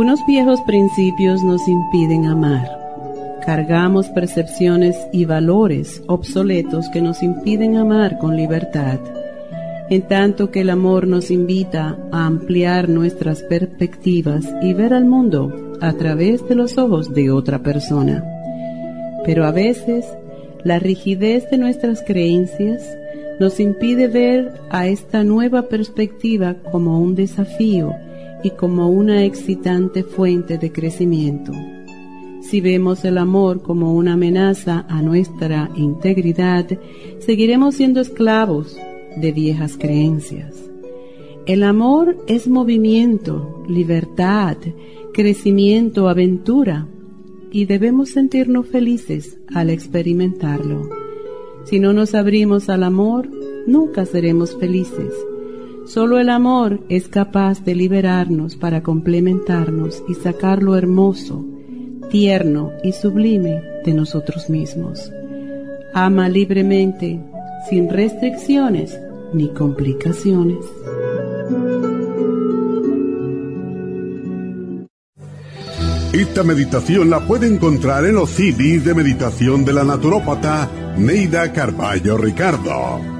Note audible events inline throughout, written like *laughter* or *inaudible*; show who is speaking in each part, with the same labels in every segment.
Speaker 1: Unos viejos principios nos impiden amar. Cargamos percepciones y valores obsoletos que nos impiden amar con libertad, en tanto que el amor nos invita a ampliar nuestras perspectivas y ver al mundo a través de los ojos de otra persona. Pero a veces la rigidez de nuestras creencias nos impide ver a esta nueva perspectiva como un desafío y como una excitante fuente de crecimiento. Si vemos el amor como una amenaza a nuestra integridad, seguiremos siendo esclavos de viejas creencias. El amor es movimiento, libertad, crecimiento, aventura, y debemos sentirnos felices al experimentarlo. Si no nos abrimos al amor, nunca seremos felices Solo el amor es capaz de liberarnos para complementarnos y sacar lo hermoso, tierno y sublime de nosotros mismos. Ama libremente, sin restricciones ni complicaciones.
Speaker 2: Esta meditación la puede encontrar en los CDs de meditación de la naturópata Neida Carballo Ricardo.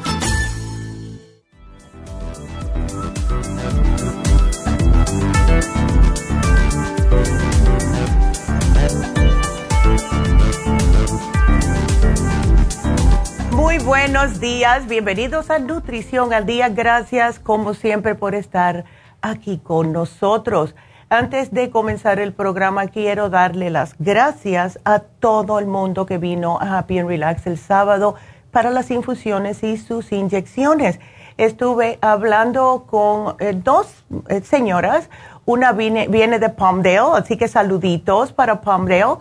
Speaker 3: Buenos días, bienvenidos a Nutrición al Día. Gracias como siempre por estar aquí con nosotros. Antes de comenzar el programa, quiero darle las gracias a todo el mundo que vino a Happy and Relax el sábado para las infusiones y sus inyecciones. Estuve hablando con eh, dos eh, señoras, una viene, viene de Palmdale, así que saluditos para Palmdale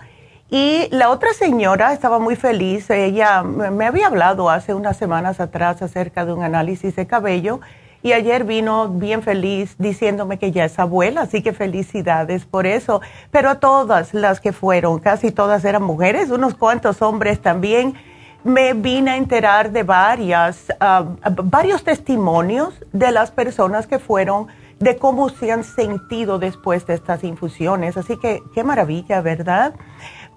Speaker 3: y la otra señora estaba muy feliz. Ella me había hablado hace unas semanas atrás acerca de un análisis de cabello y ayer vino bien feliz diciéndome que ya es abuela, así que felicidades por eso. Pero a todas las que fueron, casi todas eran mujeres, unos cuantos hombres también, me vine a enterar de varias, ah, varios testimonios de las personas que fueron, de cómo se han sentido después de estas infusiones. Así que qué maravilla, ¿verdad?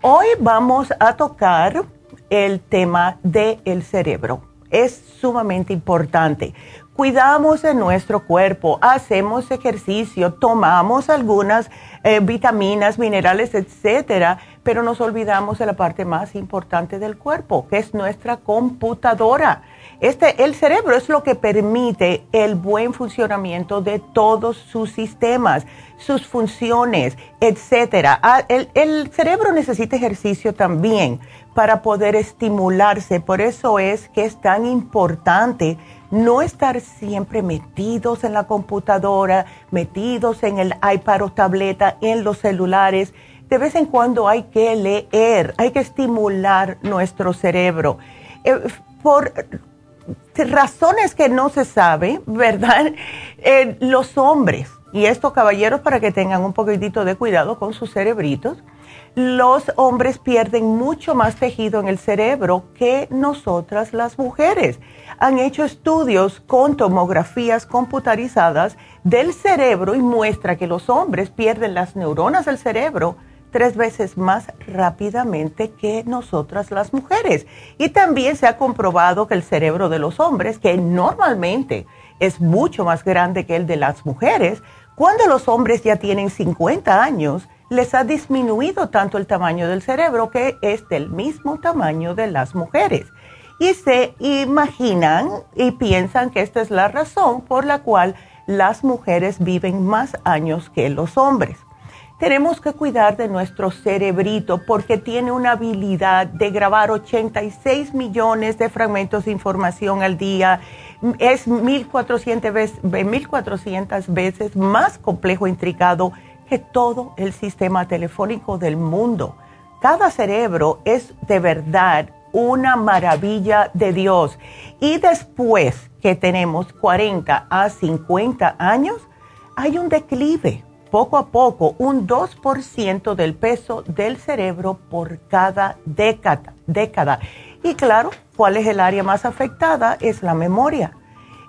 Speaker 3: Hoy vamos a tocar el tema del cerebro. Es sumamente importante. Cuidamos de nuestro cuerpo, hacemos ejercicio, tomamos algunas eh, vitaminas, minerales, etcétera, pero nos olvidamos de la parte más importante del cuerpo, que es nuestra computadora. Este, el cerebro es lo que permite el buen funcionamiento de todos sus sistemas, sus funciones, etcétera. Ah, el, el cerebro necesita ejercicio también para poder estimularse. Por eso es que es tan importante no estar siempre metidos en la computadora, metidos en el iPad o tableta, en los celulares. De vez en cuando hay que leer, hay que estimular nuestro cerebro. Eh, por razones que no se sabe, ¿verdad? *laughs* Eh, los hombres, y estos caballeros para que tengan un poquitito de cuidado con sus cerebritos, los hombres pierden mucho más tejido en el cerebro que nosotras las mujeres. Han hecho estudios con tomografías computarizadas del cerebro y muestra que los hombres pierden las neuronas del cerebro tres veces más rápidamente que nosotras las mujeres. Y también se ha comprobado que el cerebro de los hombres, que normalmente es mucho más grande que el de las mujeres, cuando los hombres ya tienen 50 años, les ha disminuido tanto el tamaño del cerebro que es del mismo tamaño de las mujeres. Y se imaginan y piensan que esta es la razón por la cual las mujeres viven más años que los hombres. Tenemos que cuidar de nuestro cerebrito porque tiene una habilidad de grabar 86 millones de fragmentos de información al día. Es 1400 veces, 1400 veces más complejo e intricado que todo el sistema telefónico del mundo. Cada cerebro es de verdad una maravilla de Dios. Y después que tenemos 40 a 50 años, hay un declive, poco a poco, un 2% del peso del cerebro por cada década, década. Y claro, ¿cuál es el área más afectada? Es la memoria.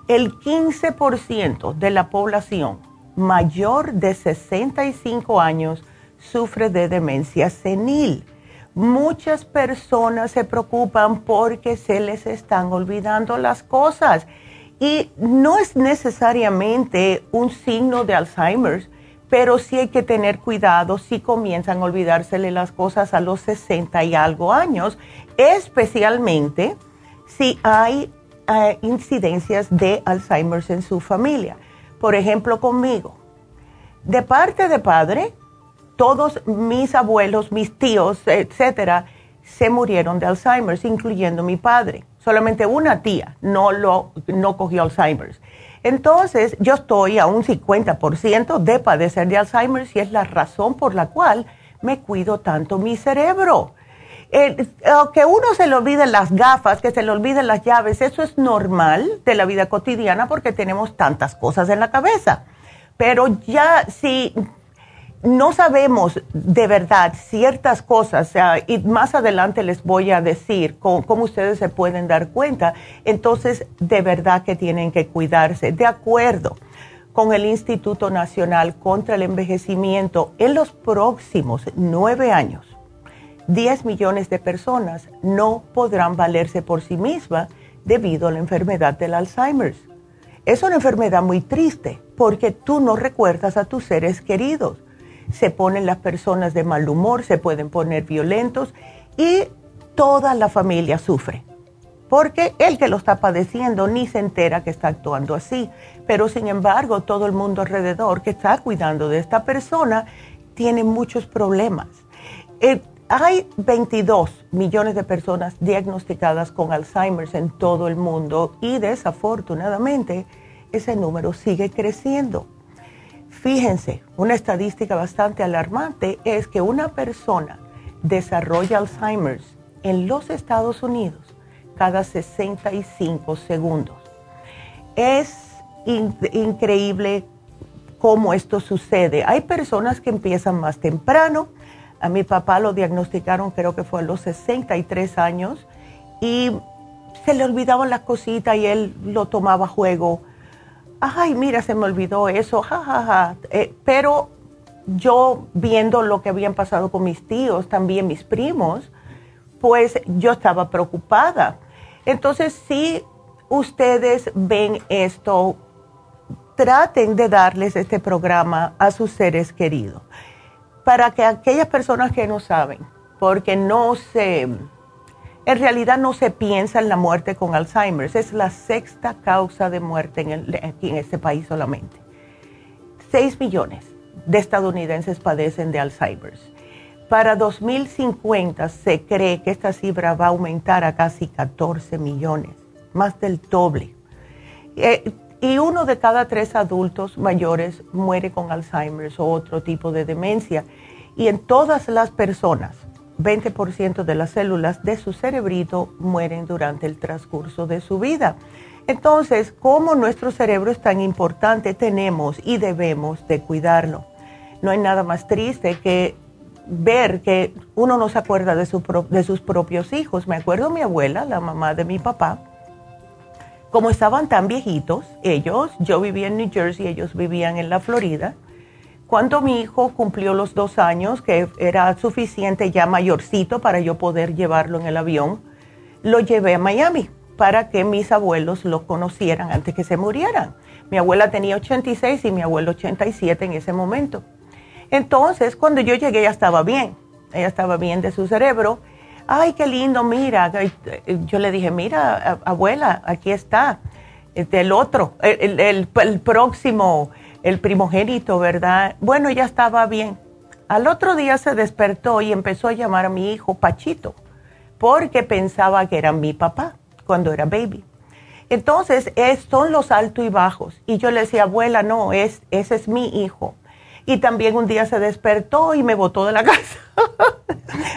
Speaker 3: El 15% de la población mayor de 65 años sufre de demencia senil. Muchas personas se preocupan porque se les están olvidando las cosas y no es necesariamente un signo de Alzheimer's, pero sí hay que tener cuidado si comienzan a olvidársele las cosas a los 60 y algo años, especialmente si hay eh, incidencias de Alzheimer's en su familia por ejemplo, conmigo. De parte de padre, todos mis abuelos, mis tíos, etcétera, se murieron de Alzheimer's, incluyendo mi padre. Solamente una tía no, lo, no cogió Alzheimer's. Entonces, yo estoy a un 50% de padecer de Alzheimer's y es la razón por la cual me cuido tanto mi cerebro que uno se le olviden las gafas, que se le olviden las llaves, eso es normal de la vida cotidiana porque tenemos tantas cosas en la cabeza. Pero ya si no sabemos de verdad ciertas cosas, y más adelante les voy a decir cómo, ustedes se pueden dar cuenta, entonces de verdad que tienen que cuidarse. De acuerdo con el Instituto Nacional contra el Envejecimiento, en los próximos nueve años, 10 millones de personas no podrán valerse por sí mismas debido a la enfermedad del Alzheimer. Es una enfermedad muy triste porque tú no recuerdas a tus seres queridos. Se ponen las personas de mal humor, se pueden poner violentos y toda la familia sufre. Porque el que lo está padeciendo ni se entera que está actuando así. Pero sin embargo, todo el mundo alrededor que está cuidando de esta persona tiene muchos problemas. Eh, hay 22 millones de personas diagnosticadas con Alzheimer en todo el mundo y desafortunadamente ese número sigue creciendo. Fíjense, una estadística bastante alarmante es que una persona desarrolla Alzheimer en los Estados Unidos cada 65 segundos. Es increíble cómo esto sucede. Hay personas que empiezan más temprano, a mi papá lo diagnosticaron creo que fue a los 63 años y se le olvidaban las cositas y él lo tomaba a juego. Ay, mira, se me olvidó eso, jajaja. Eh, pero yo viendo lo que habían pasado con mis tíos, también mis primos, pues yo estaba preocupada. Entonces, si ustedes ven esto, traten de darles este programa a sus seres queridos para que aquellas personas que no saben, porque no se, en realidad no se piensa en la muerte con Alzheimer, es la sexta causa de muerte en aquí en este país solamente. Seis millones de estadounidenses padecen de Alzheimer. Para 2050 se cree que esta cifra va a aumentar a casi 14 millones, más del doble. Eh, y uno de cada tres adultos mayores muere con Alzheimer o otro tipo de demencia. Y en todas las personas, 20% de las células de su cerebrito mueren durante el transcurso de su vida. Entonces, como nuestro cerebro es tan importante, tenemos y debemos de cuidarlo. No hay nada más triste que ver que uno no se acuerda de, de sus propios hijos. Me acuerdo de mi abuela, la mamá de mi papá, como estaban tan viejitos, ellos, yo vivía en New Jersey, ellos vivían en la Florida. Cuando mi hijo cumplió los dos años, que era suficiente ya mayorcito para yo poder llevarlo en el avión, lo llevé a Miami para que mis abuelos lo conocieran antes que se murieran. Mi abuela tenía 86 y mi abuelo 87 en ese momento. Entonces, cuando yo llegué, ella estaba bien. Ella estaba bien de su cerebro. Ay, qué lindo, mira. Yo le dije, mira, abuela, aquí está. El otro, el, próximo, el primogénito, ¿verdad? Bueno, ya estaba bien. Al otro día se despertó y empezó a llamar a mi hijo Pachito, porque pensaba que era mi papá cuando era baby. Entonces, son los altos y bajos. Y yo le decía, abuela, no, es, ese es mi hijo y también un día se despertó y me botó de la *laughs* casa.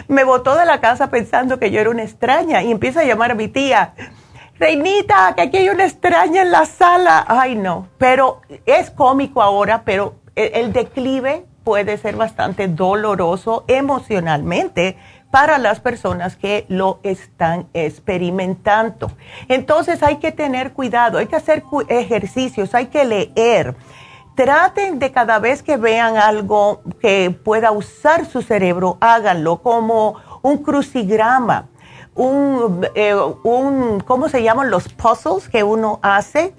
Speaker 3: me botó de la casa pensando que yo era una extraña y empieza a llamar a mi tía. Reinita, que aquí hay una extraña en la sala. Ay, no. Pero es cómico ahora, pero el, declive puede ser bastante doloroso emocionalmente para las personas que lo están experimentando. Entonces hay que tener cuidado, hay que hacer ejercicios, hay que leer traten de cada vez que vean algo que pueda usar su cerebro, háganlo como un crucigrama, un, eh, ¿cómo se llaman los puzzles que uno hace?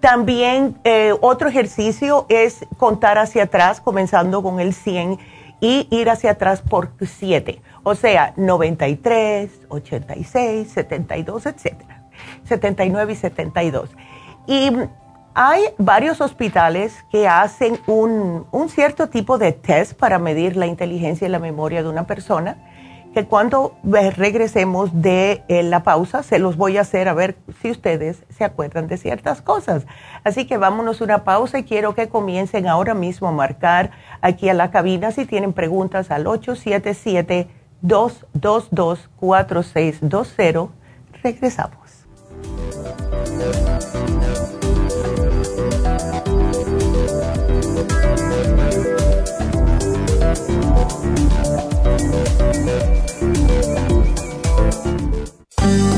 Speaker 3: También eh, otro ejercicio es contar hacia atrás, comenzando con el 100 y ir hacia atrás por 7. O sea, 93, 86, 72, etcétera. 79 y 72. Y hay varios hospitales que hacen un, cierto tipo de test para medir la inteligencia y la memoria de una persona, que cuando regresemos de eh, la pausa se los voy a hacer a ver si ustedes se acuerdan de ciertas cosas. Así que vámonos una pausa y quiero que comiencen ahora mismo a marcar aquí a la cabina si tienen preguntas al 877-222-4620. Regresamos. Thank you.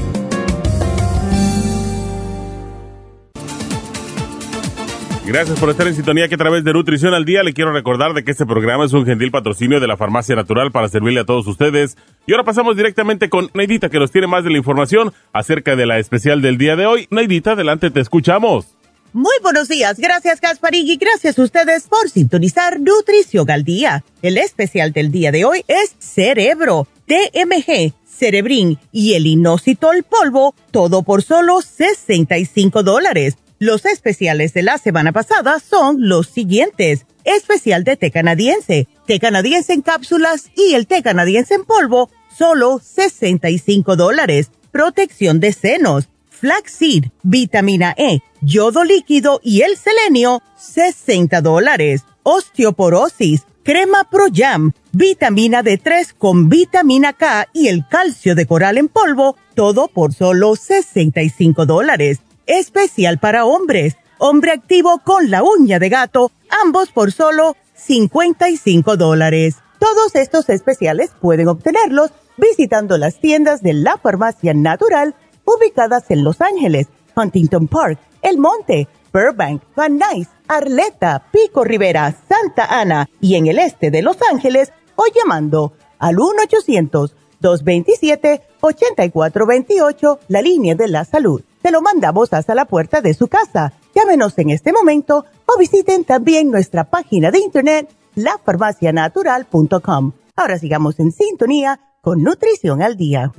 Speaker 4: Gracias por estar en sintonía que a través de Nutrición al Día le quiero recordar de que este programa es un gentil patrocinio de la Farmacia Natural para servirle a todos ustedes. Y ahora pasamos directamente con Neidita que nos tiene más de la información acerca de la especial del día de hoy. Neidita, adelante, te escuchamos.
Speaker 5: Muy buenos días, gracias Gasparín y gracias a ustedes por sintonizar Nutrición al Día. El especial del día de hoy es Cerebro, TMG, Cerebrin y el Inositol Polvo, todo por solo 65 dólares. Los especiales de la semana pasada son los siguientes. Especial de té canadiense, té canadiense en cápsulas y el té canadiense en polvo, solo 65 dólares. Protección de senos, flaxseed, vitamina E, yodo líquido y el selenio, 60 dólares. Osteoporosis,
Speaker 6: crema Pro Jam, vitamina D3 con vitamina K y el calcio de coral en polvo, todo por solo 65 dólares. Especial para hombres, hombre activo con la uña de gato, ambos por solo 55 dólares. Todos estos especiales pueden obtenerlos visitando las tiendas de la farmacia natural ubicadas en Los Ángeles, Huntington Park, El Monte, Burbank, Van Nuys, Arleta, Pico Rivera, Santa Ana y en el este de Los Ángeles o llamando al 1-800-227-8428, la línea de la salud. Se lo mandamos hasta la puerta de su casa. Llámenos en este momento o visiten también nuestra página de internet lafarmacianatural.com. Ahora sigamos en sintonía con Nutrición al Día.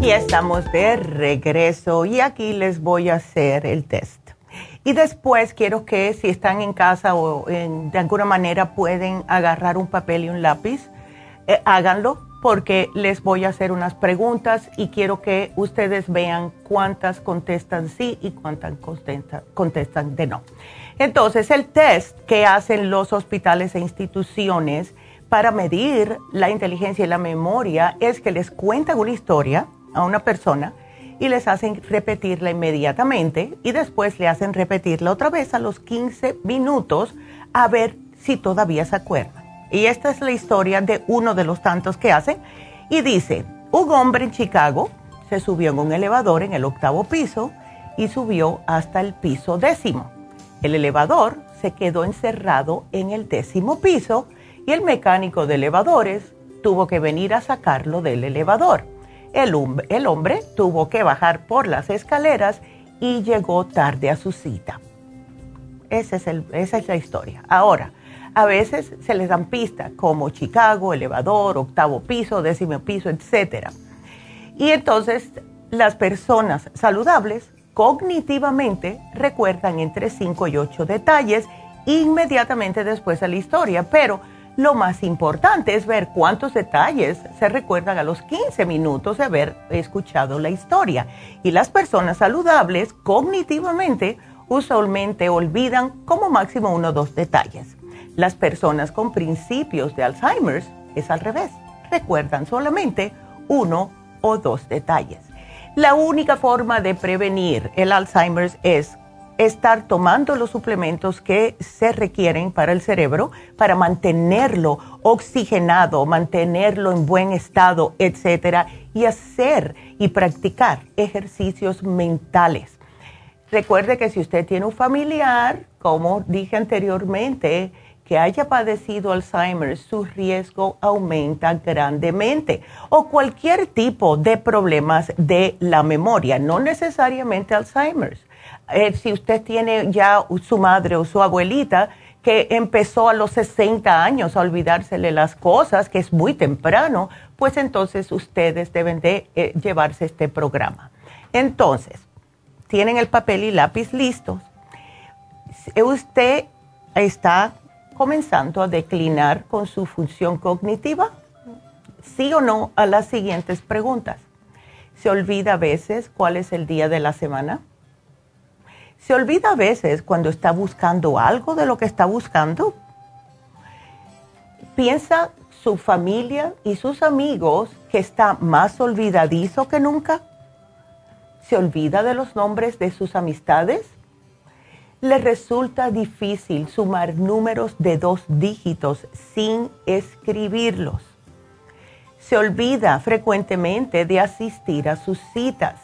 Speaker 3: Y estamos de regreso y aquí les voy a hacer el test. Y después quiero que si están en casa o de alguna manera pueden agarrar un papel y un lápiz, eh, háganlo porque les voy a hacer unas preguntas y quiero que ustedes vean cuántas contestan sí y cuántas contestan, contestan de no. Entonces, el test que hacen los hospitales e instituciones para medir la inteligencia y la memoria es que les cuentan una historia a una persona y les hacen repetirla inmediatamente y después le hacen repetirla otra vez a los 15 minutos a ver si todavía se acuerda. Y esta es la historia de uno de los tantos que hacen. Y dice, un hombre en Chicago se subió en un elevador en el octavo piso y subió hasta el piso décimo. El elevador se quedó encerrado en el décimo piso y el mecánico de elevadores tuvo que venir a sacarlo del elevador. El, el hombre tuvo que bajar por las escaleras y llegó tarde a su cita. Es el, esa es la historia. Ahora, a veces se les dan pistas como Chicago, elevador, octavo piso, décimo piso, etc. Y entonces las personas saludables cognitivamente recuerdan entre 5 y 8 detalles inmediatamente después de la historia, pero lo más importante es ver cuántos detalles se recuerdan a los 15 minutos de haber escuchado la historia. Y las personas saludables cognitivamente usualmente olvidan como máximo uno o dos detalles. Las personas con principios de Alzheimer's es al revés, recuerdan solamente uno o dos detalles. La única forma de prevenir el Alzheimer's es estar tomando los suplementos que se requieren para el cerebro para mantenerlo oxigenado, mantenerlo en buen estado, etcétera, y hacer y practicar ejercicios mentales. Recuerde que si usted tiene un familiar, como dije anteriormente, que haya padecido Alzheimer, su riesgo aumenta grandemente. O cualquier tipo de problemas de la memoria, no necesariamente Alzheimer. Eh, si usted tiene ya su madre o su abuelita que empezó a los 60 años a olvidársele las cosas, que es muy temprano, pues entonces ustedes deben de eh, llevarse este programa. Entonces, tienen el papel y lápiz listos. Usted está comenzando a declinar con su función cognitiva? ¿Sí o no a las siguientes preguntas? ¿Se olvida a veces cuál es el día de la semana? ¿Se olvida a veces cuando está buscando algo de lo que está buscando? ¿Piensa su familia y sus amigos que está más olvidadizo que nunca? ¿Se olvida de los nombres de sus amistades? le resulta difícil sumar números de dos dígitos sin escribirlos. Se olvida frecuentemente de asistir a sus citas.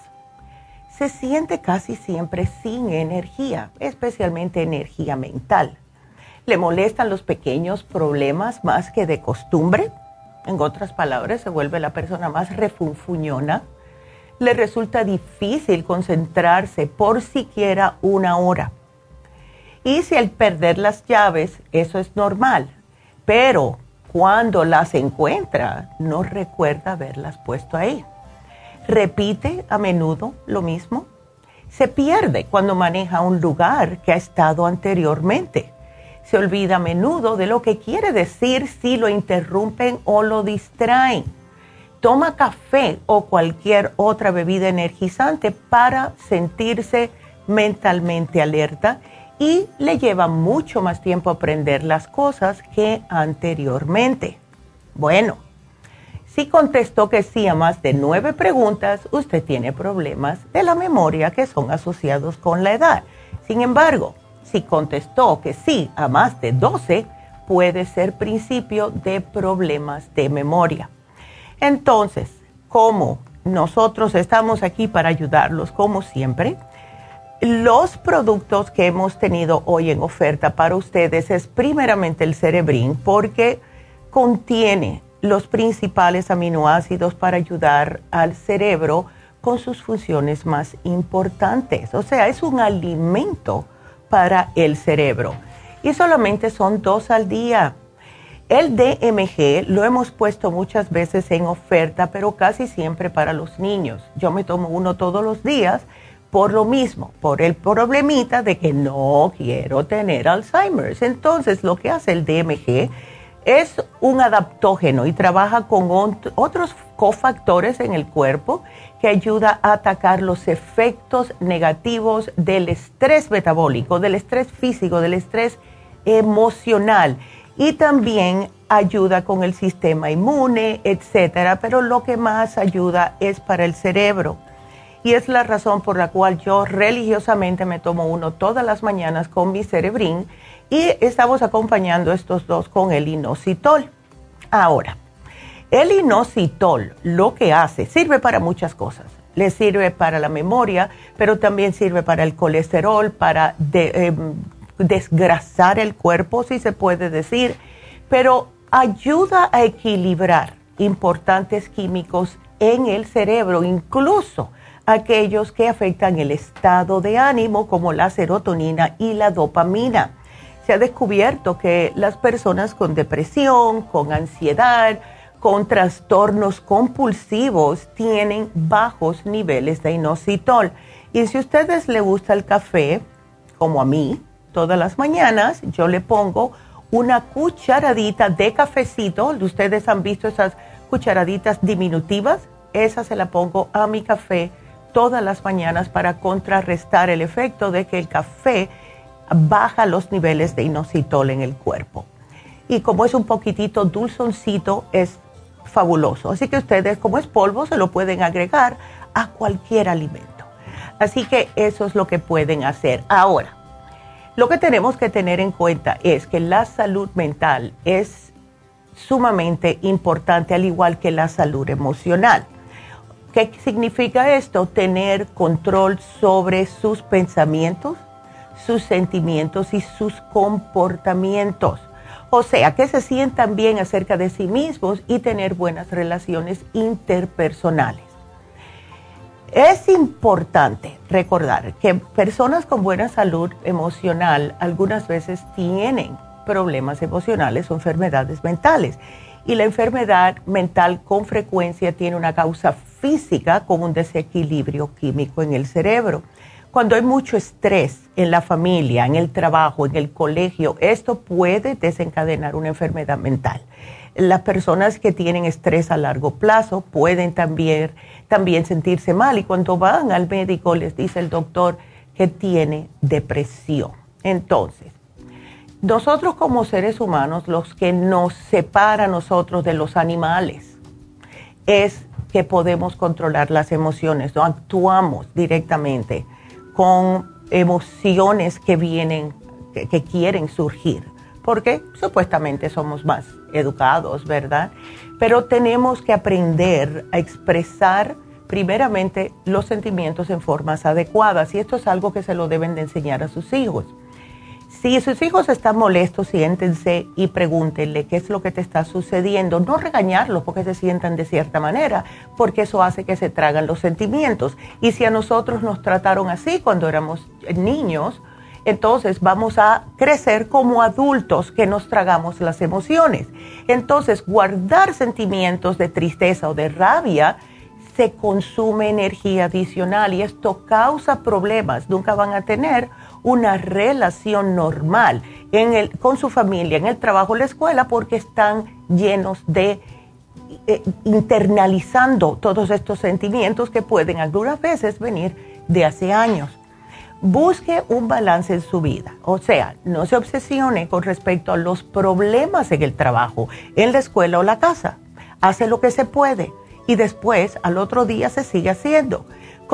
Speaker 3: Se siente casi siempre sin energía, especialmente energía mental. Le molestan los pequeños problemas más que de costumbre. En otras palabras, se vuelve la persona más refunfuñona. Le resulta difícil concentrarse por siquiera una hora y si al perder las llaves, eso es normal. Pero cuando las encuentra, no recuerda haberlas puesto ahí. Repite a menudo lo mismo. Se pierde cuando maneja un lugar que ha estado anteriormente. Se olvida a menudo de lo que quiere decir si lo interrumpen o lo distraen. toma café o cualquier otra bebida energizante para sentirse mentalmente alerta y le lleva mucho más tiempo aprender las cosas que anteriormente. Bueno, si contestó que sí a más de nueve preguntas, usted tiene problemas de la memoria que son asociados con la edad. Sin embargo, si contestó que sí a más de 12, puede ser principio de problemas de memoria. Entonces, como nosotros estamos aquí para ayudarlos, como siempre, los productos que hemos tenido hoy en oferta para ustedes es primeramente el Cerebrin porque contiene los principales aminoácidos para ayudar al cerebro con sus funciones más importantes. O sea, es un alimento para el cerebro. Y solamente son dos al día. El DMG lo hemos puesto muchas veces en oferta, pero casi siempre para los niños. Yo me tomo uno todos los días por lo mismo, por el problemita de que no quiero tener Alzheimer's. Entonces, lo que hace el DMG es un adaptógeno y trabaja con otros cofactores en el cuerpo que ayuda a atacar los efectos negativos del estrés metabólico, del estrés físico, del estrés emocional y también ayuda con el sistema inmune, etcétera, pero lo que más ayuda es para el cerebro. Y es la razón por la cual yo religiosamente me tomo uno todas las mañanas con mi cerebrín y estamos acompañando estos dos con el inositol. Ahora, el inositol lo que hace, sirve para muchas cosas. Le sirve para la memoria, pero también sirve para el colesterol, para em, desgrasar el cuerpo, si se puede decir, pero ayuda a equilibrar importantes químicos en el cerebro, incluso aquellos que afectan el estado de ánimo, como la serotonina y la dopamina. Se ha descubierto que las personas con depresión, con ansiedad, con trastornos compulsivos tienen bajos niveles de inositol. Y si a ustedes les gusta el café, como a mí, todas las mañanas yo le pongo una cucharadita de cafecito. Ustedes han visto esas cucharaditas diminutivas. Esa se la pongo a mi café todas las mañanas para contrarrestar el efecto de que el café baja los niveles de inositol en el cuerpo. Y como es un poquitito dulzoncito, es fabuloso. Así que ustedes, como es polvo, se lo pueden agregar a cualquier alimento. Así que eso es lo que pueden hacer. Ahora, lo que tenemos que tener en cuenta es que la salud mental es sumamente importante, al igual que la salud emocional. ¿Qué significa esto? Tener control sobre sus pensamientos, sus sentimientos y sus comportamientos. O sea, que se sientan bien acerca de sí mismos y tener buenas relaciones interpersonales. Es importante recordar que personas con buena salud emocional algunas veces tienen problemas emocionales o enfermedades mentales. Y la enfermedad mental con frecuencia tiene una causa física como un desequilibrio químico en el cerebro. Cuando hay mucho estrés en la familia, en el trabajo, en el colegio, esto puede desencadenar una enfermedad mental. Las personas que tienen estrés a largo plazo pueden también, también sentirse mal y cuando van al médico les dice el doctor que tiene depresión. Entonces, nosotros como seres humanos, los que nos separa a nosotros de los animales es que podemos controlar las emociones, no actuamos directamente con emociones que vienen, que quieren surgir porque supuestamente somos más educados, ¿verdad? Pero tenemos que aprender a expresar primeramente los sentimientos en formas adecuadas y esto es algo que se lo deben de enseñar a sus hijos. Si sus hijos están molestos, siéntense y pregúntenle qué es lo que te está sucediendo. No regañarlos porque se sientan de cierta manera, porque eso hace que se tragan los sentimientos. Y si a nosotros nos trataron así cuando éramos niños, entonces vamos a crecer como adultos que nos tragamos las emociones. Entonces, guardar sentimientos de tristeza o de rabia se consume energía adicional y esto causa problemas. Nunca van a tener una relación normal con su familia, en el trabajo, en la escuela, porque están llenos de eh, internalizando todos estos sentimientos que pueden algunas veces venir de hace años. Busque un balance en su vida, o sea, no se obsesione con respecto a los problemas en el trabajo, en la escuela o la casa. Hace lo que se puede y después al otro día se sigue haciendo.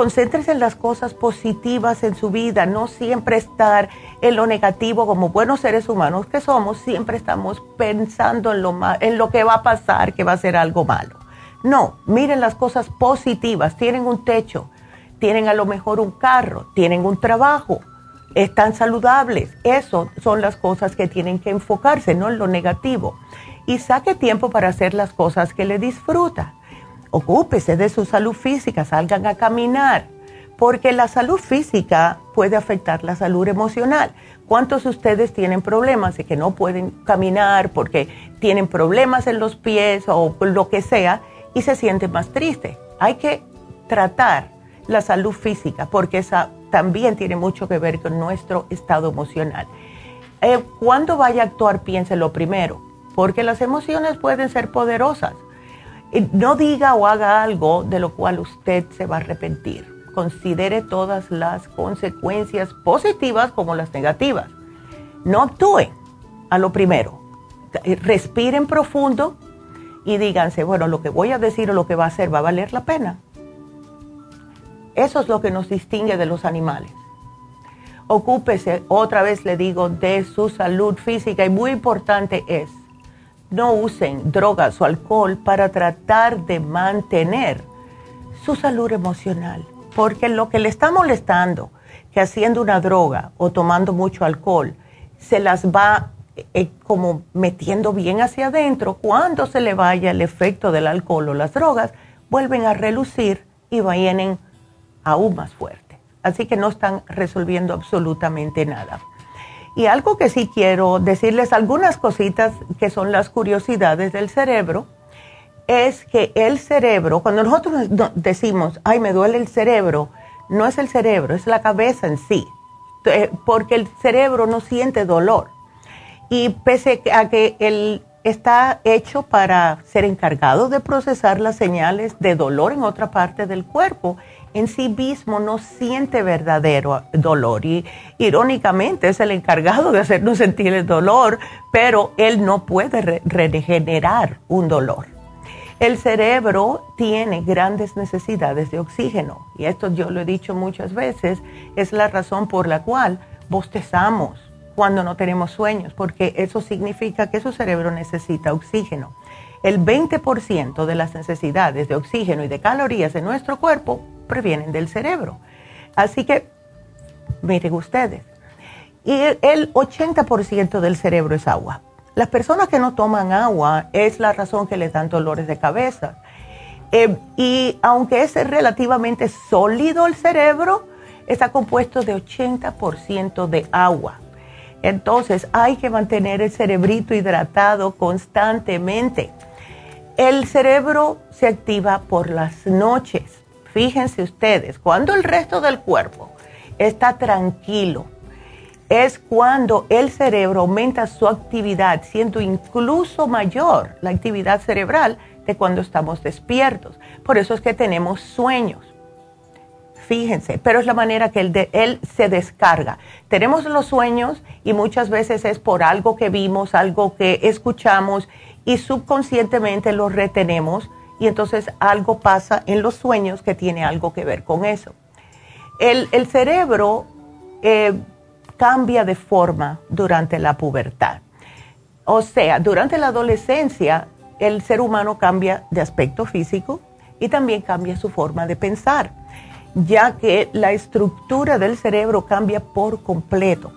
Speaker 3: Concéntrese en las cosas positivas en su vida, no siempre estar en lo negativo como buenos seres humanos que somos, siempre estamos pensando en lo, en lo que va a pasar, que va a ser algo malo. No, miren las cosas positivas, tienen un techo, tienen a lo mejor un carro, tienen un trabajo, están saludables. Eso son las cosas que tienen que enfocarse, no en lo negativo. Y saque tiempo para hacer las cosas que le disfruta ocúpese de su salud física, salgan a caminar, porque la salud física puede afectar la salud emocional. ¿Cuántos de ustedes tienen problemas de que no pueden caminar porque tienen problemas en los pies o lo que sea y se sienten más tristes? Hay que tratar la salud física porque esa también tiene mucho que ver con nuestro estado emocional. Eh, cuando vaya a actuar, piénselo primero, porque las emociones pueden ser poderosas no diga o haga algo de lo cual usted se va a arrepentir. Considere todas las consecuencias positivas como las negativas. No actúen a lo primero. Respiren profundo y díganse, bueno, lo que voy a decir o lo que va a hacer va a valer la pena. Eso es lo que nos distingue de los animales. Ocúpese, otra vez le digo, de su salud física y muy importante es no usen drogas o alcohol para tratar de mantener su salud emocional, porque lo que le está molestando, que haciendo una droga o tomando mucho alcohol, se las va eh, como metiendo bien hacia adentro, cuando se le vaya el efecto del alcohol o las drogas, vuelven a relucir y vienen aún más fuerte. Así que no están resolviendo absolutamente nada. Y algo que sí quiero decirles, algunas cositas que son las curiosidades del cerebro, es que el cerebro, cuando nosotros decimos, ay, me duele el cerebro, no es el cerebro, es la cabeza en sí, eh, porque el cerebro no siente dolor. Y pese a que él está hecho para ser encargado de procesar las señales de dolor en otra parte del cuerpo, en sí mismo no siente verdadero dolor y irónicamente es el encargado de hacernos sentir el dolor, pero él no puede regenerar un dolor. El cerebro tiene grandes necesidades de oxígeno y esto yo lo he dicho muchas veces, es la razón por la cual bostezamos cuando no tenemos sueños, porque eso significa que su cerebro necesita oxígeno. El 20% de las necesidades de oxígeno y de calorías en nuestro cuerpo previenen del cerebro. Así que, miren ustedes, y el 80% del cerebro es agua. Las personas que no toman agua es la razón que les dan dolores de cabeza. Eh, y aunque es relativamente sólido el cerebro, está compuesto de 80% de agua. Entonces hay que mantener el cerebrito hidratado constantemente. El cerebro se activa por las noches Fíjense ustedes, cuando el resto del cuerpo está tranquilo, es cuando el cerebro aumenta su actividad, siendo incluso mayor la actividad cerebral de cuando estamos despiertos. Por eso es que tenemos sueños. Fíjense, pero es la manera que él, él se descarga. Tenemos los sueños y muchas veces es por algo que vimos, algo que escuchamos y subconscientemente lo retenemos y entonces algo pasa en los sueños que tiene algo que ver con eso. El, cerebro eh, cambia de forma durante la pubertad. O sea, durante la adolescencia el ser humano cambia de aspecto físico y también cambia su forma de pensar, ya que la estructura del cerebro cambia por completo.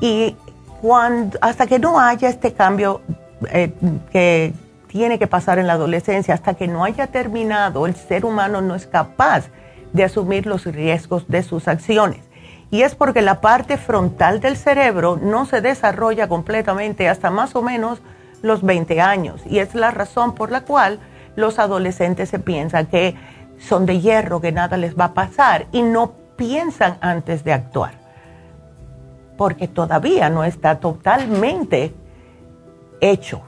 Speaker 3: Y cuando, hasta que no haya este cambio eh, que tiene que pasar en la adolescencia. Hasta que no haya terminado, el ser humano no es capaz de asumir los riesgos de sus acciones. Y es porque la parte frontal del cerebro no se desarrolla completamente hasta más o menos los 20 años. Y es la razón por la cual los adolescentes se piensan que son de hierro, que nada les va a pasar y no piensan antes de actuar. Porque todavía no está totalmente hecho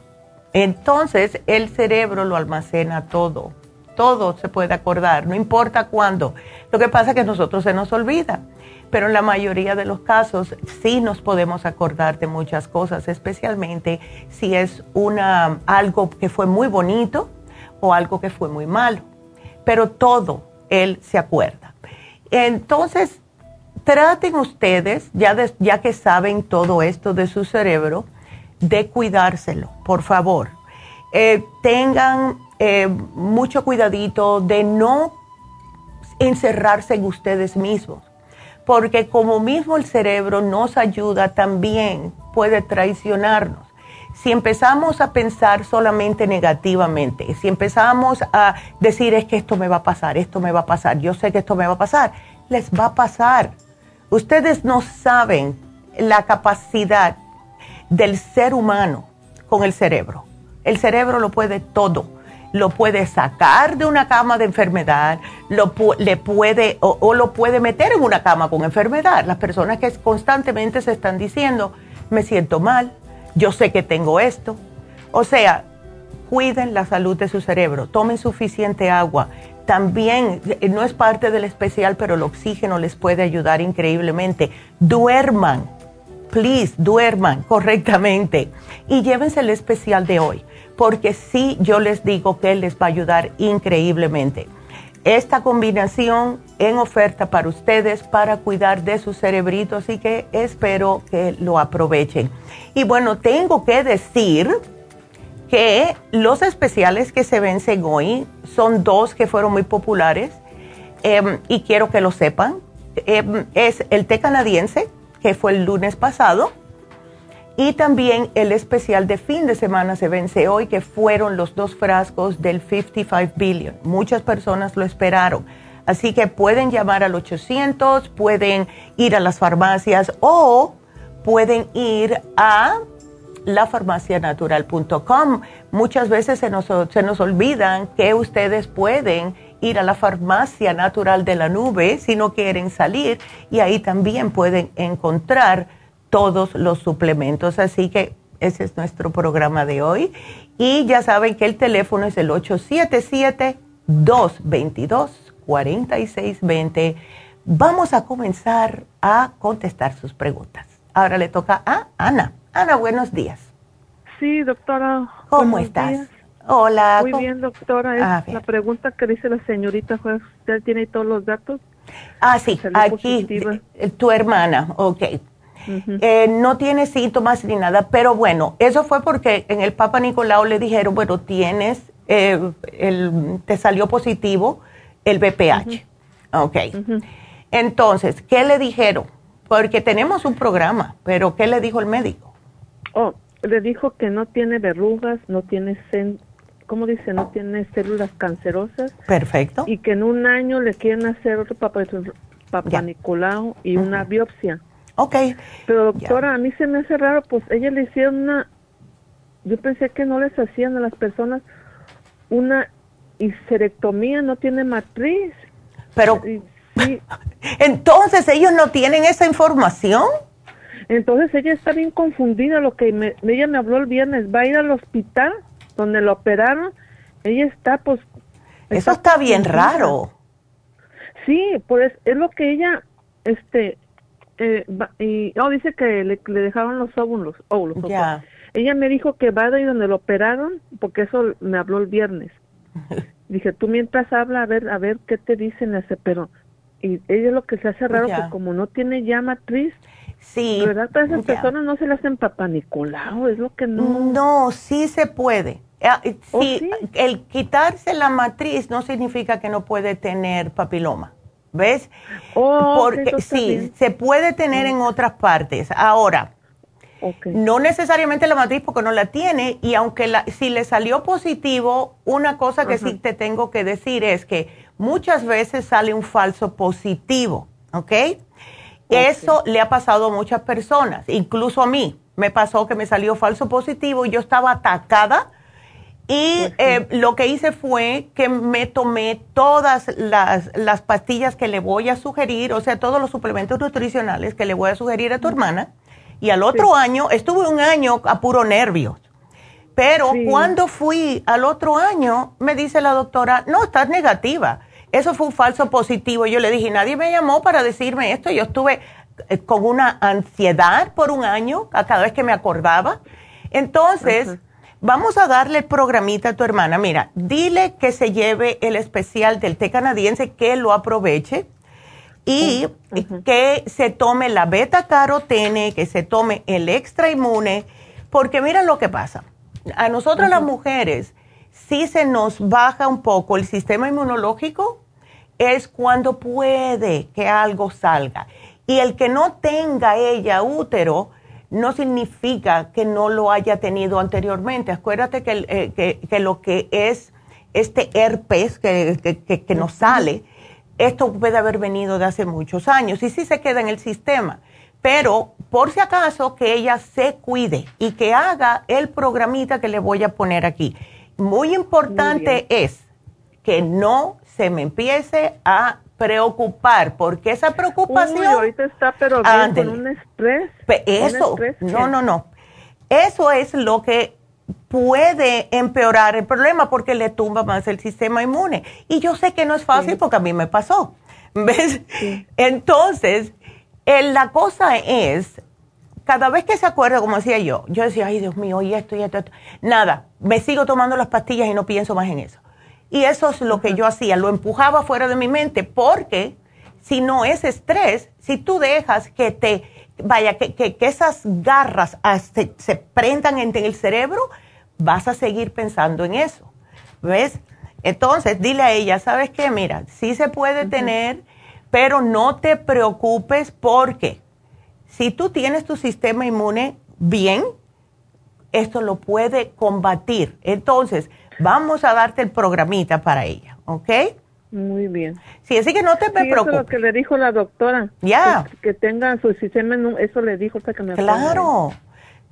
Speaker 3: Entonces el cerebro lo almacena todo, todo se puede acordar, no importa cuándo. Lo que pasa es que a nosotros se nos olvida, pero en la mayoría de los casos sí nos podemos acordar de muchas cosas, especialmente si es una, algo que fue muy bonito o algo que fue muy malo. Pero todo él se acuerda. Entonces, traten ustedes, ya, ya que saben todo esto de su cerebro, de cuidárselo, por favor. Eh, tengan eh, mucho cuidadito de no encerrarse en ustedes mismos, porque como mismo el cerebro nos ayuda, también puede traicionarnos. Si empezamos a pensar solamente negativamente, si empezamos a decir es que esto me va a pasar, esto me va a pasar, yo sé que esto me va a pasar, les va a pasar. Ustedes no saben la capacidad del ser humano con el cerebro. El cerebro lo puede todo. Lo puede sacar de una cama de enfermedad, lo, le puede, o, lo puede meter en una cama con enfermedad. Las personas que constantemente se están diciendo, me siento mal, yo sé que tengo esto. O sea, cuiden la salud de su cerebro, tomen suficiente agua. También, eh, no es parte del especial, pero el oxígeno les puede ayudar increíblemente. Duerman please, duerman correctamente y llévense el especial de hoy, porque sí, yo les digo que les va a ayudar increíblemente. Esta combinación en oferta para ustedes para cuidar de sus cerebritos así que espero que lo aprovechen. Y bueno, tengo que decir que los especiales que se vencen hoy son dos que fueron muy populares em, y quiero que lo sepan. Em, es el té canadiense que fue el lunes pasado. Y también el especial de fin de semana se vence hoy, que fueron los dos frascos del 55 billion. Muchas personas lo esperaron. Así que pueden llamar al 800, pueden ir a las farmacias o pueden ir a lafarmacianatural.com. Muchas veces se nos, se nos olvidan que ustedes pueden ir a la farmacia natural de la nube si no quieren salir y ahí también pueden encontrar todos los suplementos. Así que ese es nuestro programa de hoy. Y ya saben que el teléfono es el 877-222-4620. Vamos a comenzar a contestar sus preguntas. Ahora le toca a Ana. Ana, buenos días.
Speaker 7: Sí, doctora.
Speaker 3: ¿Cómo estás? Hola.
Speaker 7: Muy bien, doctora. la pregunta que dice la señorita fue, ¿usted tiene todos los datos?
Speaker 3: Ah, sí, aquí, eh, tu hermana, ok. Eh, no tiene síntomas ni nada, pero bueno, eso fue porque en el Papa Nicolau le dijeron, bueno, tienes, eh, el, te salió positivo el BPH. Ok. Entonces, ¿qué le dijeron? Porque tenemos un programa, pero ¿qué le dijo el médico?
Speaker 7: Oh, le dijo que no tiene verrugas, no tiene ¿cómo dice? No tiene células cancerosas.
Speaker 3: Perfecto.
Speaker 7: Y que en un año le quieren hacer otro papá, Nicolau y una biopsia.
Speaker 3: Ok.
Speaker 7: Pero doctora, a mí se me hace raro, pues ella le hicieron una, yo pensé que no les hacían a las personas una histerectomía, no tiene matriz.
Speaker 3: Pero, *laughs* entonces ellos no tienen esa información.
Speaker 7: Entonces ella está bien confundida, lo que ella me habló el viernes, va a ir al hospital donde lo operaron, ella está pues...
Speaker 3: Eso está, bien raro.
Speaker 7: Sí, pues es lo que ella, este, eh, y oh, dice que le, dejaron los óvulos. óvulos
Speaker 3: ya.
Speaker 7: Ella me dijo que va de donde lo operaron, porque eso me habló el viernes. *laughs* Dije, tú mientras habla, a ver, a ver qué te dicen ese, pero y ella lo que se hace raro, que como no tiene ya matriz,
Speaker 3: sí,
Speaker 7: ¿verdad? Todas esas personas no se le hacen papá Nicolau, es lo que no.
Speaker 3: No, sí se puede. ¿Oh, sí, el quitarse la matriz no significa que no puede tener papiloma. ¿Ves?
Speaker 7: Oh,
Speaker 3: Porque sí, se puede tener en otras partes. Ahora, no necesariamente la matriz porque no la tiene y aunque la, si le salió positivo, una cosa que sí te tengo que decir es que muchas veces sale un falso positivo, ¿ok? Eso le ha pasado a muchas personas, incluso a mí. Me pasó que me salió falso positivo y yo estaba atacada y pues eh, lo que hice fue que me tomé todas las, las, pastillas que le voy a sugerir, o sea, todos los suplementos nutricionales que le voy a sugerir a tu hermana. Y al otro año, estuve un año a puro nervios. Pero cuando fui al otro año, me dice la doctora, no, estás negativa. Eso fue un falso positivo. Yo le dije, nadie me llamó para decirme esto. Yo estuve eh, con una ansiedad por un año a cada vez que me acordaba. Entonces, vamos a darle el programita a tu hermana. Mira, dile que se lleve el especial del té canadiense, que lo aproveche y que se tome la beta carotene, que se tome el extra inmune, porque mira lo que pasa. A nosotros las mujeres, si se nos baja un poco el sistema inmunológico, es cuando puede que algo salga. Y el que no tenga ella útero no significa que no lo haya tenido anteriormente. Acuérdate que, eh, que, lo que es este herpes que, que, nos sale, esto puede haber venido de hace muchos años y sí se queda en el sistema pero por si acaso que ella se cuide y que haga el programita que le voy a poner aquí. Muy importante es que no se me empiece a preocupar, porque esa preocupación... Uy,
Speaker 7: ahorita está pero bien con un estrés.
Speaker 3: Eso, no, no, no. Eso es lo que puede empeorar el problema porque le tumba más el sistema inmune. Y yo sé que no es fácil porque a mí me pasó. *laughs* ¿Ves? Entonces, la cosa es, cada vez que se acuerda, como decía yo, yo decía, ay Dios mío, y esto y esto, nada, me sigo tomando las pastillas y no pienso más en eso. Y eso es lo que yo hacía, lo empujaba fuera de mi mente, porque si no es estrés, si tú dejas que te, vaya, que, que, esas garras ah, se, se, prendan en el cerebro, vas a seguir pensando en eso. ¿Ves? Entonces, dile a ella, ¿sabes qué? Mira, sí se puede tener pero no te preocupes porque si tú tienes tu sistema inmune bien, esto lo puede combatir. Entonces, vamos a darte el programita para ella, ¿ok?
Speaker 7: Muy bien.
Speaker 3: Sí, así que no te preocupes. Eso es
Speaker 7: lo que le dijo la doctora.
Speaker 3: Ya.
Speaker 7: Que, tenga su sistema eso le dijo hasta que me
Speaker 3: Claro,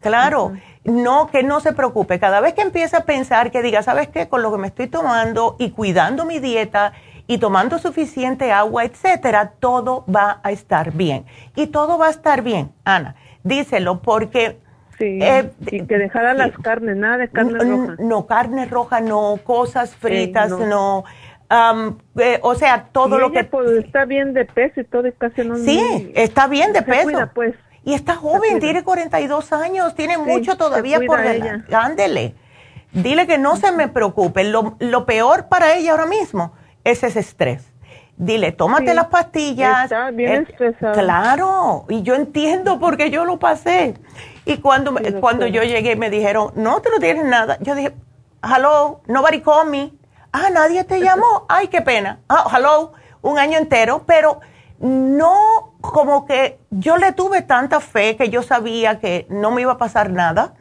Speaker 3: claro. No, que no se preocupe. Cada vez que empiece a pensar que diga, ¿sabes qué? Con lo que me estoy tomando y cuidando mi dieta y tomando suficiente agua, etcétera, todo va a estar bien. Y todo va a estar bien, Ana. Díselo porque...
Speaker 7: Sí, eh, que dejara las carnes, nada de carne roja.
Speaker 3: No, carne roja no, cosas fritas no. Eh, o sea, todo lo que...
Speaker 7: Pues, está bien de peso y todo, y casi no...
Speaker 3: Sí, está bien de peso.
Speaker 7: pues.
Speaker 3: Y está joven, tiene 42 años, tiene mucho todavía por delante. Ándele. Dile que no se me preocupe. Lo, lo peor para ella ahora mismo ese es estrés. Dile, tómate las pastillas.
Speaker 7: Está bien
Speaker 3: eh, Claro, y yo entiendo porque yo lo pasé. Y cuando, cuando yo llegué me dijeron, no te lo tienes nada. Yo dije, hello, nobody called me. Ah, nadie te llamó. *laughs* Ay, qué pena. Ah, hello, un año entero, pero no como que yo le tuve tanta fe que yo sabía que no me iba a pasar nada.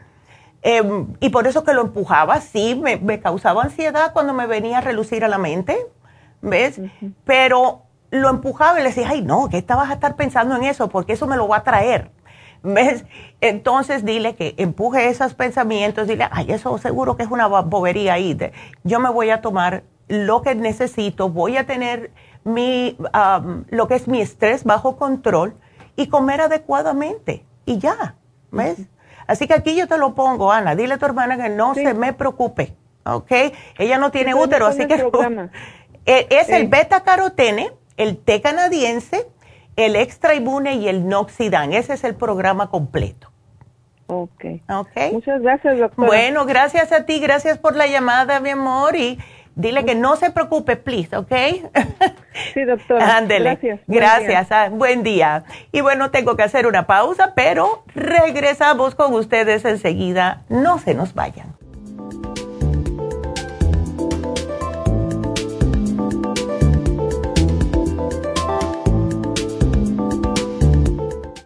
Speaker 3: Em, y por eso que lo empujaba, sí, me, me causaba ansiedad cuando me venía a relucir a la mente ¿ves? Pero lo empujaba y le decía, ay, no, ¿qué estabas a estar pensando en eso? Porque eso me lo va a traer. ¿Ves? Entonces dile que empuje esos pensamientos, dile, ay, eso seguro que es una bobería ahí. Yo me voy a tomar lo que necesito, voy a tener mi, lo que es mi estrés bajo control y comer adecuadamente. Y ya, ¿ves? Así que aquí yo te lo pongo, Ana, dile a tu hermana que no se me preocupe, ¿ok? Ella no tiene útero, así que... *laughs* Eh, es el beta carotene, el té canadiense, el extra inmune y el noxidan. Ese es el programa completo.
Speaker 7: Ok.
Speaker 3: Ok.
Speaker 7: Muchas gracias, doctora.
Speaker 3: Bueno, gracias a ti, gracias por la llamada, mi amor, y dile que no se preocupe, please, ¿ok?
Speaker 7: Sí, doctora.
Speaker 3: Ándele. Gracias. Gracias. Ah, buen día. Y bueno, tengo que hacer una pausa, pero regresamos con ustedes enseguida. No se nos vayan.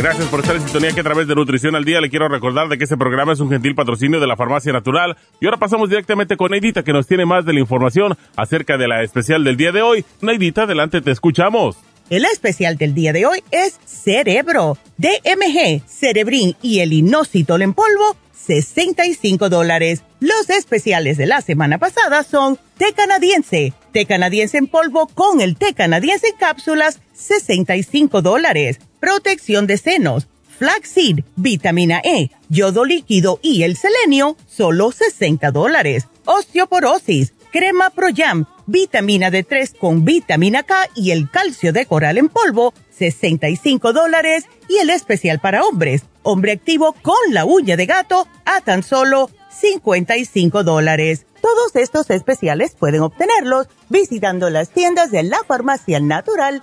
Speaker 4: Gracias por estar en sintonía que a través de Nutrición al Día le quiero recordar de que este programa es un gentil patrocinio de la Farmacia Natural. Y ahora pasamos directamente con Neidita que nos tiene más de la información acerca de la especial del día de hoy. Neidita, adelante, te escuchamos.
Speaker 6: El especial del día de hoy es Cerebro, DMG, Cerebrin y el Inositol en polvo, 65 dólares. Los especiales de la semana pasada son té canadiense, té canadiense en polvo con el té canadiense en cápsulas, 65 dólares protección de senos, flaxseed, vitamina E, yodo líquido y el selenio, solo 60 dólares. Osteoporosis, crema Proyam, vitamina D3 con vitamina K y el calcio de coral en polvo, 65 dólares. Y el especial para hombres, hombre activo con la uña de gato, a tan solo 55 dólares. Todos estos especiales pueden obtenerlos visitando las tiendas de la farmacia natural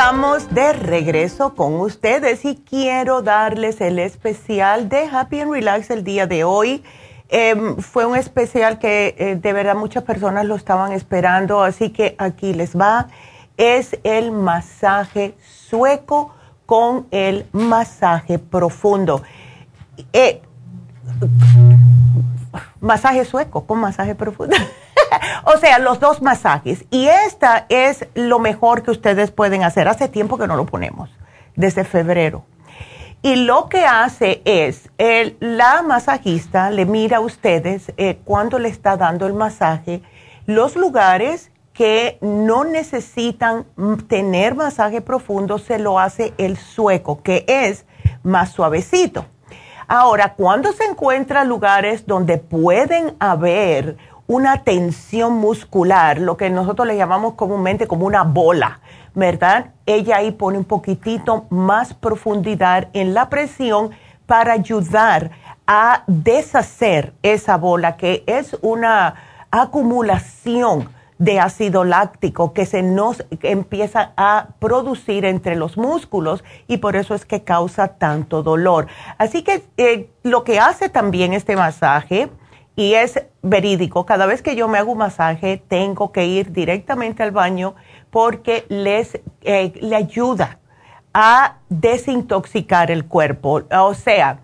Speaker 3: Estamos de regreso con ustedes y quiero darles el especial de Happy and Relax el día de hoy. Em, fue un especial que eh, de verdad muchas personas lo estaban esperando, así que aquí les va. Es el masaje sueco con el masaje profundo. Eh, masaje sueco con masaje profundo. *laughs* *laughs* o sea, los dos masajes. Y esta es lo mejor que ustedes pueden hacer. Hace tiempo que no lo ponemos, desde febrero. Y lo que hace es, el, la masajista le mira a ustedes eh, cuando le está dando el masaje los lugares que no necesitan tener masaje profundo, se lo hace el sueco, que es más suavecito. Ahora, cuando se encuentra lugares donde pueden haber una tensión muscular, lo que nosotros le llamamos comúnmente como una bola, ¿verdad? Ella ahí pone un poquitito más profundidad en la presión para ayudar a deshacer esa bola que es una acumulación de ácido láctico que se nos empieza a producir entre los músculos y por eso es que causa tanto dolor. Así que eh, lo que hace también este masaje y es verídico. Cada vez que yo me hago un masaje, tengo que ir directamente al baño porque les eh, le ayuda a desintoxicar el cuerpo. O sea,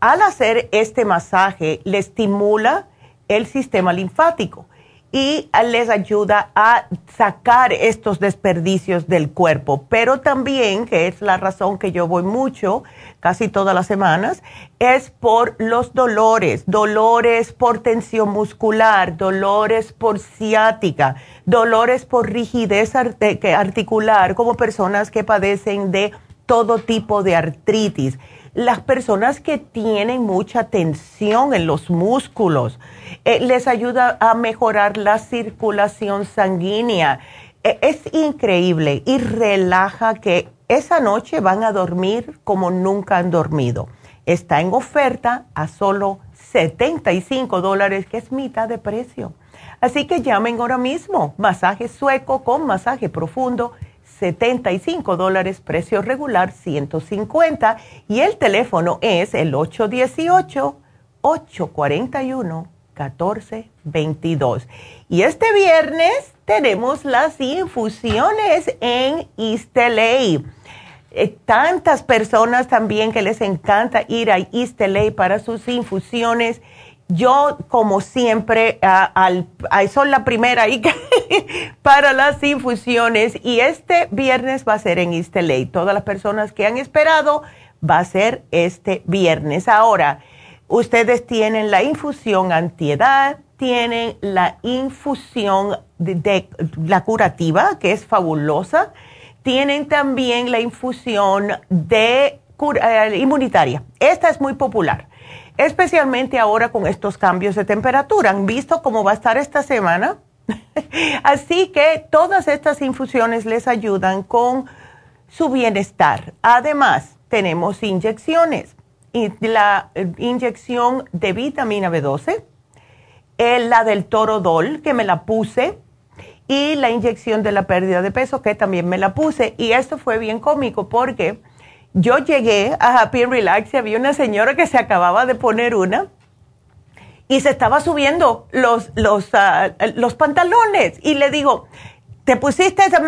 Speaker 3: al hacer este masaje, le estimula el sistema linfático y les ayuda a sacar estos desperdicios del cuerpo. Pero también, que es la razón que yo voy mucho, casi todas las semanas, es por los dolores, dolores por tensión muscular, dolores por ciática, dolores por rigidez articular, como personas que padecen de todo tipo de artritis las personas que tienen mucha tensión en los músculos, eh, les ayuda a mejorar la circulación sanguínea. Eh, es increíble y relaja que esa noche van a dormir como nunca han dormido. Está en oferta a solo 75 dólares, que es mitad de precio. Así que llamen ahora mismo. Masaje sueco con masaje profundo 75 dólares, precio regular 150 y el teléfono es el 818-841-1422. Y este viernes tenemos las infusiones en Isteley. Eh, tantas personas también que les encanta ir a Isteley para sus infusiones yo, como siempre, al, soy la primera *laughs* para las infusiones y este viernes va a ser en East Todas las personas que han esperado va a ser este viernes. Ahora, ustedes tienen la infusión antiedad, tienen la infusión de, la curativa, que es fabulosa. Tienen también la infusión de eh, inmunitaria. Esta es muy popular, especialmente ahora con estos cambios de temperatura. ¿Han visto cómo va a estar esta semana? *laughs* Así que todas estas infusiones les ayudan con su bienestar. Además, tenemos inyecciones. Y la eh, inyección de vitamina B12 la del Torodol, que me la puse, y la inyección de la pérdida de peso, que también me la puse. Y esto fue bien cómico porque yo llegué a Happy Relax y había una señora que se acababa de poner una y se estaba subiendo los, los, ah, los pantalones. Y le digo, ¿te pusiste esa?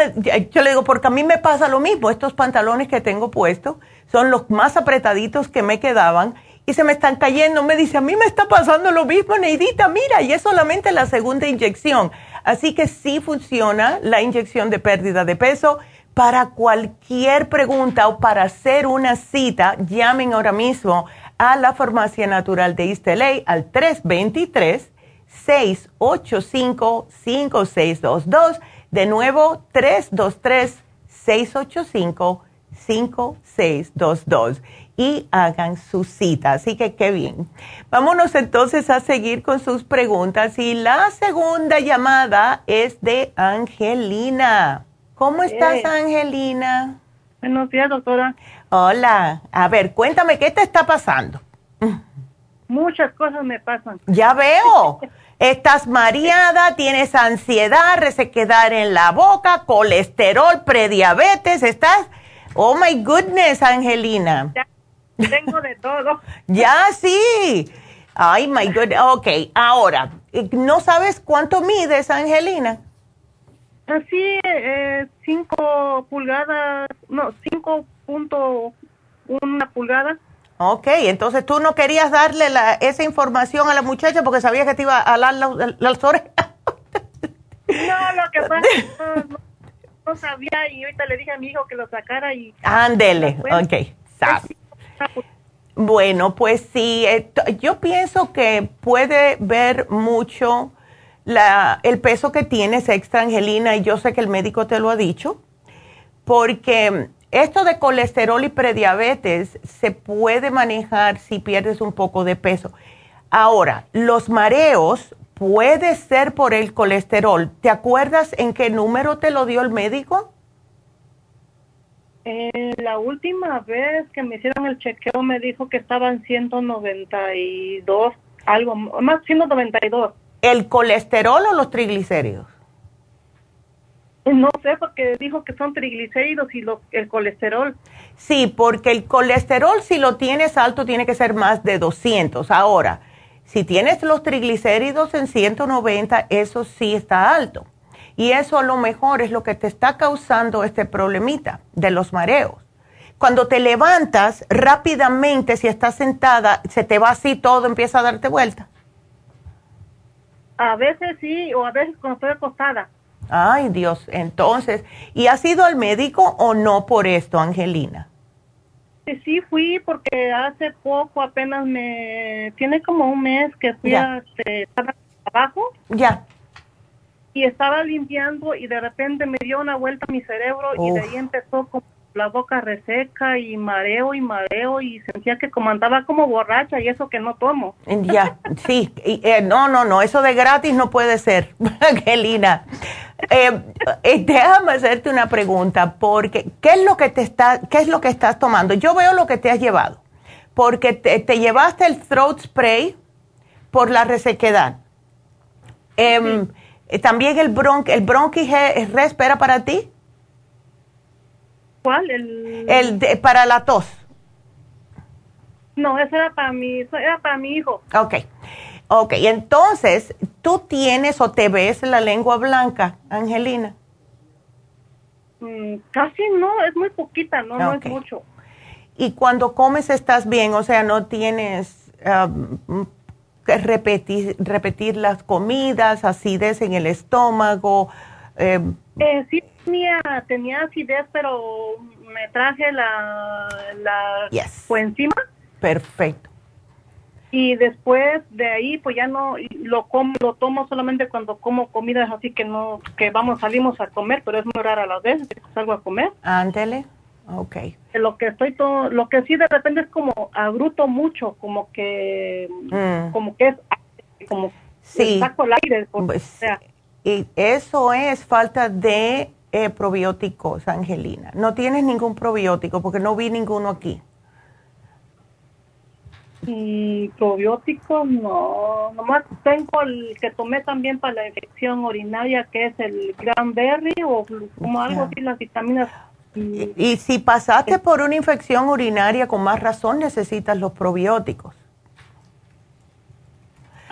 Speaker 3: Yo le digo, porque a mí me pasa lo mismo. Estos pantalones que tengo puestos son los más apretaditos que me quedaban y se me están cayendo. Me dice, a mí me está pasando lo mismo, Neidita, mira, y es solamente la segunda inyección. Así que sí funciona la inyección de pérdida de peso. Para cualquier pregunta o para hacer una cita, llamen ahora mismo a la Farmacia Natural de Isteley al 323-685-5622. De nuevo, 323-685-5622 y hagan su cita. Así que qué bien. Vámonos entonces a seguir con sus preguntas. Y la segunda llamada es de Angelina. ¿Cómo estás, Angelina?
Speaker 8: Buenos días, doctora.
Speaker 3: Hola. A ver, cuéntame, ¿qué te está pasando?
Speaker 8: Muchas cosas me pasan.
Speaker 3: Ya veo. *laughs* Estás mareada, tienes ansiedad, resequedad en la boca, colesterol, prediabetes, estás... Oh my goodness, Angelina.
Speaker 8: Tengo de todo. *laughs*
Speaker 3: ya sí. Ay, my God. Ok, ahora, ¿no sabes cuánto mides, Angelina?
Speaker 8: Así, eh, cinco pulgadas, no, cinco punto una pulgada.
Speaker 3: Ok, entonces tú no querías darle la, esa información a la muchacha porque sabías que te iba a dar las orejas.
Speaker 8: no, lo que pasa es *laughs* no, no, sabía y ahorita le dije a mi hijo que lo sacara y...
Speaker 3: Ándele, ok, sabes. Bueno, pues sí, eh, yo pienso que puede ver mucho la, el peso que tienes extra, Angelina, y yo sé que el médico te lo ha dicho, porque esto de colesterol y prediabetes se puede manejar si pierdes un poco de peso. Ahora, los mareos puede ser por el colesterol. ¿Te acuerdas en qué número te lo dio el médico?
Speaker 8: Eh, la última vez que me hicieron el chequeo me dijo que estaban 192, algo más 192.
Speaker 3: ¿El colesterol o los triglicéridos?
Speaker 8: No sé, porque dijo que son triglicéridos y el colesterol.
Speaker 3: Sí, porque el colesterol, si lo tienes alto, tiene que ser más de 200. Ahora, si tienes los triglicéridos en 190, eso sí está alto. Y eso a lo mejor es lo que te está causando este problemita de los mareos. Cuando te levantas rápidamente, si estás sentada, se te va así todo, empieza a darte vuelta.
Speaker 8: A veces sí, o a veces cuando estoy acostada.
Speaker 3: Ay, Dios, entonces, ¿y has ido al médico o no por esto, Angelina?
Speaker 8: Sí, fui porque hace poco, apenas me, tiene como un mes que fui a este, trabajo.
Speaker 3: Ya
Speaker 8: y estaba limpiando y de repente me dio una vuelta a mi cerebro y de ahí empezó con la boca reseca y mareo y mareo y sentía que como andaba como borracha y eso que no tomo.
Speaker 3: Ya, sí, eh, no, no, no, eso de gratis no puede ser, *laughs* Angelina. Eh, eh, déjame hacerte una pregunta, porque ¿qué es lo que te está, qué es lo que estás tomando? Yo veo lo que te has llevado, porque te, llevaste el throat spray por la resequedad. Em, eh, ¿También el, bron el bronquis res para para ti?
Speaker 8: ¿Cuál?
Speaker 3: El, para la tos.
Speaker 8: No, ese era para mi, era para mi hijo.
Speaker 3: Ok. Ok, entonces, ¿tú tienes o te ves la lengua blanca, Angelina?
Speaker 8: Mm, casi no, es muy poquita, no, no es mucho.
Speaker 3: ¿Y cuando comes estás bien? O sea, no tienes um, repetir, repetir las comidas, acidez en el estómago, eh,
Speaker 8: Eh, sí, tenía, tenía acidez, pero me traje la, la
Speaker 3: yes.
Speaker 8: encima.
Speaker 3: Perfecto.
Speaker 8: Y después de ahí, pues ya no lo como, lo tomo solamente cuando como comidas así que no, que vamos, salimos a comer, pero es muy rara las veces que salgo a comer.
Speaker 3: Ándele. Ok.
Speaker 8: Lo que estoy todo, lo que sí de repente es como agruto mucho, como que,
Speaker 3: Mm.
Speaker 8: como que es, como
Speaker 3: Sí.
Speaker 8: saco el aire. o
Speaker 3: Pues,
Speaker 8: sea,
Speaker 3: Y eso es falta de eh, probióticos, Angelina. No tienes ningún probiótico porque no vi ninguno aquí.
Speaker 8: y probióticos no, nomás tengo el que tomé también para la infección urinaria que es el cranberry o como algo así, las vitaminas. y-
Speaker 3: Y si pasaste por una infección urinaria, con más razón necesitas los probióticos.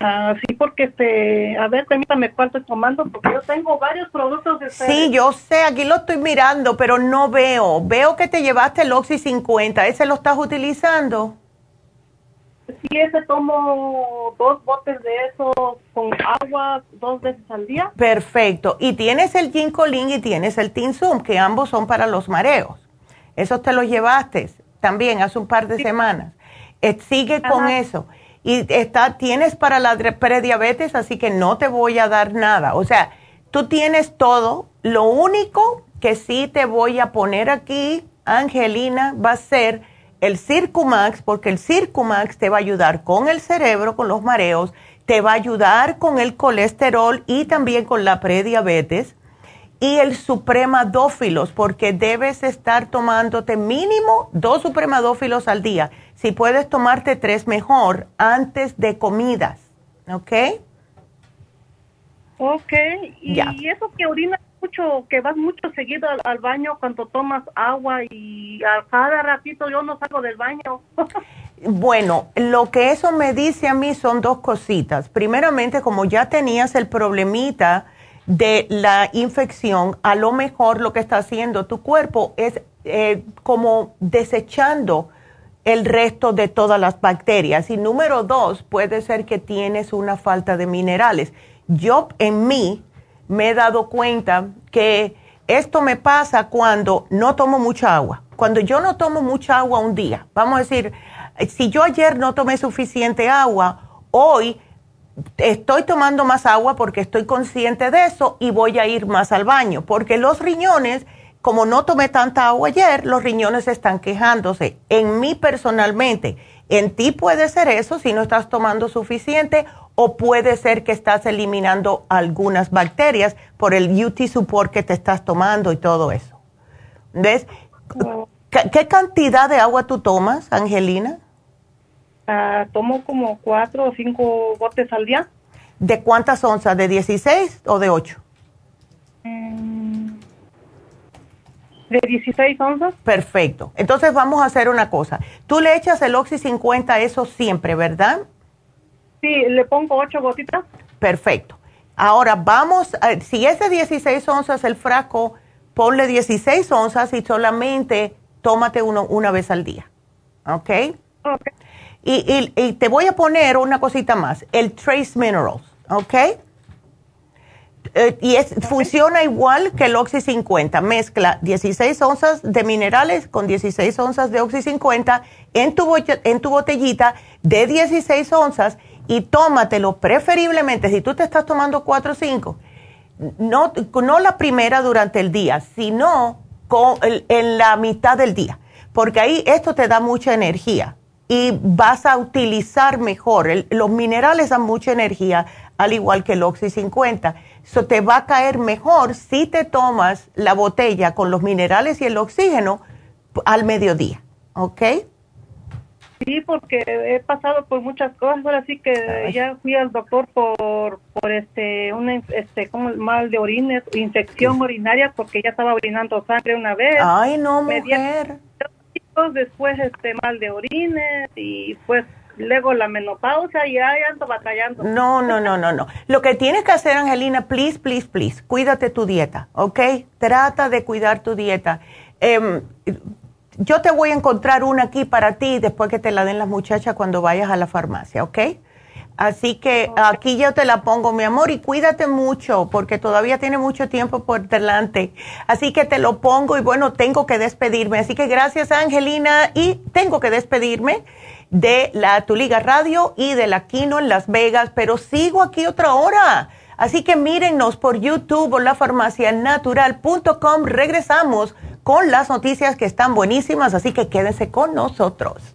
Speaker 8: Ah, sí, porque este, a ver, permítame cuál estoy tomando, porque yo tengo varios productos de
Speaker 3: Sí, yo sé, aquí lo estoy mirando, pero no veo. Veo que te llevaste el Oxy 50. ¿Ese lo estás utilizando?
Speaker 8: Sí, ese tomo dos botes de eso con agua dos veces al día.
Speaker 3: Perfecto. Y tienes el Ginkolin y tienes el Tinsum, que ambos son para los mareos. Esos te los llevaste también hace un par de semanas. Eh, sigue con eso. Y está, tienes para la prediabetes, así que no te voy a dar nada. O sea, tú tienes todo. Lo único que sí te voy a poner aquí, Angelina, va a ser el Circumax, porque el Circumax te va a ayudar con el cerebro, con los mareos, te va a ayudar con el colesterol y también con la prediabetes. Y el supremadófilos, porque debes estar tomándote mínimo dos supremadófilos al día. Si puedes tomarte tres, mejor, antes de comidas. ¿Ok?
Speaker 8: Ok, y eso que orinas mucho, que vas mucho seguido al, al baño cuando tomas agua y a cada ratito yo no salgo del baño. *laughs*
Speaker 3: Bueno, lo que eso me dice a mí son dos cositas. Primeramente, como ya tenías el problemita de la infección, a lo mejor lo que está haciendo tu cuerpo es eh, como desechando el resto de todas las bacterias. Y número dos, puede ser que tienes una falta de minerales. Yo en mí me he dado cuenta que esto me pasa cuando no tomo mucha agua. Cuando yo no tomo mucha agua un día, vamos a decir, si yo ayer no tomé suficiente agua, hoy estoy tomando más agua porque estoy consciente de eso y voy a ir más al baño, porque los riñones, como no tomé tanta agua ayer, los riñones están quejándose. En mí personalmente, en ti puede ser eso si no estás tomando suficiente o puede ser que estás eliminando algunas bacterias por el UT support que te estás tomando y todo eso. ¿Ves? ¿Qué, cantidad de agua tú tomas, Angelina?
Speaker 8: Ah, tomo como cuatro o cinco botes al día.
Speaker 3: ¿De cuántas onzas? ¿De 16 o de 8?
Speaker 8: Mm, De 16 onzas.
Speaker 3: Perfecto. Entonces vamos a hacer una cosa. Tú le echas el Oxy 50 a eso siempre, ¿verdad?
Speaker 8: Sí, le pongo ocho gotitas.
Speaker 3: Perfecto. Ahora vamos, a- si es de 16 onzas el frasco, ponle 16 onzas y solamente tómate uno una vez al día. ¿Ok?
Speaker 8: Ok.
Speaker 3: Y, y- y te voy a poner una cosita más, el Trace Minerals, ¿ok? Eh, y es, funciona igual que el Oxy 50. Mezcla 16 onzas de minerales con 16 onzas de Oxy 50 en tu, en tu botellita de 16 onzas y tómatelo preferiblemente, si tú te estás tomando 4 o 5, no, no la primera durante el día, sino con el- en la mitad del día, porque ahí esto te da mucha energía y vas a utilizar mejor. El- los minerales dan mucha energía, al igual que el Oxy 50. Eso te va a caer mejor si te tomas la botella con los minerales y el oxígeno al mediodía, ¿ok?
Speaker 8: Sí, porque he pasado por muchas cosas. Ahora sí que ya fui al doctor por, por este, una, este, como mal de orines, infección urinaria, porque ya estaba orinando sangre una vez.
Speaker 3: Ay, no, mujer.
Speaker 8: después este mal de orines y pues luego la menopausia y ahí ando batallando.
Speaker 3: No, no, no, no, no. Lo que tienes que hacer, Angelina, please, please, please, cuídate tu dieta, ¿ok? Trata de cuidar tu dieta. Em, yo te voy a encontrar una aquí para ti después que te la den las muchachas cuando vayas a la farmacia, ¿ok?
Speaker 9: Así que aquí yo te la pongo, mi amor, y cuídate mucho porque todavía tiene mucho tiempo por delante. Así que te lo pongo y bueno, tengo que despedirme. Así que gracias, Angelina, y tengo que despedirme de la Tuliga Radio y de la Kino en Las Vegas, pero sigo aquí otra hora. Así que mírennos por YouTube o lafarmacianatural.com. Regresamos con las noticias que están buenísimas, así que quédense con nosotros.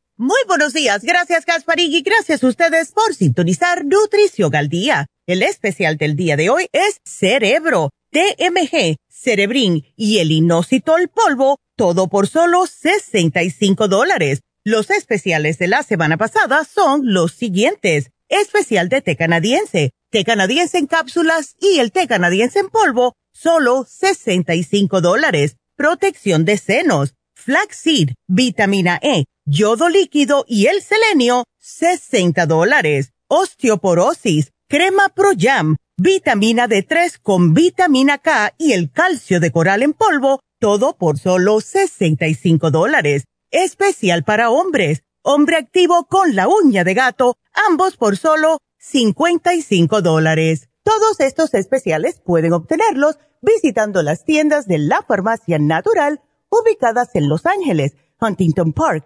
Speaker 3: Muy buenos días, gracias y gracias a ustedes por sintonizar Nutrición al Día. El especial del día de hoy es Cerebro, TMG, Cerebrin y el Inositol Polvo, todo por solo 65 dólares. Los especiales de la semana pasada son los siguientes. Especial de té canadiense, té canadiense en cápsulas y el té canadiense en polvo, solo 65 dólares. Protección de senos, flaxseed, vitamina E, yodo líquido y el selenio, 60 dólares. Osteoporosis, crema Pro Jam, vitamina D3 con vitamina K y el calcio de coral en polvo, todo por solo 65 dólares especial para hombres, hombre activo con la uña de gato, ambos por solo 55 dólares. Todos estos especiales pueden obtenerlos visitando las tiendas de la farmacia natural ubicadas en Los Ángeles, Huntington Park,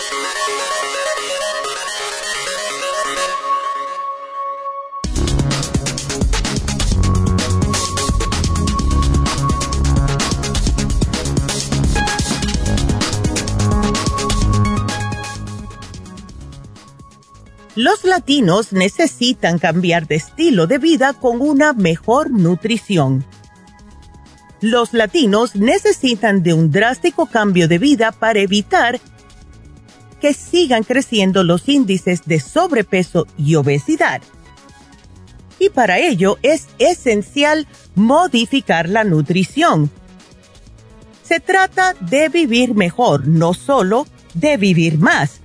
Speaker 3: Los latinos necesitan cambiar de estilo de vida con una mejor nutrición. Los latinos necesitan de un drástico cambio de vida para evitar que sigan creciendo los índices de sobrepeso y obesidad. Y para ello es esencial modificar la nutrición. Se trata de vivir mejor, no solo de vivir más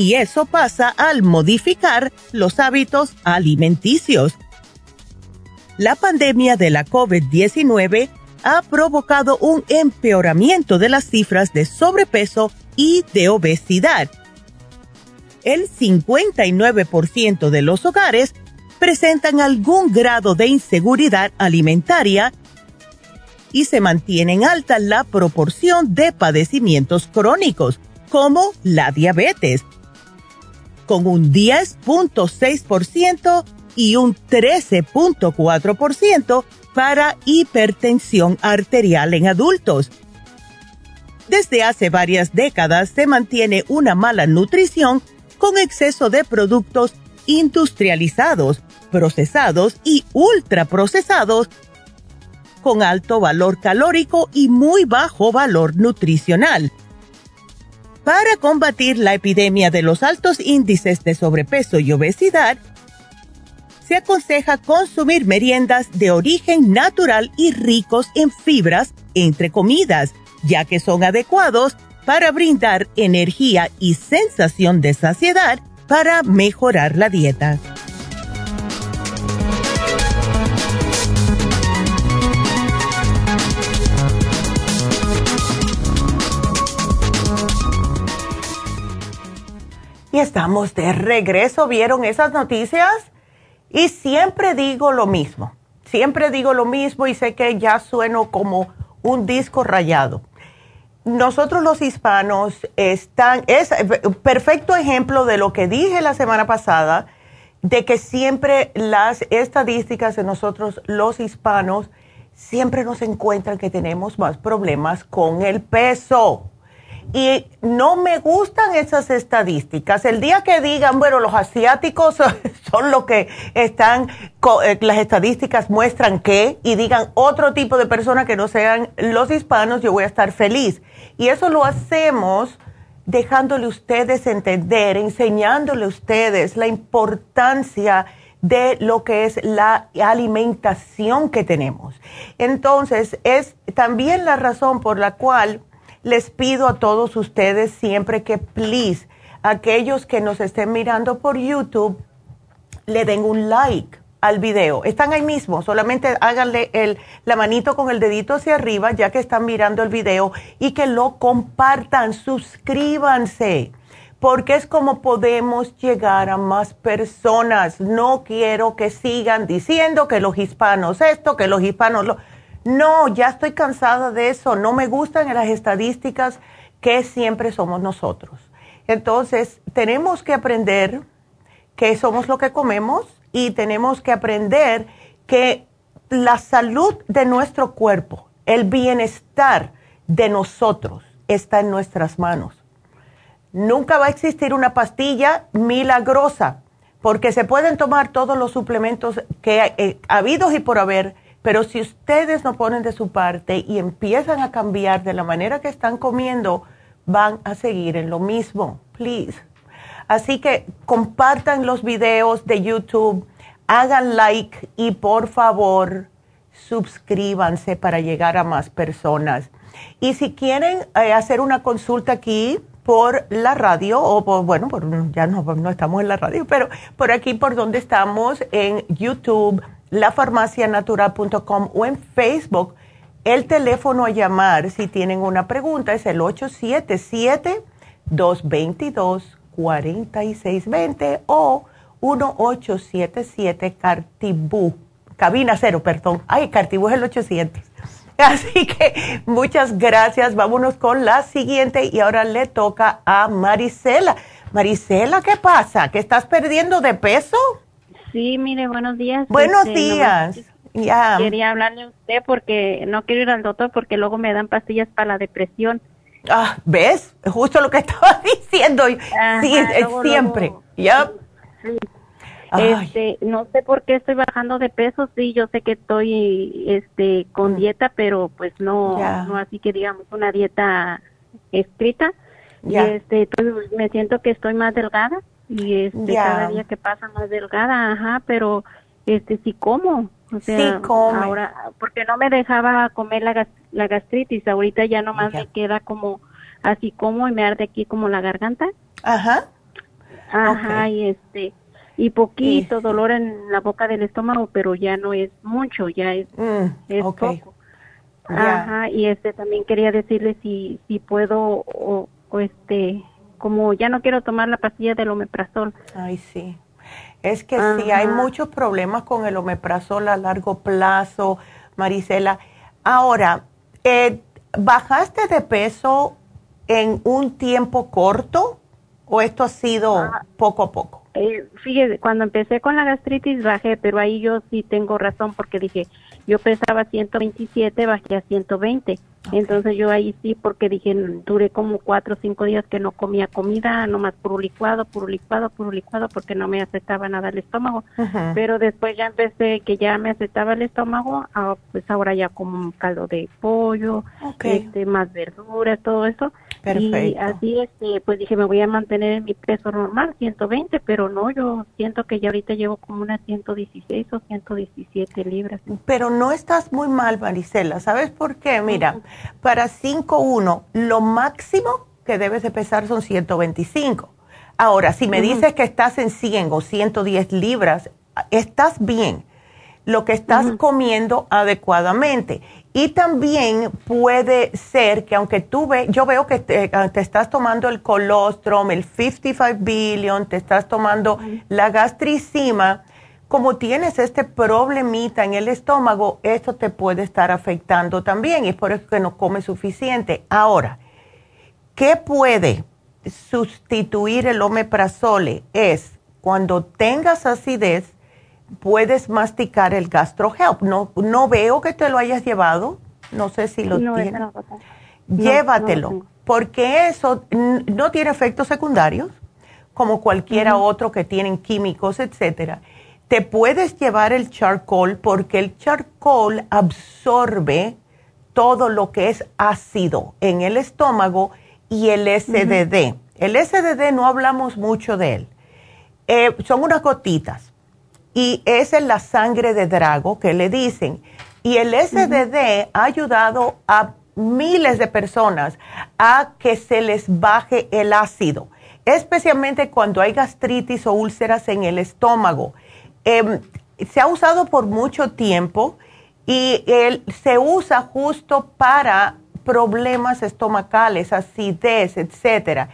Speaker 3: y eso pasa al modificar los hábitos alimenticios. La pandemia de la COVID-19 ha provocado un empeoramiento de las cifras de sobrepeso y de obesidad. El 59% de los hogares presentan algún grado de inseguridad alimentaria
Speaker 6: y se mantiene en alta la proporción de padecimientos crónicos, como la diabetes, con un 10.6% y un 13.4% para hipertensión arterial en adultos. Desde hace varias décadas se mantiene una mala nutrición con exceso de productos industrializados, procesados y ultraprocesados con alto valor calórico y muy bajo valor nutricional. Para combatir la epidemia de los altos índices de sobrepeso y obesidad, se aconseja consumir meriendas de origen natural y ricos en fibras entre comidas, ya que son adecuados para brindar energía y sensación de saciedad para mejorar la dieta.
Speaker 3: Y estamos de regreso. ¿Vieron esas noticias? Y siempre digo lo mismo. Siempre digo lo mismo y sé que ya sueno como un disco rayado. Nosotros los hispanos están, es perfecto ejemplo de lo que dije la semana pasada, de que siempre las estadísticas de nosotros los hispanos siempre nos encuentran que tenemos más problemas con el peso. Y no me gustan esas estadísticas. El día que digan, bueno, los asiáticos *laughs* son los que están, eh, las estadísticas muestran que, y digan otro tipo de personas que no sean los hispanos, yo voy a estar feliz. Y eso lo hacemos dejándole ustedes entender, enseñándole a ustedes la importancia de lo que es la alimentación que tenemos. Entonces, es también la razón por la cual les pido a todos ustedes siempre que, please, aquellos que nos estén mirando por YouTube, le den un like al video. Están ahí mismo, solamente háganle el, la manito con el dedito hacia arriba ya que están mirando el video y que lo compartan, suscríbanse, porque es como podemos llegar a más personas. No quiero que sigan diciendo que los hispanos esto, que los hispanos lo... No, ya estoy cansada de eso. No me gustan las estadísticas que siempre somos nosotros. Entonces, tenemos que aprender que somos lo que comemos y tenemos que aprender que la salud de nuestro cuerpo, el bienestar de nosotros está en nuestras manos. Nunca va a existir una pastilla milagrosa porque se pueden tomar todos los suplementos que eh, habidos y por haber pero si ustedes no ponen de su parte y empiezan a cambiar de la manera que están comiendo, van a seguir en lo mismo, please. Así que compartan los videos de YouTube, hagan like y por favor suscríbanse para llegar a más personas. Y si quieren eh, hacer una consulta aquí por la radio, o por, bueno, ya no, no estamos en la radio, pero por aquí por donde estamos en YouTube lafarmacianatural.com o en Facebook. El teléfono a llamar si tienen una pregunta es el 877-222-4620 o 1877 Cartibú. Cabina cero, perdón. Ay, Cartibú es el 800. *laughs* Así que muchas gracias. Vámonos con la siguiente y ahora le toca a Marisela. Marisela, ¿qué pasa? ¿Que estás perdiendo de peso?
Speaker 10: Sí, mire, buenos días.
Speaker 3: Buenos este, días.
Speaker 10: Ya. Quería hablarle a usted porque no quiero ir al doctor porque luego me dan pastillas para la depresión.
Speaker 3: Ah, ¿ves? Justo lo que *laughs* estaba diciendo. sí, siempre. Ya.
Speaker 10: Este, no sé por qué estoy bajando de peso, sí, yo sé que estoy este con mm. dieta, pero pues no no así que digamos una dieta escrita. Y este, pues, me siento que estoy más delgada y este cada día que pasa más delgada, ajá, pero este sí como, o sea, ahora porque no me dejaba comer la, la gastritis, ahorita ya nomás me queda como así como y me arde aquí como la garganta.
Speaker 3: Ajá.
Speaker 10: Ajá, y este y poquito dolor en la boca del estómago, pero ya no es mucho, ya es, mm, es poco. Ajá, y este también quería decirle si si puedo o este como ya no quiero tomar la pastilla del omeprazol.
Speaker 3: Ay, sí. Es que sí, hay muchos problemas con el omeprazol a largo plazo, Marisela. Ahora, eh, ¿bajaste de peso en un tiempo corto o esto ha sido ah. poco a poco?
Speaker 10: Eh, fíjese, cuando empecé con la gastritis bajé, pero ahí yo sí tengo razón porque dije, yo pesaba 127, bajé a 120. Entonces yo ahí sí, porque dije, duré como cuatro o cinco días que no comía comida, nomás puro licuado, puro licuado, puro licuado, porque no me aceptaba nada el estómago. Pero después ya empecé que ya me aceptaba el estómago, ah, pues ahora ya como un caldo de pollo, este, más verduras, todo eso. Y así, este, pues dije, me voy a mantener en mi peso normal, 120, pero no, yo siento que ya ahorita llevo como unas 116 o 117 libras.
Speaker 3: Pero no estás muy mal, Marisela, ¿sabes por qué? Mira, para 5'1, lo máximo que debes de pesar son 125. Ahora, si me dices que estás en 100 o 110 libras, estás bien. Lo que estás comiendo adecuadamente. Y también puede ser que aunque tú ve, yo veo que te, ah, estás tomando el colostrum, el 55 billion, te estás tomando la gastricima, como tienes este problemita en el estómago, esto te puede estar afectando también y es por eso que no comes suficiente. Ahora, ¿qué puede sustituir el omeprazole? Es cuando tengas acidez, puedes masticar el GastroHelp. No, no veo que te lo hayas llevado. No sé si lo tienes. Llévatelo, porque eso no tiene efectos secundarios, como cualquiera otro que tienen químicos, etcétera. Te puedes llevar el charcoal porque el charcoal absorbe todo lo que es ácido en el estómago y el SDD. El SDD no hablamos mucho de él. Eh, son unas gotitas y es la sangre de drago que le dicen. Y el SDD ha ayudado a miles de personas a que se les baje el ácido, especialmente cuando hay gastritis o úlceras en el estómago. Em, se ha usado por mucho tiempo y se usa justo para problemas estomacales, acidez, etc.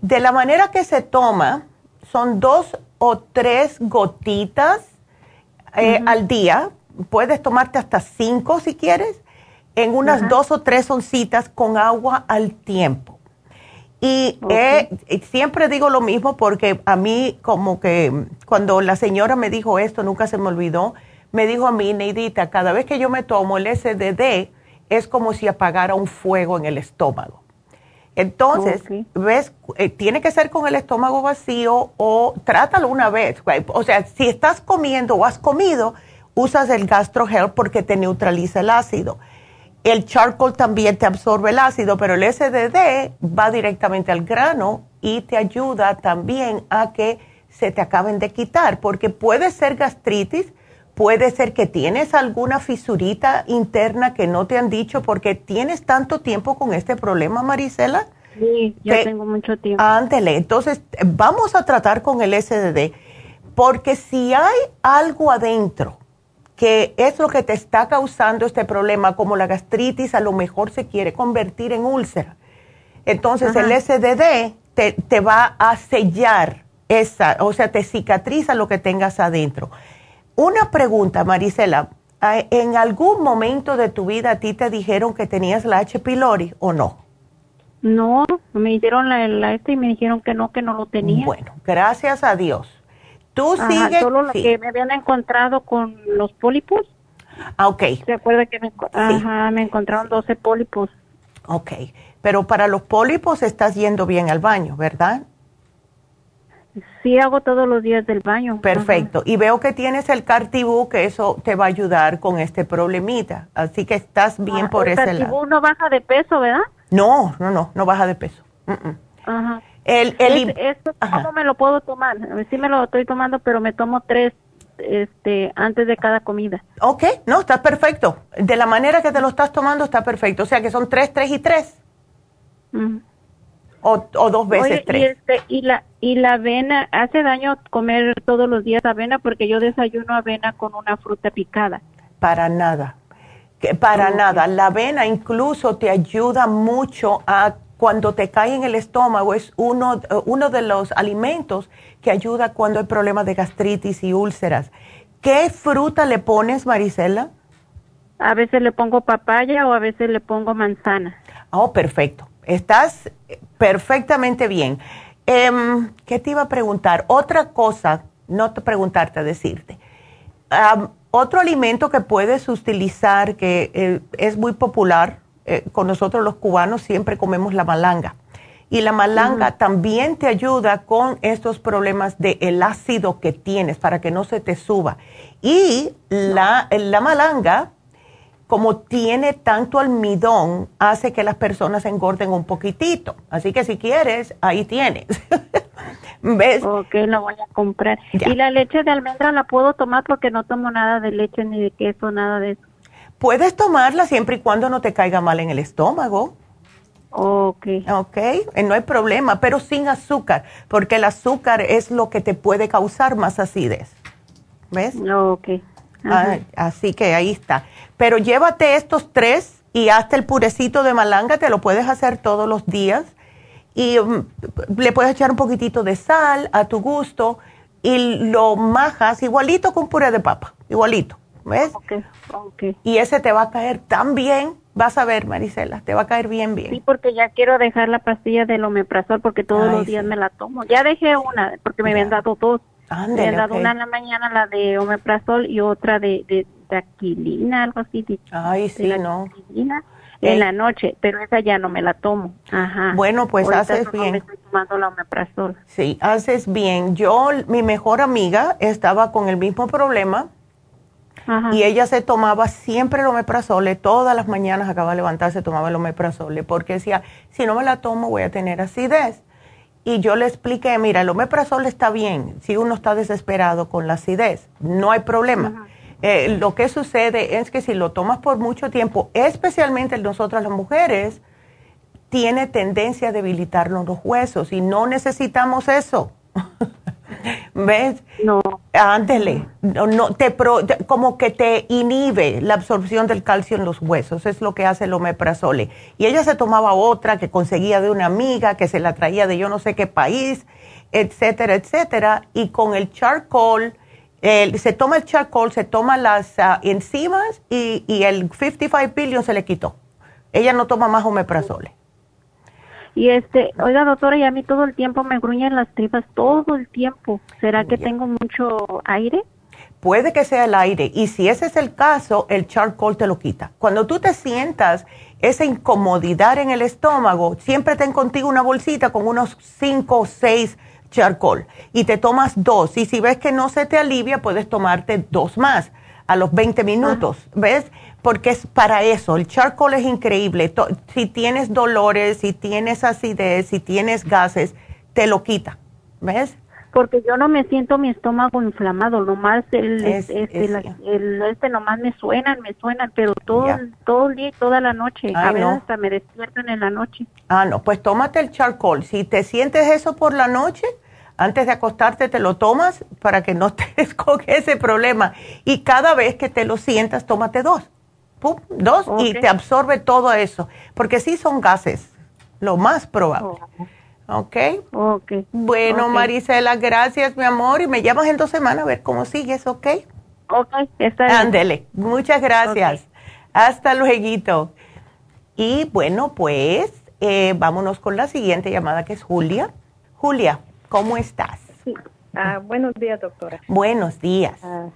Speaker 3: De la manera que se toma, son dos o tres gotitas eh, al día. Puedes tomarte hasta cinco si quieres, en unas dos o tres oncitas con agua al tiempo. Y siempre digo lo mismo porque a mí como que cuando la señora me dijo esto, nunca se me olvidó, me dijo a mí, Neidita, cada vez que yo me tomo el SDD es como si apagara un fuego en el estómago. Entonces, ves, eh, tiene que ser con el estómago vacío o trátalo una vez. O sea, si estás comiendo o has comido, usas el GastroHelp porque te neutraliza el ácido. El charcoal también te absorbe el ácido, pero el SDD va directamente al grano y te ayuda también a que se te acaben de quitar, porque puede ser gastritis, puede ser que tienes alguna fisurita interna que no te han dicho porque tienes tanto tiempo con este problema, Marisela.
Speaker 10: Sí, ya tengo mucho tiempo.
Speaker 3: Ándele, entonces vamos a tratar con el SDD porque si hay algo adentro que es lo que te está causando este problema, como la gastritis, a lo mejor se quiere convertir en úlcera. Entonces el SDD te, te va a sellar esa, o sea, te cicatriza lo que tengas adentro. Una pregunta, Marisela. ¿En algún momento de tu vida a ti te dijeron que tenías la H. pylori o no?
Speaker 10: No, me hicieron la, la este y me dijeron que no, que no lo tenía.
Speaker 3: Bueno, gracias a Dios. Tú
Speaker 10: Ajá,
Speaker 3: sigues.
Speaker 10: Solo lo que me habían encontrado con los pólipos.
Speaker 3: Ah, ok.
Speaker 10: ¿Se acuerda que me, ajá, me encontraron 12 pólipos?
Speaker 3: Ok, pero para los pólipos estás yendo bien al baño, ¿verdad?
Speaker 10: Sí, hago todos los días del baño.
Speaker 3: Perfecto. Y veo que tienes el Cartibú, que eso te va a ayudar con este problemita. Así que estás bien
Speaker 10: ah,
Speaker 3: por ese lado.
Speaker 10: El Cartibú no baja de peso, ¿verdad?
Speaker 3: No, no, no, no baja de peso.
Speaker 10: Ajá.
Speaker 3: El, el,
Speaker 10: ¿Esto cómo me lo puedo tomar? Sí me lo estoy tomando, pero me tomo tres este, antes de cada comida.
Speaker 3: Ok, no, está perfecto. De la manera que te lo estás tomando está perfecto. O sea que son tres, tres y tres. O, o, dos veces tres.
Speaker 10: Y, este, y, la, y la avena, ¿hace daño comer todos los días avena? Porque yo desayuno avena con una fruta picada.
Speaker 3: Para nada. Para nada. La avena incluso te ayuda mucho a cuando te cae en el estómago. Es uno, uno de los alimentos que ayuda cuando hay problemas de gastritis y úlceras. ¿Qué fruta le pones, Marisela?
Speaker 10: A veces le pongo papaya o a veces le pongo manzana.
Speaker 3: Oh, perfecto. Estás perfectamente bien. Em, ¿Qué te iba a preguntar? Otra cosa, no te preguntarte, decirte. otro alimento que puedes utilizar que eh, es muy popular eh, con nosotros los cubanos, siempre comemos la malanga. Y la malanga también te ayuda con estos problemas del el ácido que tienes para que no se te suba. Y la, la malanga como tiene tanto almidón, hace que las personas engorden un poquitito. Así que si quieres, ahí tienes. *laughs*
Speaker 10: ¿Ves? Ok, lo voy a comprar. ¿Y la leche de almendra la puedo tomar porque no tomo nada de leche ni de queso, nada de eso?
Speaker 3: Puedes tomarla siempre y cuando no te caiga mal en el estómago.
Speaker 10: Ok.
Speaker 3: Ok, eh, no hay problema, pero sin azúcar, porque el azúcar es lo que te puede causar más acidez. ¿Ves?
Speaker 10: Ok.
Speaker 3: Ah, así que ahí está. Pero llévate estos tres y hasta el purecito de malanga, te lo puedes hacer todos los días. Y mm, le puedes echar un poquitito de sal a tu gusto y lo majas igualito con puré de papa, igualito. ¿Ves? Y ese te va a caer tan bien, vas a ver, Marisela, te va a caer bien, bien.
Speaker 10: Sí, porque ya quiero dejar la pastilla del omeprazol porque todos los días me la tomo. Ya dejé una porque me habían dado dos me han dado una en la mañana, la de omeprazol, y otra de, de, aquilina, algo así.
Speaker 3: Ay, sí, no.
Speaker 10: en la noche, pero esa ya no me la tomo. Ajá.
Speaker 3: Bueno, pues haces bien.
Speaker 10: estoy tomando la omeprazol.
Speaker 3: Sí, haces bien. Yo, mi mejor amiga, estaba con el mismo problema. Ajá. Y ella se tomaba siempre el omeprazole, todas las mañanas acaba de levantarse, tomaba el omeprazole, porque decía, si no me la tomo voy a tener acidez. Y yo le expliqué, mira, el omeprazol está bien si uno está desesperado con la acidez, no hay problema. Eh, lo que sucede es que si lo tomas por mucho tiempo, especialmente nosotras las mujeres, tiene tendencia a debilitar los huesos y no necesitamos eso. *laughs* *laughs* ¿Ves?
Speaker 10: No.
Speaker 3: Ándele. No, no, te como que te inhibe la absorción del calcio en los huesos. Es lo que hace el omeprazole. Y ella se tomaba otra que conseguía de una amiga, que se la traía de yo no sé qué país, etcétera, etcétera. Y con el charcoal, se toma el charcoal, se toma las uh, enzimas y, y el 55 billion se le quitó. Ella no toma más omeprazole.
Speaker 10: Y este, oiga doctora, y a mí todo el tiempo me gruñen las tripas, todo el tiempo. ¿Será que tengo mucho aire?
Speaker 3: Puede que sea el aire. Y si ese es el caso, el charcoal te lo quita. Cuando tú te sientas esa incomodidad en el estómago, siempre ten contigo una bolsita con unos 5 o 6 charcoal y te tomas dos. Y si ves que no se te alivia, puedes tomarte dos más a los 20 minutos. ¿Ves? Porque es para eso. El charcoal es increíble. Si tienes dolores, si tienes acidez, si tienes gases, te lo quita. ¿Ves?
Speaker 10: Porque yo no me siento mi estómago inflamado, nomás el, este, el, este nomás me suenan, me suenan, pero todo, todo el día y toda la noche. a veces hasta me despiertan en la noche.
Speaker 3: Ah, no, pues tómate el charcoal. Si te sientes eso por la noche, antes de acostarte te lo tomas para que no *laughs* te con ese problema. Y cada vez que te lo sientas, tómate dos dos y te absorbe todo eso, porque sí son gases, lo más probable.
Speaker 10: Oh.
Speaker 3: ¿Ok? Bueno, Marisela, gracias, mi amor, y me llamas en dos semanas a ver cómo sigues, ¿ok?
Speaker 10: Ok, está bien.
Speaker 3: Ándele, muchas gracias. Hasta luego. Y bueno, pues eh, vámonos con la siguiente llamada que es Julia. Julia, ¿cómo estás?
Speaker 11: Ah, buenos días, doctora.
Speaker 3: Buenos días.
Speaker 11: Ah,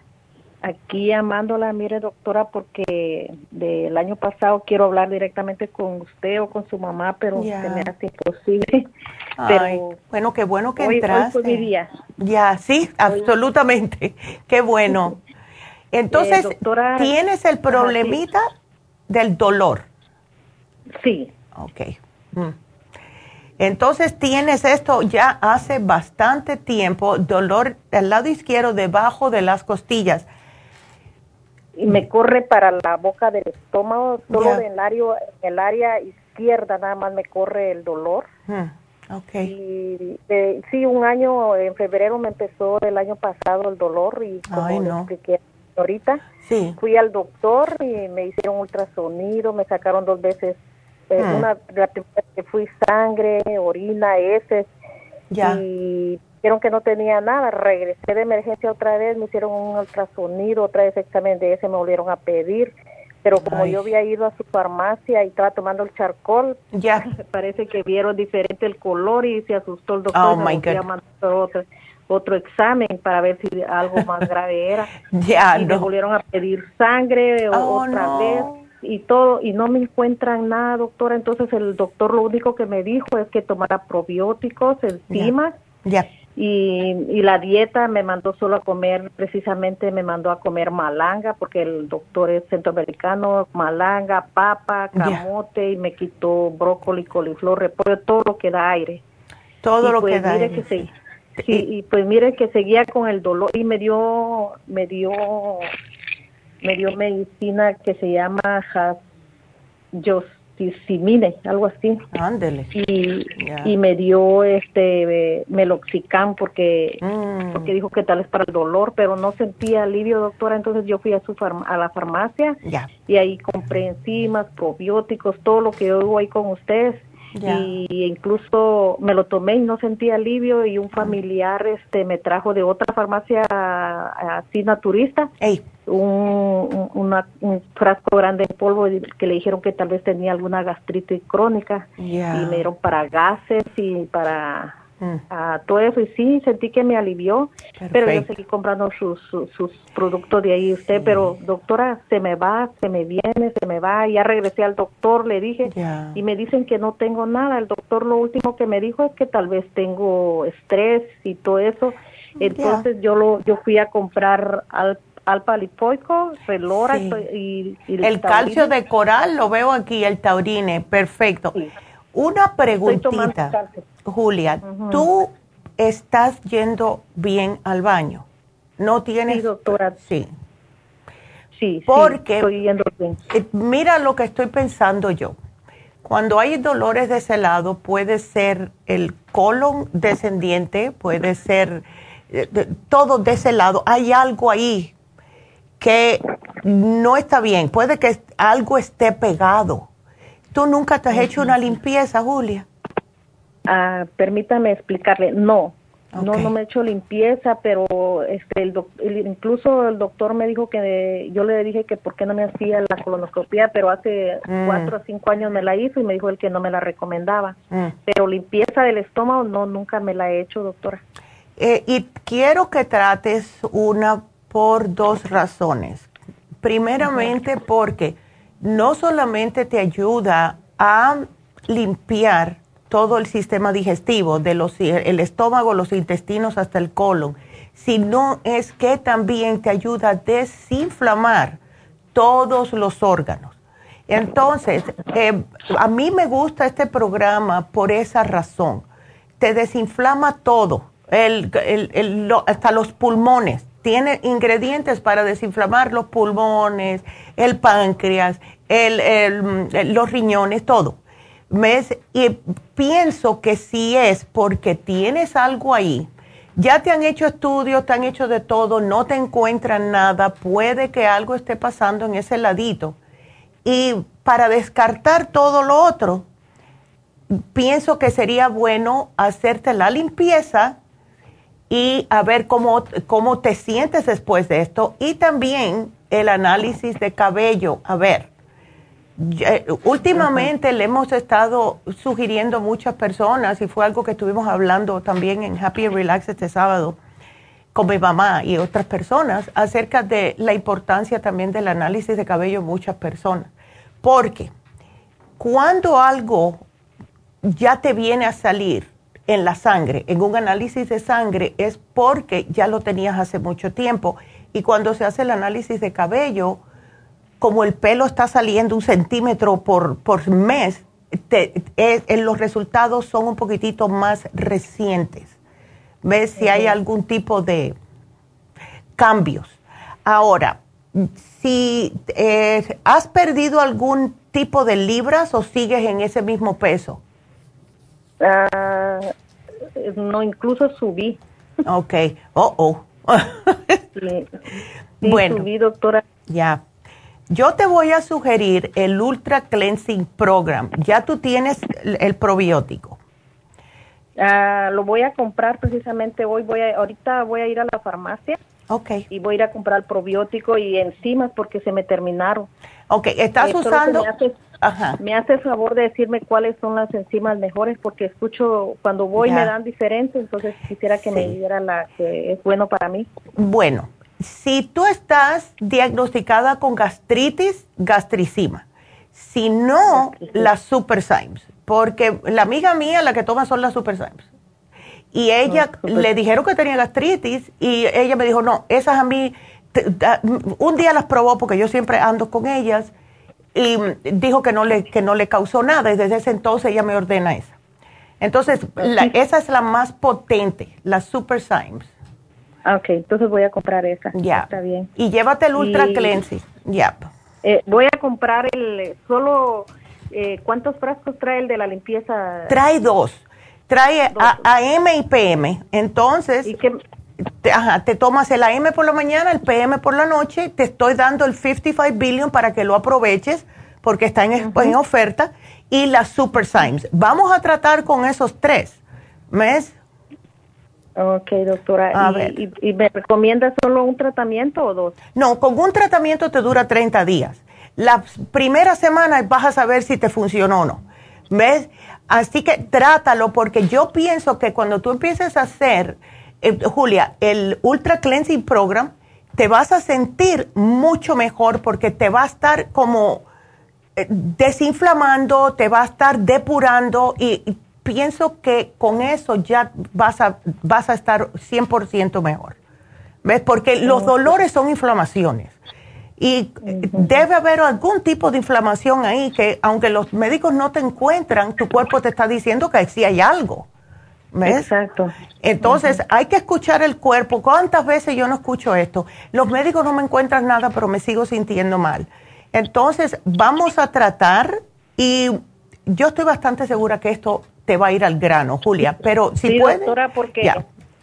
Speaker 11: aquí llamándola, mire doctora, porque del año pasado quiero hablar directamente con usted o con su mamá, pero se me hace imposible. pero
Speaker 3: bueno, qué bueno que entraste.
Speaker 11: Hoy fue mi día.
Speaker 3: Ya, sí, absolutamente. *laughs* qué bueno. *laughs* Entonces, eh, ¿tienes el problemita del dolor?
Speaker 11: Sí.
Speaker 3: Ok. Mm. Entonces tienes esto ya hace bastante tiempo, dolor del lado izquierdo debajo de las costillas
Speaker 11: y me corre para la boca del estómago, solo en, el área, en el área izquierda nada más me corre el dolor.
Speaker 3: Hmm, okay.
Speaker 11: Y eh, sí, un año, en febrero me empezó el año pasado el dolor y como
Speaker 3: Ay, no.
Speaker 11: expliqué ahorita,
Speaker 3: sí.
Speaker 11: fui al doctor y me hicieron ultrasonido, me sacaron dos veces, eh, hmm. una, la primera que fui sangre, orina, heces,
Speaker 3: ya.
Speaker 11: y dijeron que no tenía nada, regresé de emergencia otra vez, me hicieron un ultrasonido, otra vez examen de ese me volvieron a pedir, pero como yo había ido a su farmacia y estaba tomando el charcoal,
Speaker 3: ya *laughs*
Speaker 11: parece que vieron diferente el color y se asustó el doctor. Oh,
Speaker 3: my God.
Speaker 11: Otro, otro examen para ver si algo más *laughs* grave era.
Speaker 3: ya,
Speaker 11: y me volvieron a pedir sangre
Speaker 3: oh,
Speaker 11: otra vez y todo y no me encuentran nada, doctora. Entonces el doctor lo único que me dijo es que tomara probióticos, enzimas.
Speaker 3: Ya.
Speaker 11: Y, y, la dieta me mandó solo a comer, precisamente me mandó a comer malanga, porque el doctor es centroamericano, malanga, papa, camote, y me quitó brócoli, coliflor, repollo, todo lo que da aire.
Speaker 3: Todo lo
Speaker 11: pues
Speaker 3: que da
Speaker 11: aire. Que sí, y pues mire que seguía con el dolor y me dio, me dio, me dio medicina que se llama Just Simine, algo así.
Speaker 3: Ándele.
Speaker 11: Y, y me dio este meloxicam porque
Speaker 3: mm.
Speaker 11: porque dijo que tal es para el dolor, pero no sentía alivio, doctora, entonces yo fui a su a la farmacia y ahí compré enzimas, probióticos, todo lo que yo hago ahí con ustedes. Y incluso me lo tomé y no sentí alivio y un familiar este me trajo de otra farmacia así naturista. Un, un frasco grande de polvo que le dijeron que tal vez tenía alguna gastritis crónica. Y me dieron para gases y para mm. todo eso y sí sentí que me alivió pero yo seguí comprando sus, sus, productos de ahí. Usted pero doctora se me va se me viene se me va. Ya regresé al doctor le dije y me dicen que no tengo nada. El doctor lo último que me dijo es que tal vez tengo estrés y todo eso. Entonces yo lo yo fui a comprar al alfa lipoico, relora y,
Speaker 3: el, calcio de coral lo veo aquí, el taurine, perfecto. Una preguntita, Julia, ¿tú estás yendo bien al baño? ¿No tienes?
Speaker 11: Sí, doctora.
Speaker 3: Sí.
Speaker 11: Sí,
Speaker 3: Porque,
Speaker 11: estoy yendo bien.
Speaker 3: Eh, mira lo que estoy pensando yo. Cuando hay dolores de ese lado, puede ser el colon descendiente, puede ser eh, todo de ese lado. Hay algo ahí que no está bien, puede que algo esté pegado. ¿Tú nunca te has hecho una limpieza, Julia?
Speaker 11: Ah, permítame explicarle, no, no, no me he hecho limpieza, pero este, el, incluso el doctor me dijo que yo le dije que por qué no me hacía la colonoscopia, pero hace
Speaker 3: Mm.
Speaker 11: cuatro o cinco años me la hizo y me dijo él que no me la recomendaba.
Speaker 3: Mm.
Speaker 11: Pero limpieza del estómago no, nunca me la he hecho, doctora.
Speaker 3: Eh, y quiero que trates una por dos razones. Primeramente porque no solamente te ayuda a limpiar todo el sistema digestivo, de los, el estómago, los intestinos hasta el colon, sino es que también te ayuda a desinflamar todos los órganos. Entonces, eh, a mí me gusta este programa por esa razón. Te desinflama todo, el, el, hasta los pulmones tiene ingredientes para desinflamar los pulmones, el páncreas, los riñones, todo. Y pienso que si es porque tienes algo ahí, ya te han hecho estudios, te han hecho de todo, no te encuentran nada, puede que algo esté pasando en ese ladito. Y para descartar todo lo otro, pienso que sería bueno hacerte la limpieza y a ver cómo, cómo te sientes después de esto y también el análisis de cabello. A ver, últimamente le hemos estado sugiriendo a muchas personas y fue algo que estuvimos hablando también en Happy and Relax este sábado con mi mamá y otras personas acerca de la importancia también del análisis de cabello en muchas personas. Porque cuando algo ya te viene a salir, en la sangre, en un análisis de sangre, es porque ya lo tenías hace mucho tiempo. Y cuando se hace el análisis de cabello, como el pelo está saliendo un centímetro por, por mes, los resultados son un poquitito más recientes. ¿Ves si hay algún tipo de cambios? Ahora, si eh, has perdido algún tipo de libras o sigues en ese mismo peso?
Speaker 11: Ah, no, incluso subí.
Speaker 3: Ok, oh, oh. *laughs*
Speaker 11: bueno, subí, doctora.
Speaker 3: Ya. Yo te voy a sugerir el Ultra Cleansing Program. Ya tú tienes el, probiótico.
Speaker 11: Ah, lo voy a comprar precisamente hoy. Voy a, ahorita voy a ir a la farmacia.
Speaker 3: Ok.
Speaker 11: Y voy a ir a comprar el probiótico y enzimas porque se me terminaron.
Speaker 3: Ok, ¿estás usando...?
Speaker 11: Me hace, Ajá. me hace el favor de decirme cuáles son las enzimas mejores porque escucho cuando voy me dan diferentes, entonces quisiera que me diera la que es bueno para mí.
Speaker 3: Bueno, si tú estás diagnosticada con gastritis, gastricima. Si no, las Super Symes. Porque la amiga mía, la que toma son las Super Symes. Y ella le dijeron que tenía gastritis y ella me dijo, no, esas a mí, un día las probó porque yo siempre ando con ellas y dijo que no le, que no le causó nada y desde ese entonces ella me ordena esa. Entonces, esa es la más potente, la Super Symes.
Speaker 11: Ah, ok, entonces voy a comprar esa. Ya. Está bien.
Speaker 3: Y llévate el Ultra Cleansing. Ya.
Speaker 11: Eh, voy a comprar el solo, eh, ¿cuántos frascos trae el de la limpieza?
Speaker 3: Trae dos. Trae AM y PM. Entonces, te, ajá, te tomas el AM por la mañana, el PM por la noche. Te estoy dando el 55 billion para que lo aproveches porque está en, en oferta. Y las Super Symes. Vamos a tratar con esos tres. ¿Ves?
Speaker 11: Ok, doctora. ¿Y, me recomienda solo un tratamiento o dos?
Speaker 3: No, con un tratamiento te dura 30 días. La primera semana vas a saber si te funcionó o no. ¿Ves? Así que trátalo porque yo pienso que cuando tú empieces a hacer, eh, Julia, el Ultra Cleansing Program, te vas a sentir mucho mejor porque te va a estar como eh, desinflamando, te va a estar depurando y pienso que con eso ya vas a, vas a estar 100% mejor. ¿Ves? Porque los dolores son inflamaciones. Y debe haber algún tipo de inflamación ahí que aunque los médicos no te encuentran, tu cuerpo te está diciendo que sí hay algo. ¿Ves?
Speaker 11: Exacto.
Speaker 3: Entonces hay que escuchar el cuerpo. ¿Cuántas veces yo no escucho esto? Los médicos no me encuentran nada, pero me sigo sintiendo mal. Entonces vamos a tratar y yo estoy bastante segura que esto te va a ir al grano, Julia, pero si
Speaker 11: sí, doctora, porque...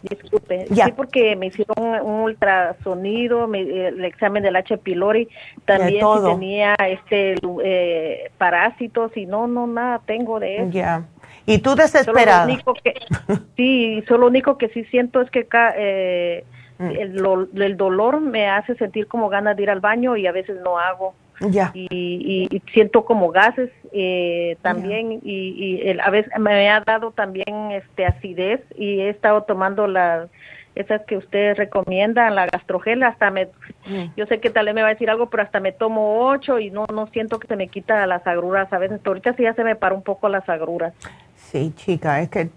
Speaker 11: Disculpe, sí, porque me hicieron un, ultrasonido, el examen del H. pylori, también si tenía este eh, parásitos y no, no, nada tengo de eso.
Speaker 3: Ya. ¿Y tú desesperada? *laughs*
Speaker 11: sí, solo lo único que sí siento es que eh, mm. el, el dolor me hace sentir como ganas de ir al baño y a veces no hago. Y, siento como gases eh, también y, a veces me ha dado también este acidez y he estado tomando las esas que usted recomienda, la gastrogel, hasta me, yo sé que tal vez me va a decir algo, pero hasta me tomo ocho y no, no siento que se me quita las agruras a veces, pero ahorita sí ya se me para un poco las agruras.
Speaker 3: Sí, chica, es que,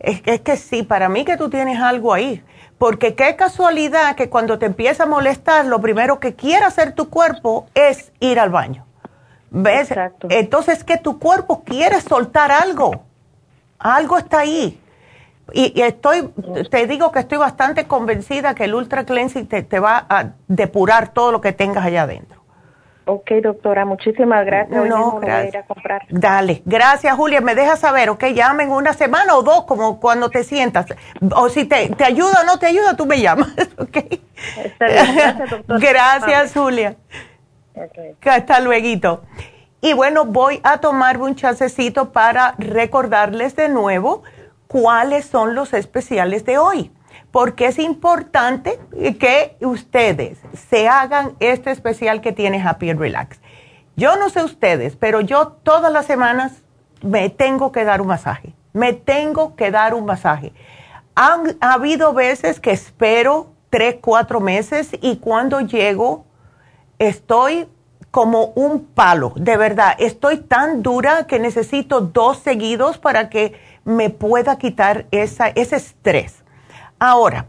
Speaker 3: es, es que sí, para mí que tú tienes algo ahí, porque qué casualidad que cuando te empieza a molestar, lo primero que quiere hacer tu cuerpo es ir al baño. ¿Ves? Exacto. Entonces que tu cuerpo quiere soltar algo. Algo está ahí. Y, estoy, te digo que estoy bastante convencida que el Ultra Cleansing te, te va a depurar todo lo que tengas allá adentro.
Speaker 11: Ok, doctora, muchísimas gracias. no, gracias. Voy a ir a comprar.
Speaker 3: Dale, gracias, Julia. Me dejas saber, ok, llamen una semana o dos, como cuando te sientas. O si te, te ayuda o no te ayuda, tú me llamas, *laughs* ok. Gracias, doctora. gracias, Julia. Okay. Hasta luego. Y bueno, voy a tomarme un chancecito para recordarles de nuevo cuáles son los especiales de hoy porque es importante que ustedes se hagan este especial que tiene Happy and Relax. Yo no sé ustedes, pero yo todas las semanas me tengo que dar un masaje. Me tengo que dar un masaje. Han ha habido veces que espero tres, cuatro meses y cuando llego estoy como un palo, de verdad. Estoy tan dura que necesito dos seguidos para que me pueda quitar ese estrés. Ahora,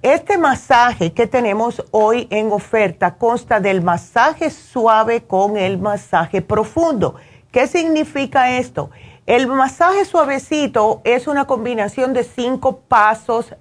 Speaker 3: este masaje que tenemos hoy en oferta consta del masaje suave con el masaje profundo. ¿Qué significa esto? El masaje suavecito es una combinación de cinco pasos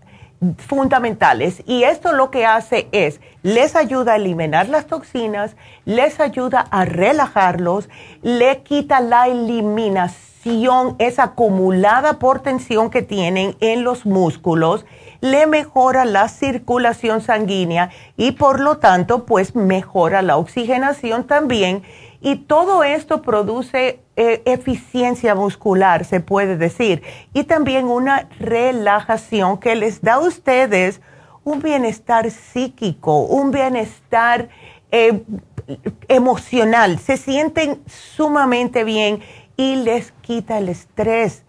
Speaker 3: fundamentales y esto lo que hace es les ayuda a eliminar las toxinas, les ayuda a relajarlos, le quita la eliminación, esa acumulada por tensión que tienen en los músculos le mejora la circulación sanguínea y por lo tanto pues mejora la oxigenación también y todo esto produce eh, eficiencia muscular, se puede decir, y también una relajación que les da a ustedes un bienestar psíquico, un bienestar eh, emocional, se sienten sumamente bien y les quita el estrés.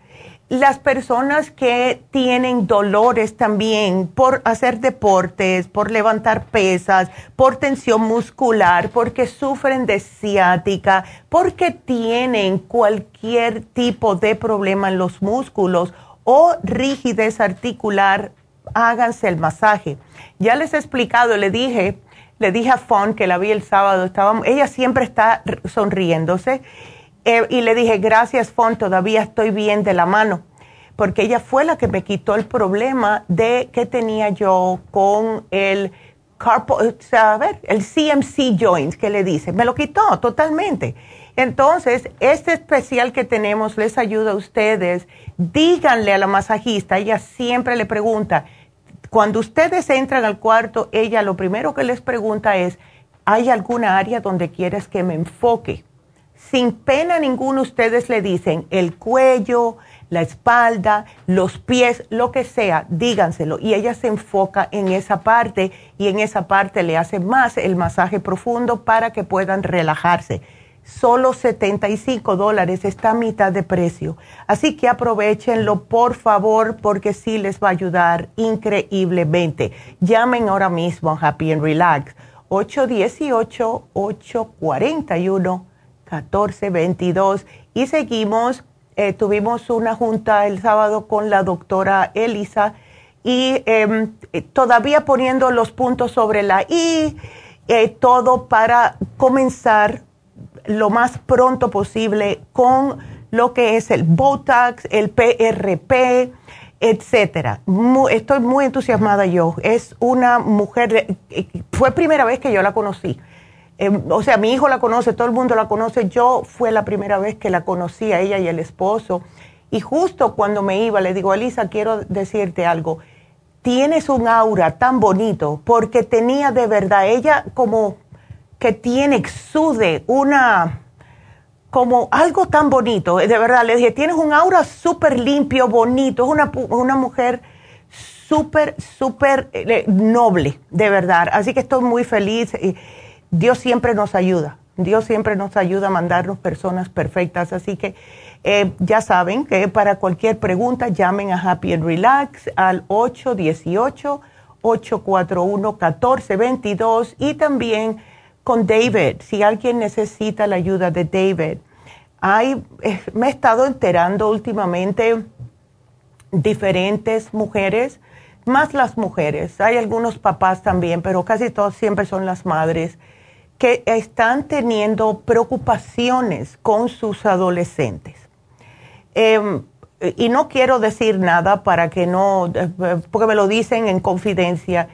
Speaker 3: Las personas que tienen dolores también por hacer deportes, por levantar pesas, por tensión muscular, porque sufren de ciática, porque tienen cualquier tipo de problema en los músculos o rigidez articular, háganse el masaje. Ya les he explicado, le dije, le dije a Fon que la vi el sábado, estaba, ella siempre está sonriéndose eh, y le dije, gracias Fon, todavía estoy bien de la mano, porque ella fue la que me quitó el problema de que tenía yo con el carpo, a ver, el CMC joint que le dice, me lo quitó totalmente. Entonces, este especial que tenemos les ayuda a ustedes. Díganle a la masajista, ella siempre le pregunta, cuando ustedes entran al cuarto, ella lo primero que les pregunta es, ¿hay alguna área donde quieres que me enfoque? Sin pena ninguna ustedes le dicen el cuello, la espalda, los pies, lo que sea, díganselo. Y ella se enfoca en esa parte y en esa parte le hace más el masaje profundo para que puedan relajarse. Solo 75 dólares está a mitad de precio. Así que aprovechenlo, por favor, porque sí les va a ayudar increíblemente. Llamen ahora mismo a Happy and Relax. 818 841 1422 y seguimos, eh, tuvimos una junta el sábado con la doctora Elisa y em, eh, todavía poniendo los puntos sobre la I, eh, todo para comenzar lo más pronto posible con lo que es el Botox, el PRP, etcétera. estoy muy entusiasmada yo. Es una mujer, fue primera vez que yo la conocí. Em, o sea, mi hijo la conoce, todo el mundo la conoce. Yo fue la primera vez que la conocí a ella y el esposo. Y justo cuando me iba, le digo, Elisa, quiero decirte algo. Tienes un aura tan bonito porque tenía de verdad, ella como que tiene, exude una, como algo tan bonito. De verdad, le dije, tienes un aura súper limpio, bonito. Es una, una mujer súper, súper eh, noble, de verdad. Así que estoy muy feliz. Dios siempre nos ayuda. Dios siempre nos ayuda a mandarnos personas perfectas. Así que eh, ya saben que para cualquier pregunta llamen a Happy and Relax al 818-841-1422 y también con David, si alguien necesita la ayuda de David. Hay, eh, me he estado enterando últimamente diferentes mujeres, más las mujeres, hay algunos papás también, pero casi todos siempre son las madres que están teniendo preocupaciones con sus adolescentes. Em, y no quiero decir nada para que no, eh, porque me lo dicen en confidencia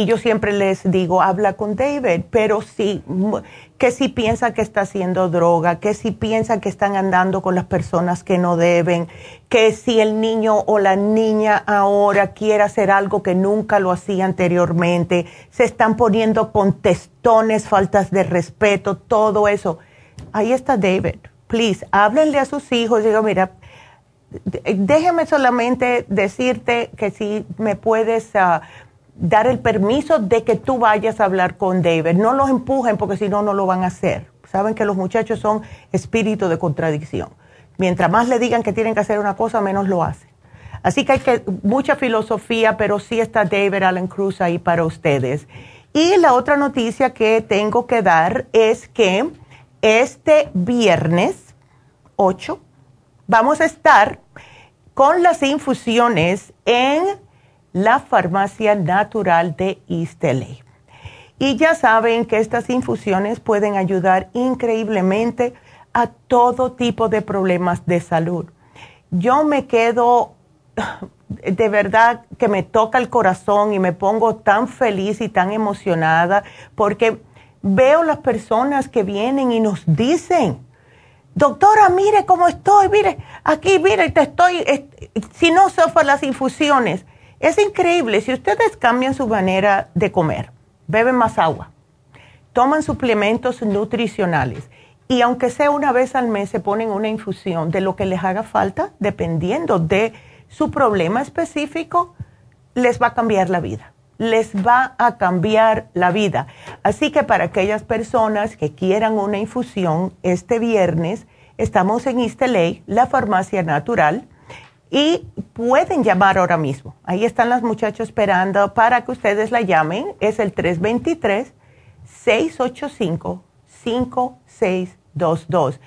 Speaker 3: y yo siempre les digo, habla con David, pero sí, que si piensa que está haciendo droga, que si piensa que están andando con las personas que no deben, que si el niño o la niña ahora quiere hacer algo que nunca lo hacía anteriormente, se están poniendo con testones, faltas de respeto, todo eso. Ahí está David. Please, háblenle a sus hijos, digo, mira, déjeme solamente decirte que si me puedes... Ah, dar el permiso de que tú vayas a hablar con David. No los empujen porque si no, no lo van a hacer. Saben que los muchachos son espíritu de contradicción. Mientras más le digan que tienen que hacer una cosa, menos lo hacen. Así que hay que, mucha filosofía, pero sí está David Allen Cruz ahí para ustedes. Y la otra noticia que tengo que dar es que este viernes 8 vamos a estar con las infusiones en la farmacia natural de East Y ya saben que estas infusiones pueden ayudar increíblemente a todo tipo de problemas de salud. Yo me quedo, *sighs* de verdad que me toca el corazón y me pongo tan feliz y tan emocionada porque veo las personas que vienen y nos dicen, doctora, mire cómo estoy, mire, aquí, mire, te estoy, si no son las infusiones, es increíble, si ustedes cambian su manera de comer, beben más agua, toman suplementos nutricionales y aunque sea una vez al mes se ponen una infusión de lo que les haga falta, dependiendo de su problema específico, les va a cambiar la vida. les va a cambiar la vida. Así que para aquellas personas que quieran una infusión, este viernes estamos en East la farmacia natural, y pueden llamar ahora mismo. Ahí están las muchachas esperando para que ustedes la llamen. Es el 323-685-5622.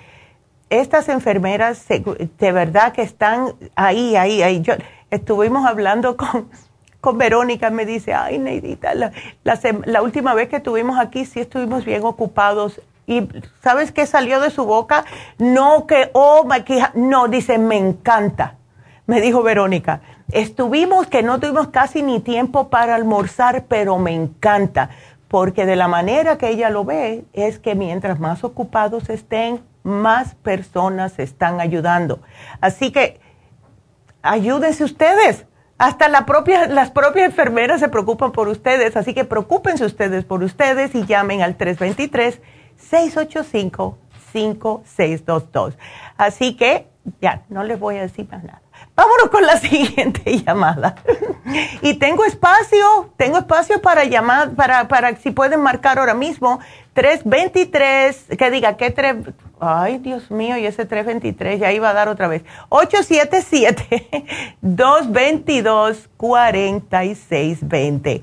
Speaker 3: Estas enfermeras de verdad que están ahí, ahí, ahí. Yo, estuvimos hablando con, con Verónica, me dice, ay, Neidita, la, la, última vez que estuvimos aquí sí estuvimos bien ocupados. Y ¿sabes qué salió de su boca? No que, oh, maquija, no, dice, me encanta me dijo Verónica, estuvimos que no tuvimos casi ni tiempo para almorzar, pero me encanta, porque de la manera que ella lo ve es que mientras más ocupados estén, más personas están ayudando. Así que ayúdense ustedes. Hasta la propia, las propias enfermeras se preocupan por ustedes, así que preocúpense ustedes por ustedes y llamen al 323-685-5622. Así que ya, no les voy a decir más nada. Vámonos con la *laughs* siguiente llamada. y tengo espacio, tengo espacio para llamar, para, para si pueden marcar ahora mismo, 323, que diga que 3, ay Dios mío, y ese 323 ya iba a dar otra vez, 877-222-4620.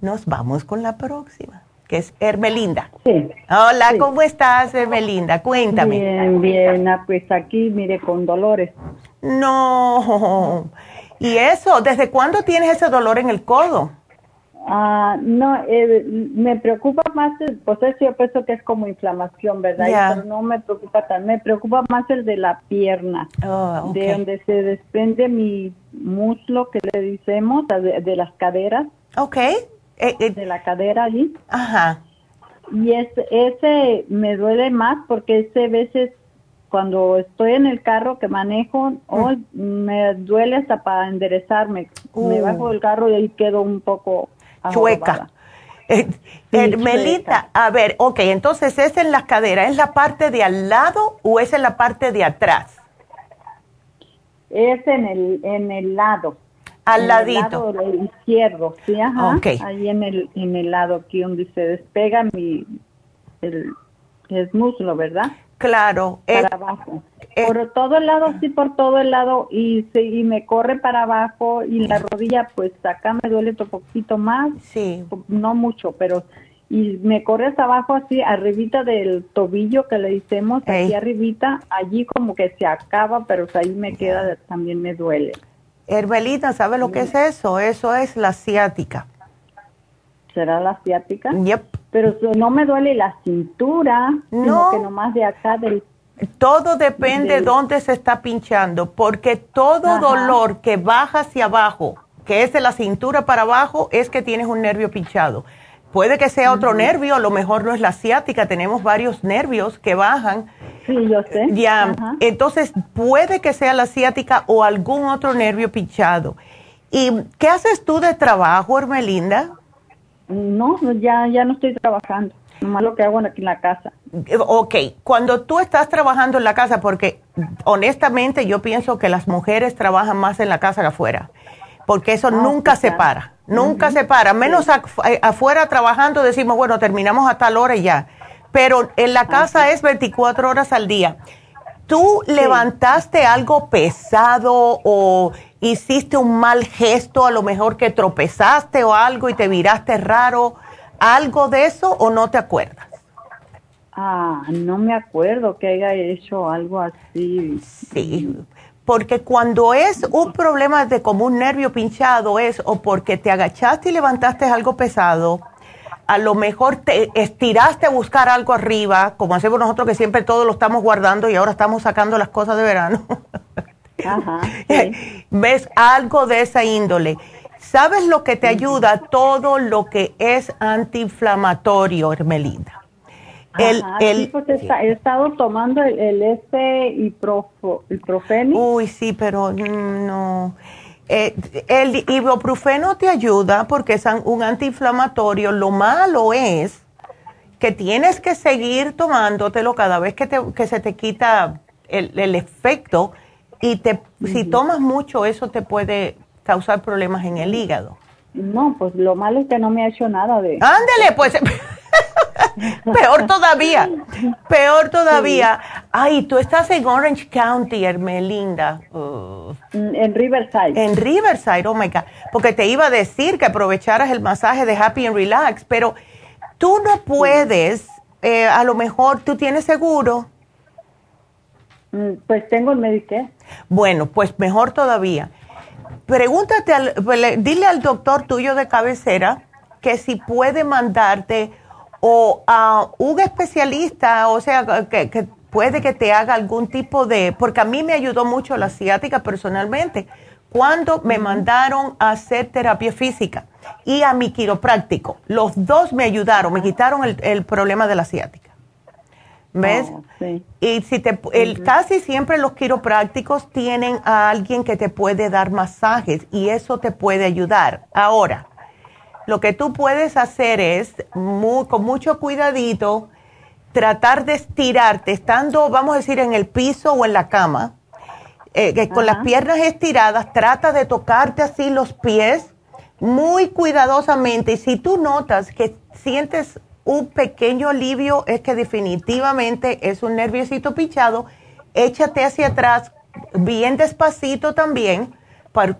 Speaker 3: Nos vamos con la próxima, que es Hermelinda.
Speaker 12: Sí.
Speaker 3: Hola, ¿cómo estás, Hermelinda? Cuéntame.
Speaker 12: Bien, bien, ah, pues aquí, mire, con dolores.
Speaker 3: No. ¿Y eso? ¿Desde cuándo tienes ese dolor en el codo?
Speaker 12: Ah, no, eh, me preocupa más, pues eso yo pienso que es como inflamación, ¿verdad? Pero no me preocupa tan, me preocupa más el de la pierna,
Speaker 3: oh,
Speaker 12: de donde se desprende mi muslo que le decimos, de, las caderas.
Speaker 3: Ok.
Speaker 12: Eh, eh. de la cadera allí.
Speaker 3: Ajá.
Speaker 12: Y ese, ese me duele más porque ese veces cuando estoy en el carro que manejo, mm. me duele hasta para enderezarme. Me uh. bajo del carro y ahí quedo un poco
Speaker 3: chueca. Eh, eh, Melita, a ver, ok, entonces es en la cadera, ¿es la parte de al lado o es en la parte de atrás?
Speaker 12: Es en el, en el lado.
Speaker 3: Al ladito.
Speaker 12: El lado izquierdo, sí, ajá. Ahí en el, en el lado aquí donde se despega mi, el, el muslo, ¿verdad?
Speaker 3: Claro.
Speaker 12: Para abajo. Por todo el lado, sí, por todo el lado, y, y me corre para abajo, y la rodilla, pues acá me duele un poquito más.
Speaker 3: Sí.
Speaker 12: No mucho, pero. Y me corre hasta abajo, así, arribita del tobillo que le hicimos, aquí arribita, allí como que se acaba, pero ahí me queda, también me duele.
Speaker 3: Herbelita, ¿sabe lo que es eso? Eso es la ciática.
Speaker 12: ¿Será la ciática?
Speaker 3: Yep
Speaker 12: pero no me duele la cintura, no. sino que nomás de acá del...
Speaker 3: Todo depende de dónde se está pinchando, porque todo dolor que baja hacia abajo, que es de la cintura para abajo, es que tienes un nervio pinchado. Puede que sea otro nervio, a lo mejor no es la ciática, tenemos varios nervios que bajan.
Speaker 12: Sí, yo sé.
Speaker 3: Ya, entonces puede que sea la ciática o algún otro nervio pinchado. ¿Y qué haces tú de trabajo, Hermelinda?
Speaker 12: No, ya, ya no estoy trabajando. Nomás lo que hago aquí en la casa.
Speaker 3: Ok, cuando tú estás trabajando en la casa, porque honestamente yo pienso que las mujeres trabajan más en la casa que afuera, porque eso ah, nunca se para, nunca se para, menos eh, afuera trabajando decimos, bueno, terminamos a tal hora y ya, pero en la ah, casa es 24 horas al día. ¿Tú levantaste algo pesado o hiciste un mal gesto, a lo mejor que tropezaste o algo y te viraste raro, algo de eso o no te acuerdas?
Speaker 12: Ah, no me acuerdo que haya hecho algo así.
Speaker 3: Sí, porque cuando es un problema de como un nervio pinchado es o porque te agachaste y levantaste algo pesado, a lo mejor te estiraste a buscar algo arriba, como hacemos nosotros que siempre todo lo estamos guardando y ahora estamos sacando las cosas de verano. *laughs*
Speaker 12: Ajá, *laughs*
Speaker 3: ¿Ves algo de esa índole? ¿Sabes lo que te ayuda? Todo lo que es antiinflamatorio, Hermelinda.
Speaker 12: El, el, he estado tomando el, el este ibuprofeno.
Speaker 3: Uy, sí, pero no. Eh, el ibuprofeno te ayuda porque es un antiinflamatorio. Lo malo es que tienes que seguir tomándotelo cada vez que, te, que se te quita el, el efecto y te, si tomas mucho, eso te puede causar problemas en el hígado.
Speaker 12: No, pues lo malo es que no me ha hecho nada de...
Speaker 3: Ándele, pues... *laughs* peor todavía, peor todavía. Ay, tú estás en Orange County, Hermelinda.
Speaker 12: Mm, en Riverside.
Speaker 3: En Riverside, oh my God. Porque te iba a decir que aprovecharas el masaje de Happy and Relax, pero tú no puedes, eh, a lo mejor tú tienes seguro.
Speaker 12: Mm, pues tengo el Medicare.
Speaker 3: Bueno, pues mejor todavía. Pregúntate, al, pues, dile al doctor tuyo de cabecera que si puede mandarte o a un especialista, o sea, que, puede que te haga algún tipo de, porque a mí me ayudó mucho la ciática personalmente, cuando me mandaron a hacer terapia física y a mi quiropráctico. Los dos me ayudaron, me quitaron el, problema de la ciática. ¿Ves? Oh, y si te, el, casi siempre los quiroprácticos tienen a alguien que te puede dar masajes y eso te puede ayudar. Ahora, lo que tú puedes hacer es, con mucho cuidadito, tratar de estirarte, estando, vamos a decir, en el piso o en la cama, eh, con las piernas estiradas, trata de tocarte así los pies muy cuidadosamente. Y si tú notas que sientes un pequeño alivio, es que definitivamente es un nerviosito pichado, échate hacia atrás bien despacito también,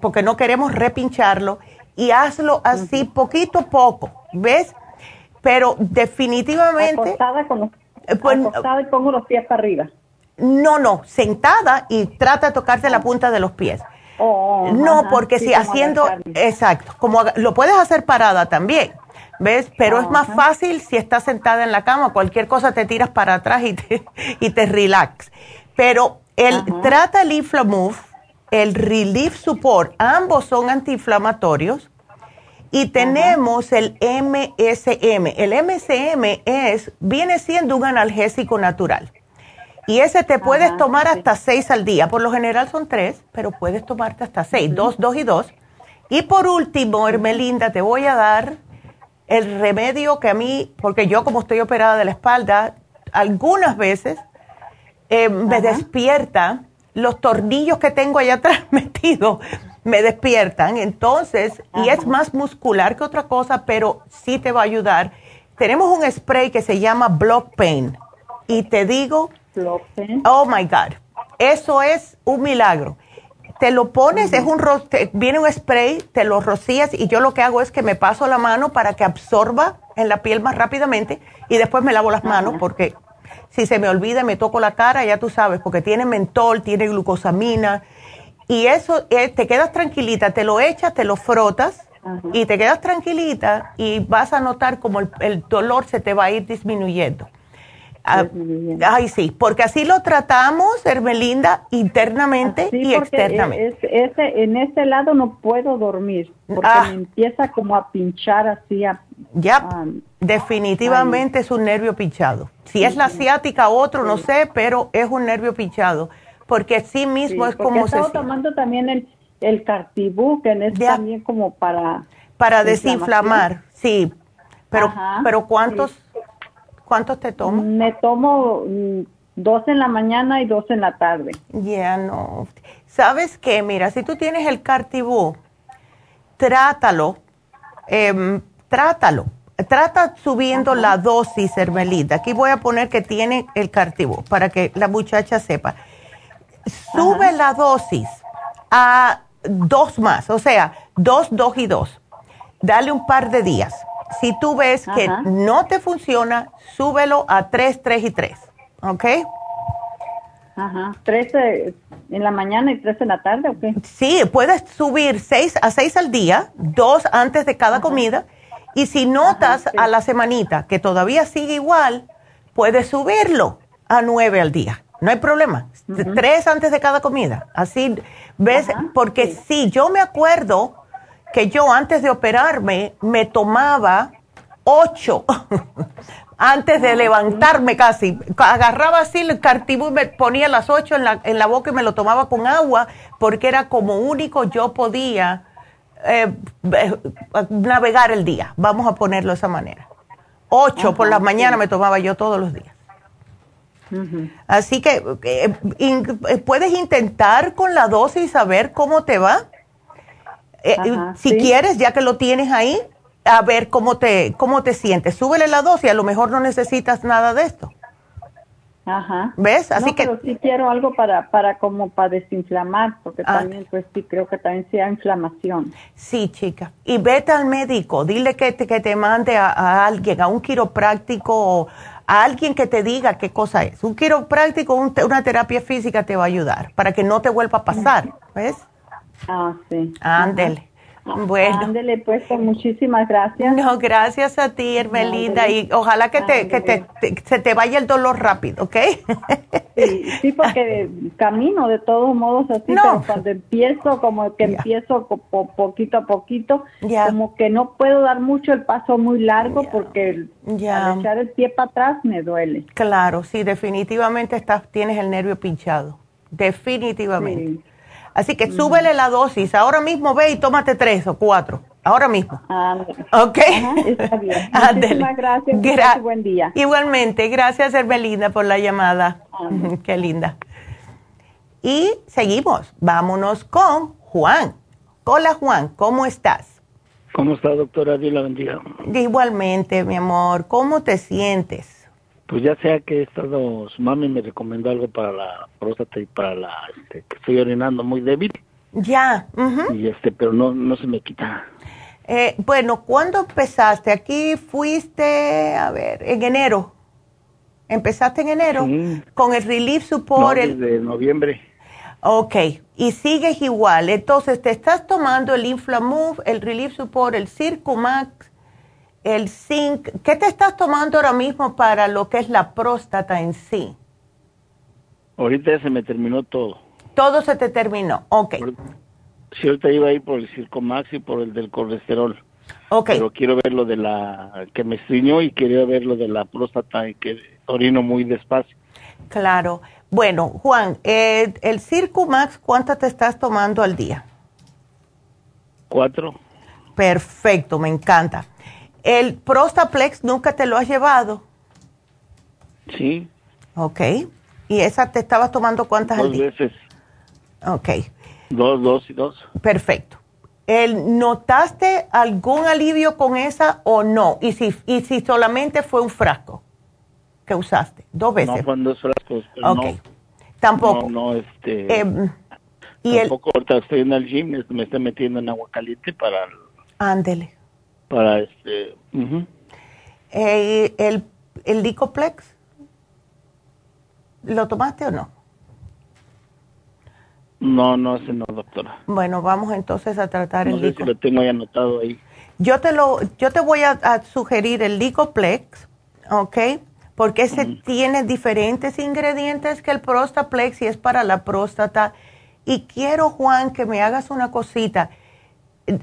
Speaker 3: porque no queremos repincharlo y hazlo así poquito a poco, ¿ves? Pero definitivamente...
Speaker 12: Acostada, con los, eh, pues, acostada y pongo los pies para arriba.
Speaker 3: No, no, sentada y trata de tocarte la punta de los pies. Oh, no, porque si haciendo, exacto, como lo puedes hacer parada también, ¿ves? Pero es más fácil si estás sentada en la cama, cualquier cosa te tiras para atrás y te, *laughs* y te relax. Pero el trata el Inflamove el Relief Support, ambos son antiinflamatorios. Y tenemos el MSM. El MSM es, viene siendo un analgésico natural. Y ese te puedes tomar hasta seis al día. Por lo general son tres, pero puedes tomarte hasta seis. Dos, dos y dos. Y por último, Hermelinda, te voy a dar el remedio que a mí, porque yo como estoy operada de la espalda, algunas veces eh, me despierta los tornillos que tengo allá *laughs* atrás metidos me despiertan. Entonces, y es más muscular que otra cosa, pero sí te va a ayudar. Tenemos un spray que se llama Block Pain. Y te digo, oh my God, eso es un milagro. Te lo pones, es un viene un spray, te lo rocías y yo lo que hago es que me paso la mano para que absorba en la piel más rápidamente y después me lavo las manos porque si se me olvida me toco la cara, ya tú sabes, porque tiene mentol, tiene glucosamina. Y eso, eh, te quedas tranquilita, te lo echas, te lo frotas y te quedas tranquilita y vas a notar como el, dolor se te va a ir disminuyendo. Ah, ay, sí, porque así lo tratamos, Hermelinda, internamente y externamente.
Speaker 12: ese, en ese lado no puedo dormir, porque ah. me empieza como a pinchar así.
Speaker 3: ya, definitivamente es un nervio pinchado. Si es la ciática o otro, no sé, pero es un nervio pinchado, porque sí mismo es como
Speaker 12: se... tomando también el, el cartibú, que es también como para...
Speaker 3: Para desinflamar, sí. Pero, pero ¿cuántos, ¿cuántos te tomas?
Speaker 12: Me tomo mm, dos en la mañana y dos en la tarde.
Speaker 3: Ya no. ¿Sabes qué? Mira, si tú tienes el cartibú, trátalo, eh, trátalo trata subiendo la dosis, Hermelita. Aquí voy a poner que tiene el cartivo para que la muchacha sepa. Sube la dosis a dos más, o sea, dos, dos y dos. Dale un par de días. Si tú ves que no te funciona, súbelo a tres, tres y tres. ¿Ok?
Speaker 12: Ajá. ¿Tres en la mañana y tres en la tarde o qué?
Speaker 3: Sí, puedes subir seis a seis al día, dos antes de cada comida y si notas a la semanita que todavía sigue igual, puedes subirlo a nueve al día. No hay problema. Tres antes de cada comida. Así, ¿ves? Porque sí. yo me acuerdo que yo antes de operarme me tomaba ocho *laughs* antes de levantarme casi. Agarraba así el cartibú y me ponía las ocho en la, en la boca y me lo tomaba con agua porque era como único yo podía eh, eh, navegar el día, vamos a ponerlo de esa manera. Ocho por la mañana me tomaba yo todos los días. Así que eh, puedes intentar con la dosis y saber cómo te va. Eh, si quieres, ya que lo tienes ahí, a ver cómo te, cómo te sientes. Súbele la dosis, a lo mejor no necesitas nada de esto.
Speaker 12: Ajá.
Speaker 3: ¿Ves? Así que
Speaker 12: pero sí quiero algo para para como para desinflamar, porque ah. también pues sí creo que también sea inflamación.
Speaker 3: Sí, chica. Y vete al médico, dile que te, que te mande a, alguien, a un quiropráctico o a alguien que te diga qué cosa es. Un quiropráctico, una terapia física te va a ayudar para que no te vuelva a pasar, ¿ves?
Speaker 12: Ah, sí.
Speaker 3: Ándele. Bueno.
Speaker 12: Ándele, pues, muchísimas gracias.
Speaker 3: No, gracias a ti, Hermelinda, y ojalá que, te, que te, se te vaya el dolor rápido, ¿ok?
Speaker 12: Sí, sí, porque *laughs* camino de todos modos así, pero cuando empiezo, como que empiezo poquito a poquito, como que no puedo dar mucho el paso muy largo porque al echar el pie para atrás me duele.
Speaker 3: Claro, sí, definitivamente estás, tienes el nervio pinchado, definitivamente. Así que súbele la dosis. Ahora mismo ve y tómate tres o cuatro. Ahora mismo. *laughs* ok.
Speaker 12: está bien. *laughs* Muchísimas gracias. buen día.
Speaker 3: Igualmente. Gracias, Hermelinda, por la llamada. *laughs* Qué linda. Y seguimos. Vámonos con Juan. Hola, Juan. ¿Cómo estás?
Speaker 13: ¿Cómo está, doctora? Dios la bendiga.
Speaker 3: Igualmente, mi amor. ¿Cómo te sientes?
Speaker 13: Pues ya sea que he estado, su mami me recomendó algo para la próstata y para la, este, que estoy orinando muy débil.
Speaker 3: Ya.
Speaker 13: Y este, pero no, no se me quita.
Speaker 3: Eh, bueno, ¿cuándo empezaste? Aquí fuiste, a ver, en enero. ¿Empezaste en enero? Con el Relief Support.
Speaker 13: No, desde noviembre.
Speaker 3: Ok, y sigues igual. Entonces, te estás tomando el Inflamove, el Relief Support, el Circumax el zinc, ¿qué te estás tomando ahora mismo para lo que es la próstata en sí?
Speaker 13: Ahorita ya se me terminó todo.
Speaker 3: Todo se te terminó, ok.
Speaker 13: sí, ahorita iba a ir por el Circomax y por el del colesterol.
Speaker 3: Ok.
Speaker 13: Pero quiero ver lo de la que me estriñó y quería ver lo de la próstata y que orino muy despacio.
Speaker 3: Claro. Bueno, Juan, eh, el Circumax, ¿cuántas te estás tomando al día?
Speaker 13: Cuatro.
Speaker 3: Perfecto, me encanta. ¿El Prostaplex nunca te lo has llevado?
Speaker 13: Sí.
Speaker 3: Ok. ¿Y esa te estabas tomando cuántas
Speaker 13: al día? Dos veces.
Speaker 3: Ok.
Speaker 13: Dos, dos y dos.
Speaker 3: Perfecto. ¿El, ¿Notaste algún alivio con esa o no? ¿Y si, y si solamente fue un frasco que usaste? ¿Dos veces?
Speaker 13: No, fueron dos frascos. ok.
Speaker 3: Tampoco.
Speaker 13: No, no este...
Speaker 3: Eh,
Speaker 13: ¿y tampoco ahorita estoy en el gym, me estoy metiendo en agua caliente para...
Speaker 3: Ándele
Speaker 13: para este.
Speaker 3: Eh, el, el Licoplex, ¿lo tomaste o no?
Speaker 13: No, no, ese no, doctora.
Speaker 3: Bueno, vamos entonces a tratar el
Speaker 13: sé si lo tengo ya anotado ahí.
Speaker 3: Yo te lo, yo te voy a, sugerir el Licoplex, ¿ok? Porque ese tiene diferentes ingredientes que el Prostaplex y es para la próstata. Y quiero, Juan, que me hagas una cosita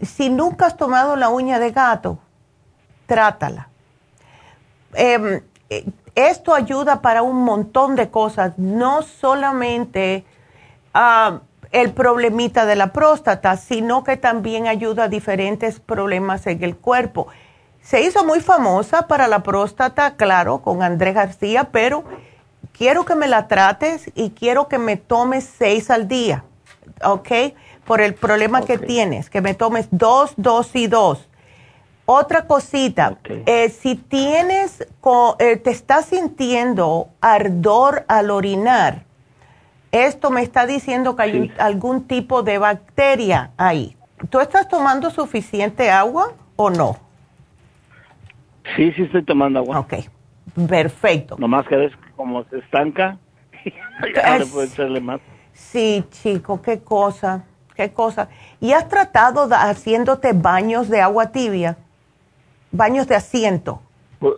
Speaker 3: si nunca has tomado la uña de gato, trátala. Em, eh, esto ayuda para un montón de cosas, no solamente uh, el problemita de la próstata, sino que también ayuda a diferentes problemas en el cuerpo. Se hizo muy famosa para la próstata, claro, con Andrés García, pero quiero que me la trates y quiero que me tomes seis al día, ¿ok? Por el problema que tienes, que me tomes dos, dos y dos. Otra cosita, eh, si tienes, eh, te estás sintiendo ardor al orinar, esto me está diciendo que hay algún tipo de bacteria ahí. ¿Tú estás tomando suficiente agua o no?
Speaker 13: Sí, sí estoy tomando agua.
Speaker 3: Ok, perfecto.
Speaker 13: Nomás que ves como se estanca, *laughs* ya le puedo echarle más.
Speaker 3: Sí, chico, qué cosa qué cosa. ¿Y has tratado haciéndote baños de agua tibia? Baños de asiento.
Speaker 13: Pues,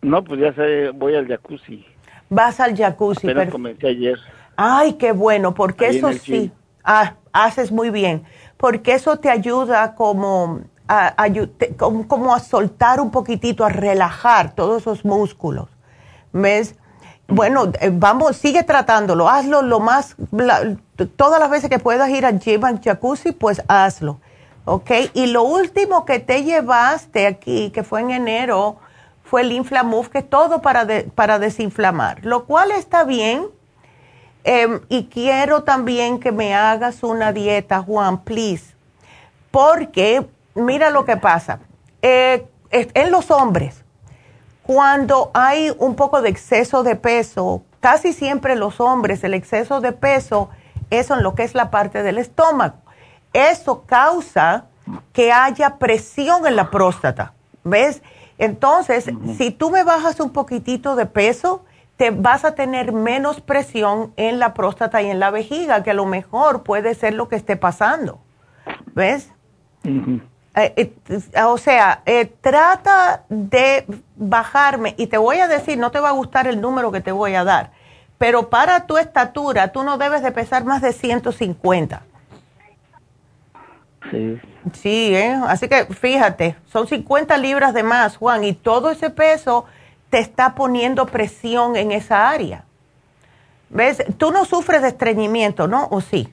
Speaker 13: no, pues ya sé, voy al jacuzzi.
Speaker 3: Vas al jacuzzi.
Speaker 13: Apenas comencé ayer.
Speaker 3: Ay, qué bueno, porque eso sí, ah, haces muy bien, porque eso te ayuda como a, como a soltar un poquitito, a relajar todos esos músculos. ¿Ves? Bueno, eh, vamos, sigue tratándolo, hazlo lo más, todas las veces que puedas ir al gym, al jacuzzi, pues hazlo, ¿ok? Y lo último que te llevaste aquí, que fue en enero, fue el Inflamove, que es todo para, para desinflamar, lo cual está bien. Em, y quiero también que me hagas una dieta, Juan, please, Porque mira lo que pasa. Eh, en los hombres, cuando hay un poco de exceso de peso, casi siempre los hombres, el exceso de peso, eso en lo que es la parte del estómago. Eso causa que haya presión en la próstata, ¿ves? Entonces, si tú me bajas un poquitito de peso, te vas a tener menos presión en la próstata y en la vejiga, que a lo mejor puede ser lo que esté pasando, ¿ves? Eh, eh, o sea, eh, trata de bajarme y te voy a decir, no te va a gustar el número que te voy a dar, pero para tu estatura tú no debes de pesar más de 150.
Speaker 13: Sí.
Speaker 3: Sí, así que fíjate, son 50 libras de más, Juan, y todo ese peso te está poniendo presión en esa área. ¿Ves? Tú no sufres de estreñimiento, ¿no? ¿O sí?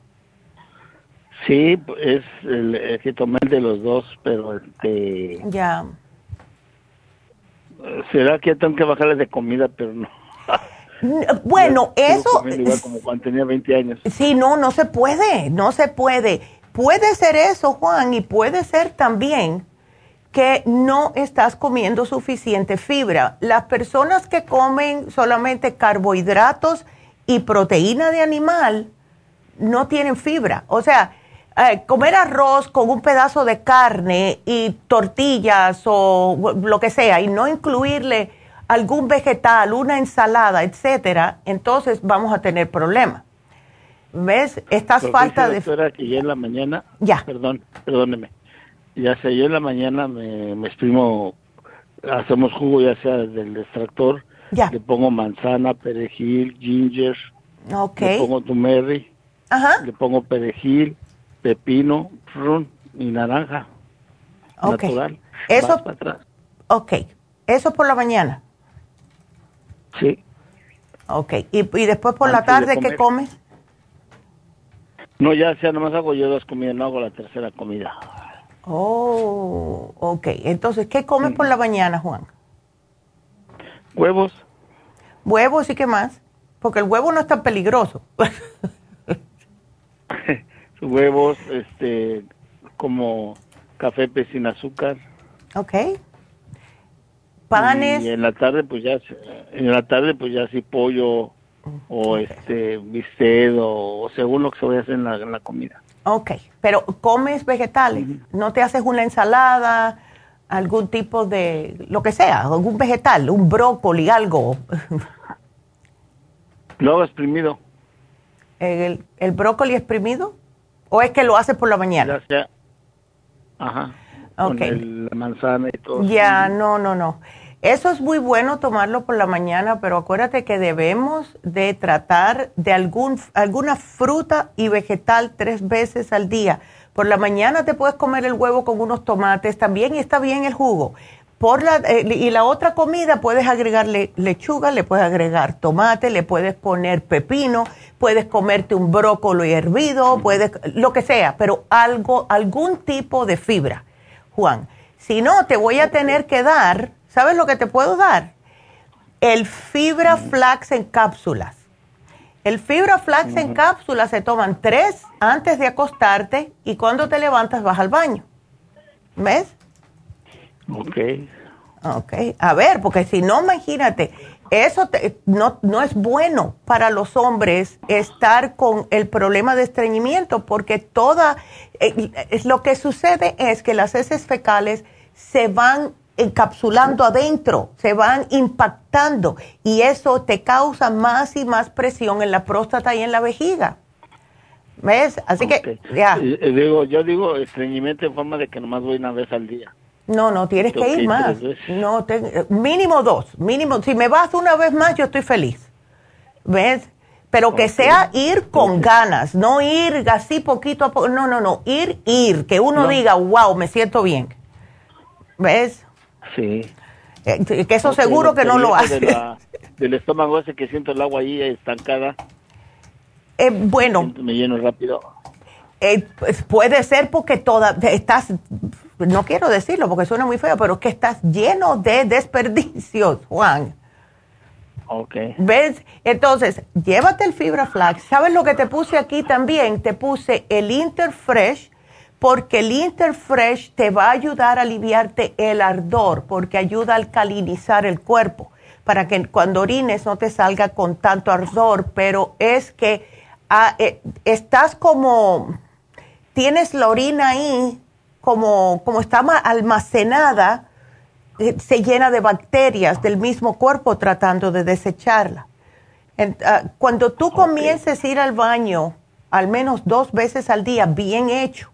Speaker 13: Sí, es el, tomé de los dos, pero este...
Speaker 3: Ya.
Speaker 13: ¿Será que tengo que bajarle de comida? Pero no.
Speaker 3: Bueno, eso...
Speaker 13: Igual como cuando tenía 20 años.
Speaker 3: Sí, no, no se puede, no se puede. Puede ser eso, Juan, y puede ser también que no estás comiendo suficiente fibra. Las personas que comen solamente carbohidratos y proteína de animal no tienen fibra. O sea, eh, comer arroz con un pedazo de carne y tortillas o lo que sea y no incluirle algún vegetal, una ensalada, etcétera, entonces vamos a tener problemas. ¿Ves? Estás falta de...
Speaker 13: que ya en la mañana...
Speaker 3: Ya.
Speaker 13: Perdón, perdóneme. Ya sé, yo en la mañana me, me exprimo, hacemos jugo ya sea del extractor,
Speaker 3: ya.
Speaker 13: le pongo manzana, perejil, ginger,
Speaker 3: okay.
Speaker 13: le pongo turmeric,
Speaker 3: Ajá.
Speaker 13: le pongo perejil, pepino, ron y naranja. Natural.
Speaker 3: Eso,
Speaker 13: para atrás.
Speaker 3: ok. Eso por la mañana.
Speaker 13: Sí.
Speaker 3: Ok. ¿Y, y después por la tarde qué comes?
Speaker 13: No, ya sea, nomás hago yo dos comidas, no hago la tercera comida.
Speaker 3: Oh, ok. Entonces, ¿qué comes por la mañana, Juan?
Speaker 13: Huevos.
Speaker 3: Huevos y qué más? Porque el huevo no es tan peligroso. *laughs*
Speaker 13: huevos, este, como café sin azúcar.
Speaker 3: Ok. Panes.
Speaker 13: Y en la tarde, pues ya, en la tarde, pues ya sí pollo o este bistec o, según lo que se vaya a hacer en la, en la comida.
Speaker 3: Ok, pero comes vegetales, no te haces una ensalada, algún tipo de, lo que sea, algún vegetal, un brócoli, algo. *laughs*
Speaker 13: Lo exprimido.
Speaker 3: ¿El, ¿El brócoli exprimido? ¿O es que lo haces por la mañana?
Speaker 13: Ya. Ajá.
Speaker 3: Okay.
Speaker 13: Con la manzana y todo.
Speaker 3: Ya, no, no, no. Eso es muy bueno tomarlo por la mañana, pero acuérdate que debemos de tratar de algún, alguna fruta y vegetal tres veces al día. Por la mañana te puedes comer el huevo con unos tomates también y está bien el jugo. Por la, eh, y la otra comida puedes agregarle lechuga, le puedes agregar tomate, le puedes poner pepino, puedes comerte un brócoli hervido, puedes, lo que sea, pero algo, algún tipo de fibra, Juan. Si no, te voy a tener que dar ¿Sabes lo que te puedo dar? El fibra flax en cápsulas. El fibra flax en cápsulas se toman tres antes de acostarte y cuando te levantas vas al baño. ¿Ves?
Speaker 13: Ok.
Speaker 3: Ok. A ver, porque si no, imagínate, eso no, no es bueno para los hombres estar con el problema de estreñimiento porque toda, eh, lo que sucede es que las heces fecales se van encapsulando adentro, se van impactando y eso te causa más y más presión en la próstata y en la vejiga. ¿Ves? Así que, ya.
Speaker 13: Eh, digo, yo digo estreñimiento en forma de que nomás voy una vez al día.
Speaker 3: No, no, tienes que ir más. No, mínimo dos, mínimo. Si me vas una vez más, yo estoy feliz. ¿Ves? Pero que sea ir con ganas, no ir así poquito a poco. No, no, no, ir, ir. Que uno diga, wow, me siento bien. ¿Ves?
Speaker 13: Sí.
Speaker 3: Eh, que eso seguro que no lo hace.
Speaker 13: del estómago ese que siento el agua ahí estancada.
Speaker 3: Eh, bueno.
Speaker 13: Me lleno rápido.
Speaker 3: Eh, pues puede ser porque toda, estás, no quiero decirlo porque suena muy feo, pero que estás lleno de desperdicios, Juan.
Speaker 13: Ok.
Speaker 3: ¿Ves? Entonces, llévate el fibra flax. ¿Sabes lo que te puse aquí también? Te puse el Interfresh porque el Interfresh te va a ayudar a aliviarte el ardor, porque ayuda a alcalinizar el cuerpo, para que cuando orines no te salga con tanto ardor, pero es que ah, eh, estás como, tienes la orina ahí, como, como está almacenada, eh, se llena de bacterias del mismo cuerpo tratando de desecharla. Ah, cuando tú comiences a ir al baño, al menos dos veces al día, bien hecho,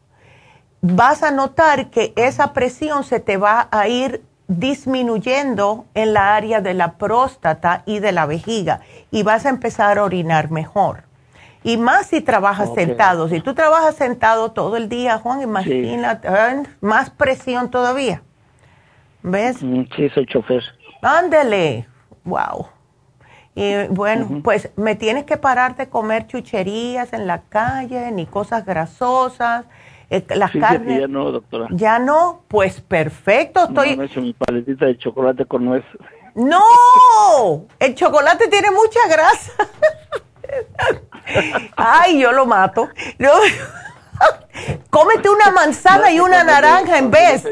Speaker 3: vas a notar que esa presión se te va a ir disminuyendo en la área de la próstata y de la vejiga y vas a empezar a orinar mejor. Y más si trabajas sentado. Si tú trabajas sentado todo el día, Juan, imagínate, ¿eh? más presión todavía. ¿Ves?
Speaker 13: Mm, sí, soy chofer.
Speaker 3: Ándele. Wow. Y bueno, pues me tienes que parar de comer chucherías en la calle, ni cosas grasosas eh, las carnes.
Speaker 13: Ya no, doctora.
Speaker 3: Ya no, pues perfecto. Estoy.
Speaker 13: No, he hecho mi paletita de chocolate con nuez.
Speaker 3: No, el chocolate tiene mucha grasa. *laughs* Ay, yo lo mato. No. *laughs* Cómete una manzana y una naranja en vez.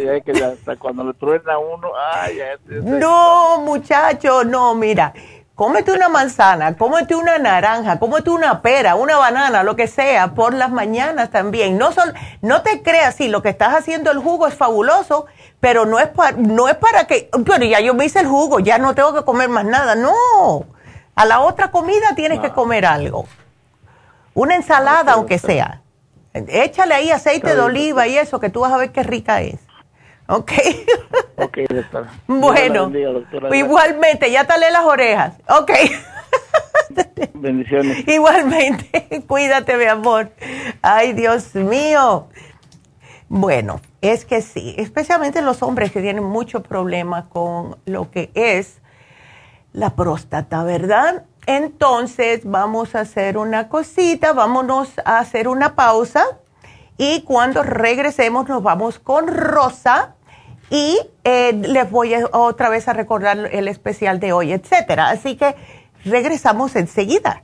Speaker 13: cuando le truena uno, ay,
Speaker 3: no, muchacho, no, mira cómete una manzana, cómete una naranja, cómete una pera, una banana, lo que sea, por las mañanas también. No, son, no te creas, sí, lo que estás haciendo el jugo es fabuloso, pero no es, para, no es para que, bueno, ya yo me hice el jugo, ya no tengo que comer más nada. No, a la otra comida tienes que comer algo. Una ensalada, aunque sea. Échale ahí aceite de oliva y eso, que tú vas a ver qué rica es. ¿Ok? *laughs*
Speaker 13: Ok, doctora. *laughs*
Speaker 3: Bueno, igualmente, ya talé las orejas. Ok. *laughs*
Speaker 13: Bendiciones.
Speaker 3: Igualmente, cuídate, mi amor. Ay, Dios mío. Bueno, es que sí, especialmente los hombres que tienen mucho problema con lo que es la próstata, ¿verdad? Entonces, vamos a hacer una cosita, vámonos a hacer una pausa y cuando regresemos nos vamos con Rosa y eh, les voy otra vez a recordar el especial de hoy, etcétera. Así que regresamos enseguida.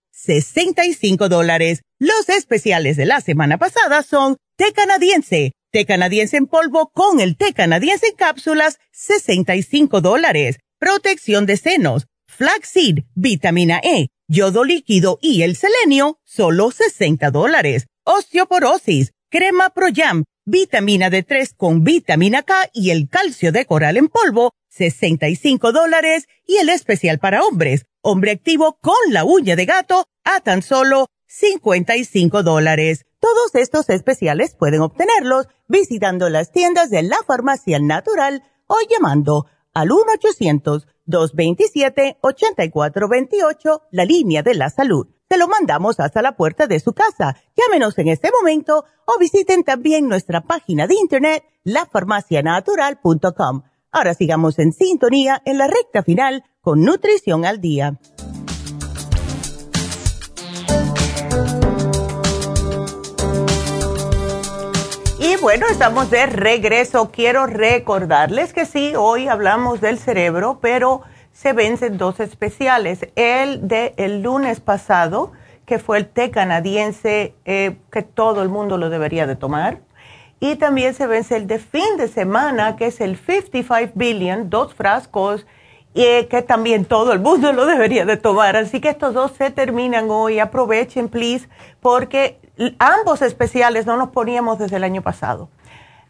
Speaker 6: 65 dólares. Los especiales de la semana pasada son té canadiense, té canadiense en polvo con el té canadiense en cápsulas, 65 dólares. Protección de senos, flaxseed, vitamina E, yodo líquido y el selenio, solo 60 dólares. Osteoporosis, crema Pro Jam, vitamina D3 con vitamina K y el calcio de coral en polvo, 65 dólares. Y el especial para hombres, hombre activo con la uña de gato, a tan solo 55 dólares. Todos estos especiales pueden obtenerlos visitando las tiendas de la farmacia natural o llamando al 1-800-227-8428, la línea de la salud. Se lo mandamos hasta la puerta de su casa. Llámenos en este momento o visiten también nuestra página de internet, lafarmacianatural.com. Ahora sigamos en sintonía en la recta final con Nutrición al Día.
Speaker 3: Y bueno, estamos de regreso. Quiero recordarles que sí, hoy hablamos del cerebro, pero se vencen dos especiales. El de el lunes pasado, que fue el té canadiense, eh, que todo el mundo lo debería de tomar. Y también se vence el de fin de semana, que es el 55 billion, dos frascos, y que también todo el mundo lo debería de tomar. Así que estos dos se terminan hoy. Aprovechen, please, porque ambos especiales no los poníamos desde el año pasado.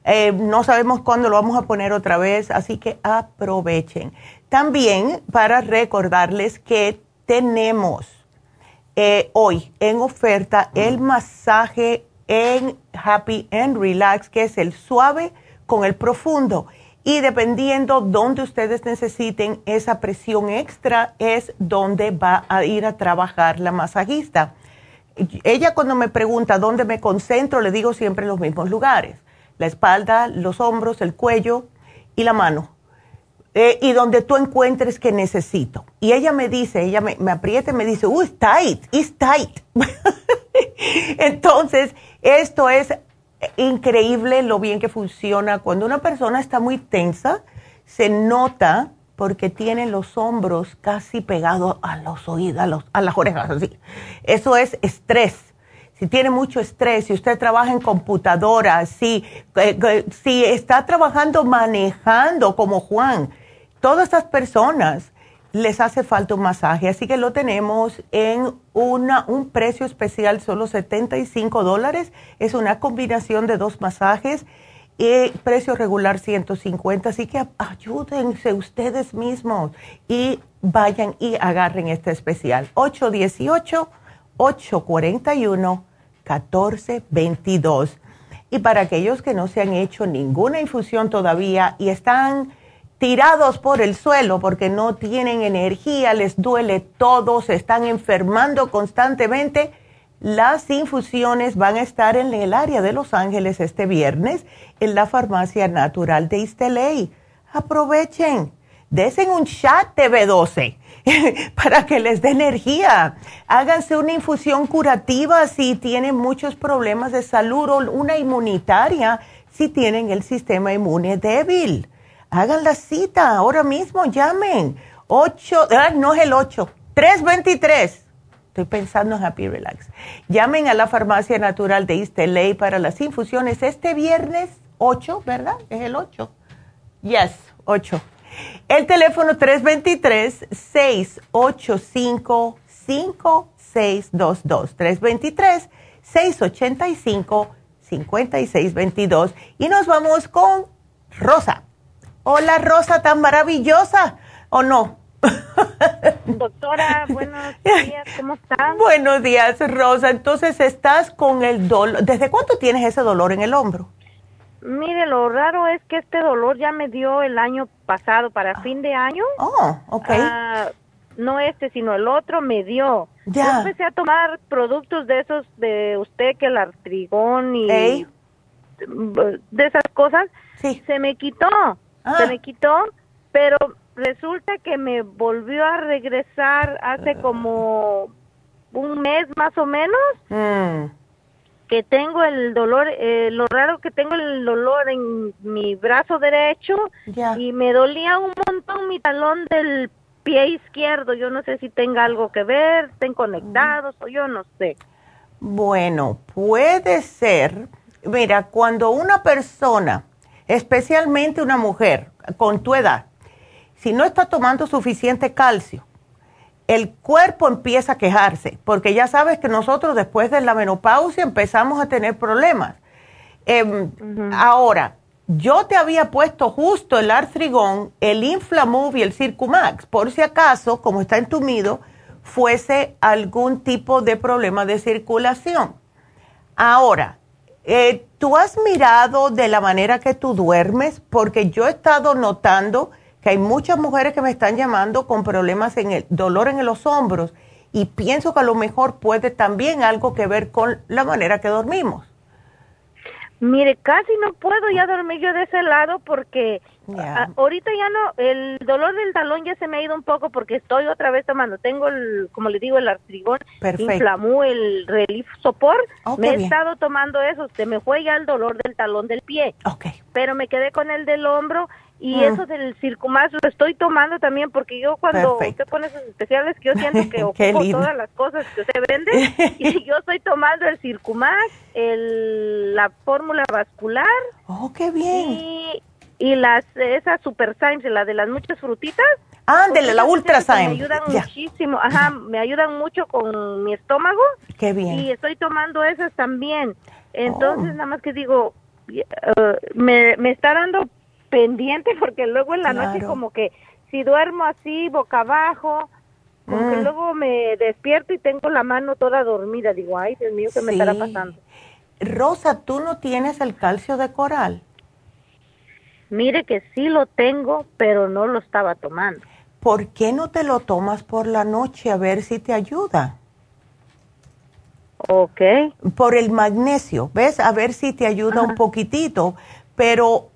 Speaker 3: Eh, no sabemos cuándo lo vamos a poner otra vez, así que aprovechen. También para recordarles que tenemos eh, hoy en oferta el masaje en Happy and Relax, que es el suave con el profundo. Y dependiendo dónde ustedes necesiten esa presión extra, es donde va a ir a trabajar la masajista ella cuando me pregunta dónde me concentro, le digo siempre en los mismos lugares. La espalda, los hombros, el cuello y la mano. Eh, y donde tú encuentres que necesito. Y ella me dice, ella me, aprieta y me dice, uh, it's tight, it's tight. *laughs* Entonces, esto es increíble lo bien que funciona. Cuando una persona está muy tensa, se nota porque tiene los hombros casi pegados a los oídos, a, las orejas, así. Eso es estrés. Si tiene mucho estrés, si usted trabaja en computadora, si, eh, si está trabajando manejando como Juan, todas estas personas les hace falta un masaje. Así que lo tenemos en una, un precio especial, solo 75 dólares. Es una combinación de dos masajes y precio regular 150, así que ayúdense ustedes mismos y vayan y agarren este especial. 818-841-1422. Y para aquellos que no se han hecho ninguna infusión todavía y están tirados por el suelo porque no tienen energía, les duele todo, se están enfermando constantemente, las infusiones van a estar en el área de Los Ángeles este viernes en la farmacia natural de Isteley. Aprovechen, desen un chat de B12 *laughs* para que les dé energía. Háganse una infusión curativa si tienen muchos problemas de salud o una inmunitaria si tienen el sistema inmune débil. Hagan la cita ahora mismo, llamen. 8, ah, no es el 8, 323 Estoy pensando en Happy Relax. Llamen a la Farmacia Natural de East para las infusiones este viernes 8, ¿verdad? Es el 8. Yes, 8. El teléfono 323-685-5622. 323-685-5622. Y nos vamos con Rosa. Hola Rosa, tan maravillosa. ¿O no?
Speaker 14: Doctora, *laughs* buenos días, ¿cómo estás?
Speaker 3: Buenos días, Rosa. Entonces, ¿estás con el dolor? ¿Desde cuánto tienes ese dolor en el hombro?
Speaker 14: Mire, lo raro es que este dolor ya me dio el año pasado, para fin de año.
Speaker 3: Oh, ok.
Speaker 14: Ah, no este, sino el otro me dio. Ya. Yo empecé a tomar productos de esos de usted, que el artrigón y de esas cosas. Sí. Se me quitó, se ah. me quitó, pero resulta que me volvió a regresar hace como un mes más o menos. Mm. Que tengo el dolor, eh, lo raro que tengo el dolor en mi brazo derecho y me dolía un montón mi talón del pie izquierdo. Yo no sé si tenga algo que ver, estén conectados o yo no sé.
Speaker 3: Bueno, puede ser. Mira, cuando una persona, especialmente una mujer con tu edad, si no está tomando suficiente calcio, el cuerpo empieza a quejarse, porque ya sabes que nosotros después de la menopausia empezamos a tener problemas. Em, ahora, yo te había puesto justo el artrigón, el Inflamove y el Circumax, por si acaso, como está entumido, fuese algún tipo de problema de circulación. Ahora, eh, ¿tú has mirado de la manera que tú duermes? Porque yo he estado notando que hay muchas mujeres que me están llamando con problemas en el dolor en los hombros y pienso que a lo mejor puede también algo que ver con la manera que dormimos.
Speaker 14: Mire, casi no puedo ya dormir yo de ese lado porque ahorita ya no, el dolor del talón ya se me ha ido un poco porque estoy otra vez tomando, tengo el, como le digo, el artrigón, inflamó el relief sopor, oh, me he estado tomando eso, se me fue ya el dolor del talón del pie, pero me quedé con el del hombro y mm. eso del circumás lo estoy tomando también porque yo cuando usted pone esos especiales que yo siento que *laughs* ocupo todas las cosas que usted vende y *laughs* yo estoy tomando el circumás, el, la fórmula vascular.
Speaker 3: Oh, qué bien.
Speaker 14: Y, y las, esas super Symes, la de las muchas frutitas.
Speaker 3: Ándele, la Ultra
Speaker 14: Me ayudan muchísimo, ajá, me ayudan mucho con mi estómago.
Speaker 3: Qué bien.
Speaker 14: Y estoy tomando esas también. Entonces, oh. nada más que digo, uh, me, me está dando pendiente *laughs* porque luego en la noche como que si duermo así boca abajo, como que mm. luego me despierto y tengo la mano toda dormida. Digo, ay, Dios mío, ¿qué me estará pasando?
Speaker 3: Rosa, ¿tú no tienes el calcio de coral?
Speaker 14: Mire que sí lo tengo, pero no lo estaba tomando.
Speaker 3: ¿Por qué no te lo tomas por la noche a ver si te ayuda?
Speaker 14: Ok.
Speaker 3: Por el magnesio, ¿ves? A ver si te ayuda un poquitito. Pero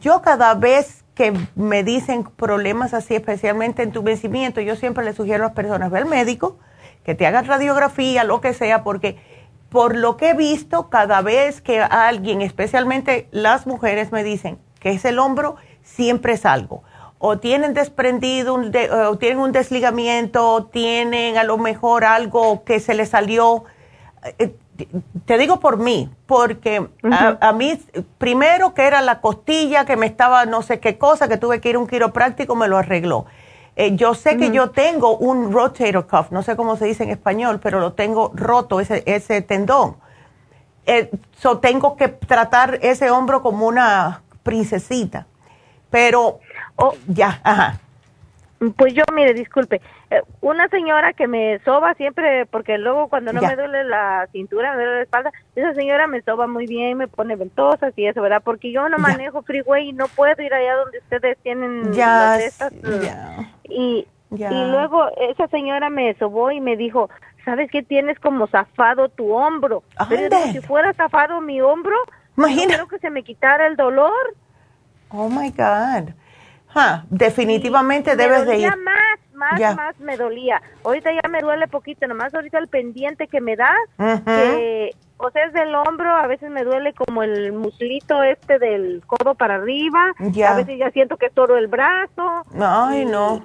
Speaker 3: yo cada vez que me dicen problemas así, especialmente en tu vencimiento, yo siempre le sugiero a las personas, ve al médico, que te hagan radiografía, lo que sea, porque por lo que he visto, cada vez que alguien, especialmente las mujeres, me dicen que es el hombro, siempre es algo. O tienen desprendido, o tienen un desligamiento, o tienen a lo mejor algo que se les salió. Te digo por mí, porque a, mí, primero que era la costilla, que me estaba no sé qué cosa, que tuve que ir a un quiropráctico, me lo arregló. Eh, yo sé que yo tengo un rotator cuff, no sé cómo se dice en español, pero lo tengo roto, ese, ese tendón. Eh, so tengo que tratar ese hombro como una princesita. Pero, oh, ya, ajá.
Speaker 14: Pues yo, mire, disculpe, una señora que me soba siempre, porque luego cuando no me duele la cintura, me duele la espalda, esa señora me soba muy bien, me pone ventosas y eso, ¿verdad? Porque yo no manejo freeway y no puedo ir allá donde ustedes tienen
Speaker 3: ya,
Speaker 14: estas. Uh, y, y luego esa señora me sobó y me dijo, ¿sabes qué? Tienes como zafado tu hombro. Pero si fuera zafado mi hombro, Imagina. creo que se me quitara el dolor.
Speaker 3: Oh, my God definitivamente debes de ir.
Speaker 14: más, más, más me dolía. Ahorita ya me duele poquito, nomás ahorita el pendiente que me da, que, o sea, es del hombro, a veces me duele como el muslito este del codo para arriba, a veces ya siento que es todo el brazo.
Speaker 3: Ay, no.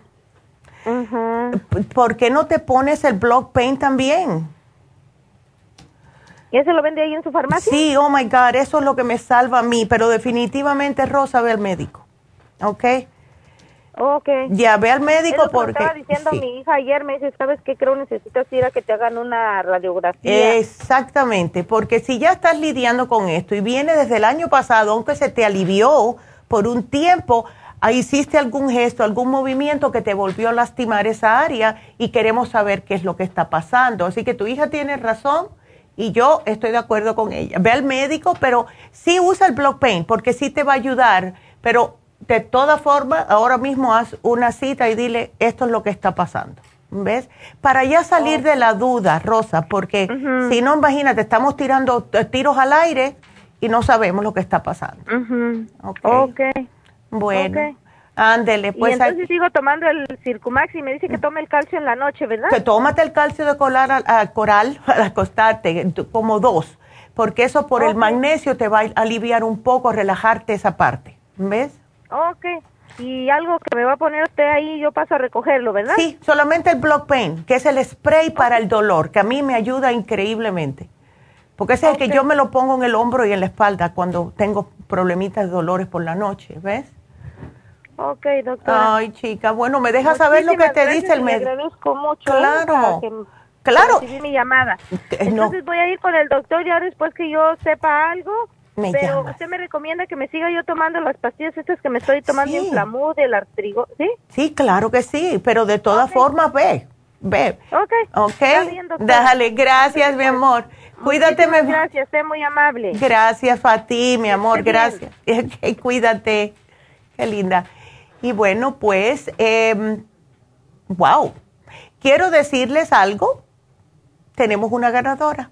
Speaker 3: ¿Por qué no te pones el block pain también?
Speaker 14: ¿Y se lo vende ahí en su farmacia?
Speaker 3: Sí, oh my God, eso es lo que me salva a mí, pero definitivamente Rosa ve al médico. ¿Ok?
Speaker 14: Okay.
Speaker 3: Ya, ve al médico porque...
Speaker 14: estaba diciendo mi hija ayer, me dice, ¿sabes qué? Creo necesitas ir a que te hagan una radiografía.
Speaker 3: Exactamente, porque si ya estás lidiando con esto y viene desde el año pasado, aunque se te alivió por un tiempo, hiciste algún gesto, algún movimiento que te volvió a lastimar esa área y queremos saber qué es lo que está pasando. Así que tu hija tiene razón y yo estoy de acuerdo con ella. Ve al médico, pero sí usa el block pain porque sí te va a ayudar, pero de todas formas, ahora mismo haz una cita y dile, esto es lo que está pasando. ¿Ves? Para ya salir de la duda, Rosa, porque si no, imagínate, estamos tirando tiros al aire y no sabemos lo que está pasando.
Speaker 14: okay.
Speaker 3: Bueno. Ándele, pues.
Speaker 14: Y entonces sigo tomando el Circumax y me dice que tome el calcio en la noche, ¿verdad?
Speaker 3: Que tómate el calcio de coral, a, *laughs* coral al acostarte, como dos, porque eso por el magnesio te va a aliviar un poco, relajarte esa parte. ¿Ves?
Speaker 14: Ok. Y algo que me va a poner usted ahí, yo paso a recogerlo, ¿verdad?
Speaker 3: Sí, solamente el Block Pain, que es el spray para el dolor, que a mí me ayuda increíblemente. Porque ese es el que yo me lo pongo en el hombro y en la espalda cuando tengo problemitas de dolores por la noche, ¿ves?
Speaker 14: Ok, doctora.
Speaker 3: Ay, chica, bueno, me deja saber lo que te dice el médico.
Speaker 14: agradezco mucho.
Speaker 3: Claro.
Speaker 14: Que,
Speaker 3: claro.
Speaker 14: Recibí mi llamada. Entonces voy a ir con el doctor ya después que yo sepa algo.
Speaker 3: Me
Speaker 14: pero
Speaker 3: llamas.
Speaker 14: usted me recomienda que me siga yo tomando las pastillas estas que me estoy tomando,
Speaker 3: Sí.
Speaker 14: Inflamud, el artrigo, ¿sí?
Speaker 3: Sí, claro que sí, pero de todas formas, ve, ve.
Speaker 14: Ok.
Speaker 3: Ok.
Speaker 14: Bien.
Speaker 3: Déjale, gracias, mi amor. Cuídate,
Speaker 14: Muchísimas
Speaker 3: mi
Speaker 14: Gracias, es muy amable.
Speaker 3: Gracias a ti, mi amor, gracias. *laughs* Ok, Cuídate. Qué linda. Y bueno, pues, em, wow. Quiero decirles algo. Tenemos una ganadora.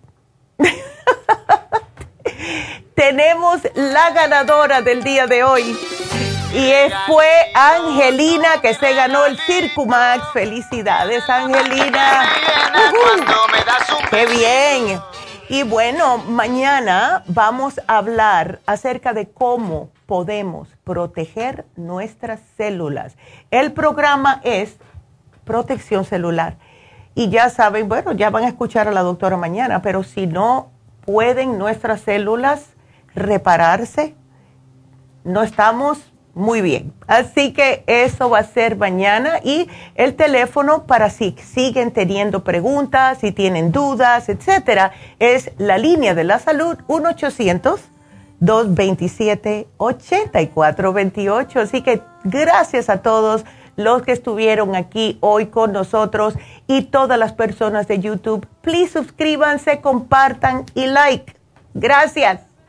Speaker 3: *laughs* Tenemos la ganadora del día de hoy. Y es- fue Angelina que se ganó el Circumax. Felicidades, Angelina. Ujú. Qué bien. Y bueno, mañana vamos a hablar acerca de cómo podemos proteger nuestras células. El programa es protección celular. Y ya saben, bueno, ya van a escuchar a la doctora mañana, pero si no pueden nuestras células repararse, no estamos muy bien. Así que eso va a ser mañana y el teléfono para si siguen teniendo preguntas, si tienen dudas, etcétera, es la línea de la salud 1 800 227 8428. Así que gracias a todos los que estuvieron aquí hoy con nosotros y todas las personas de YouTube. Please suscríbanse, compartan y like. Gracias.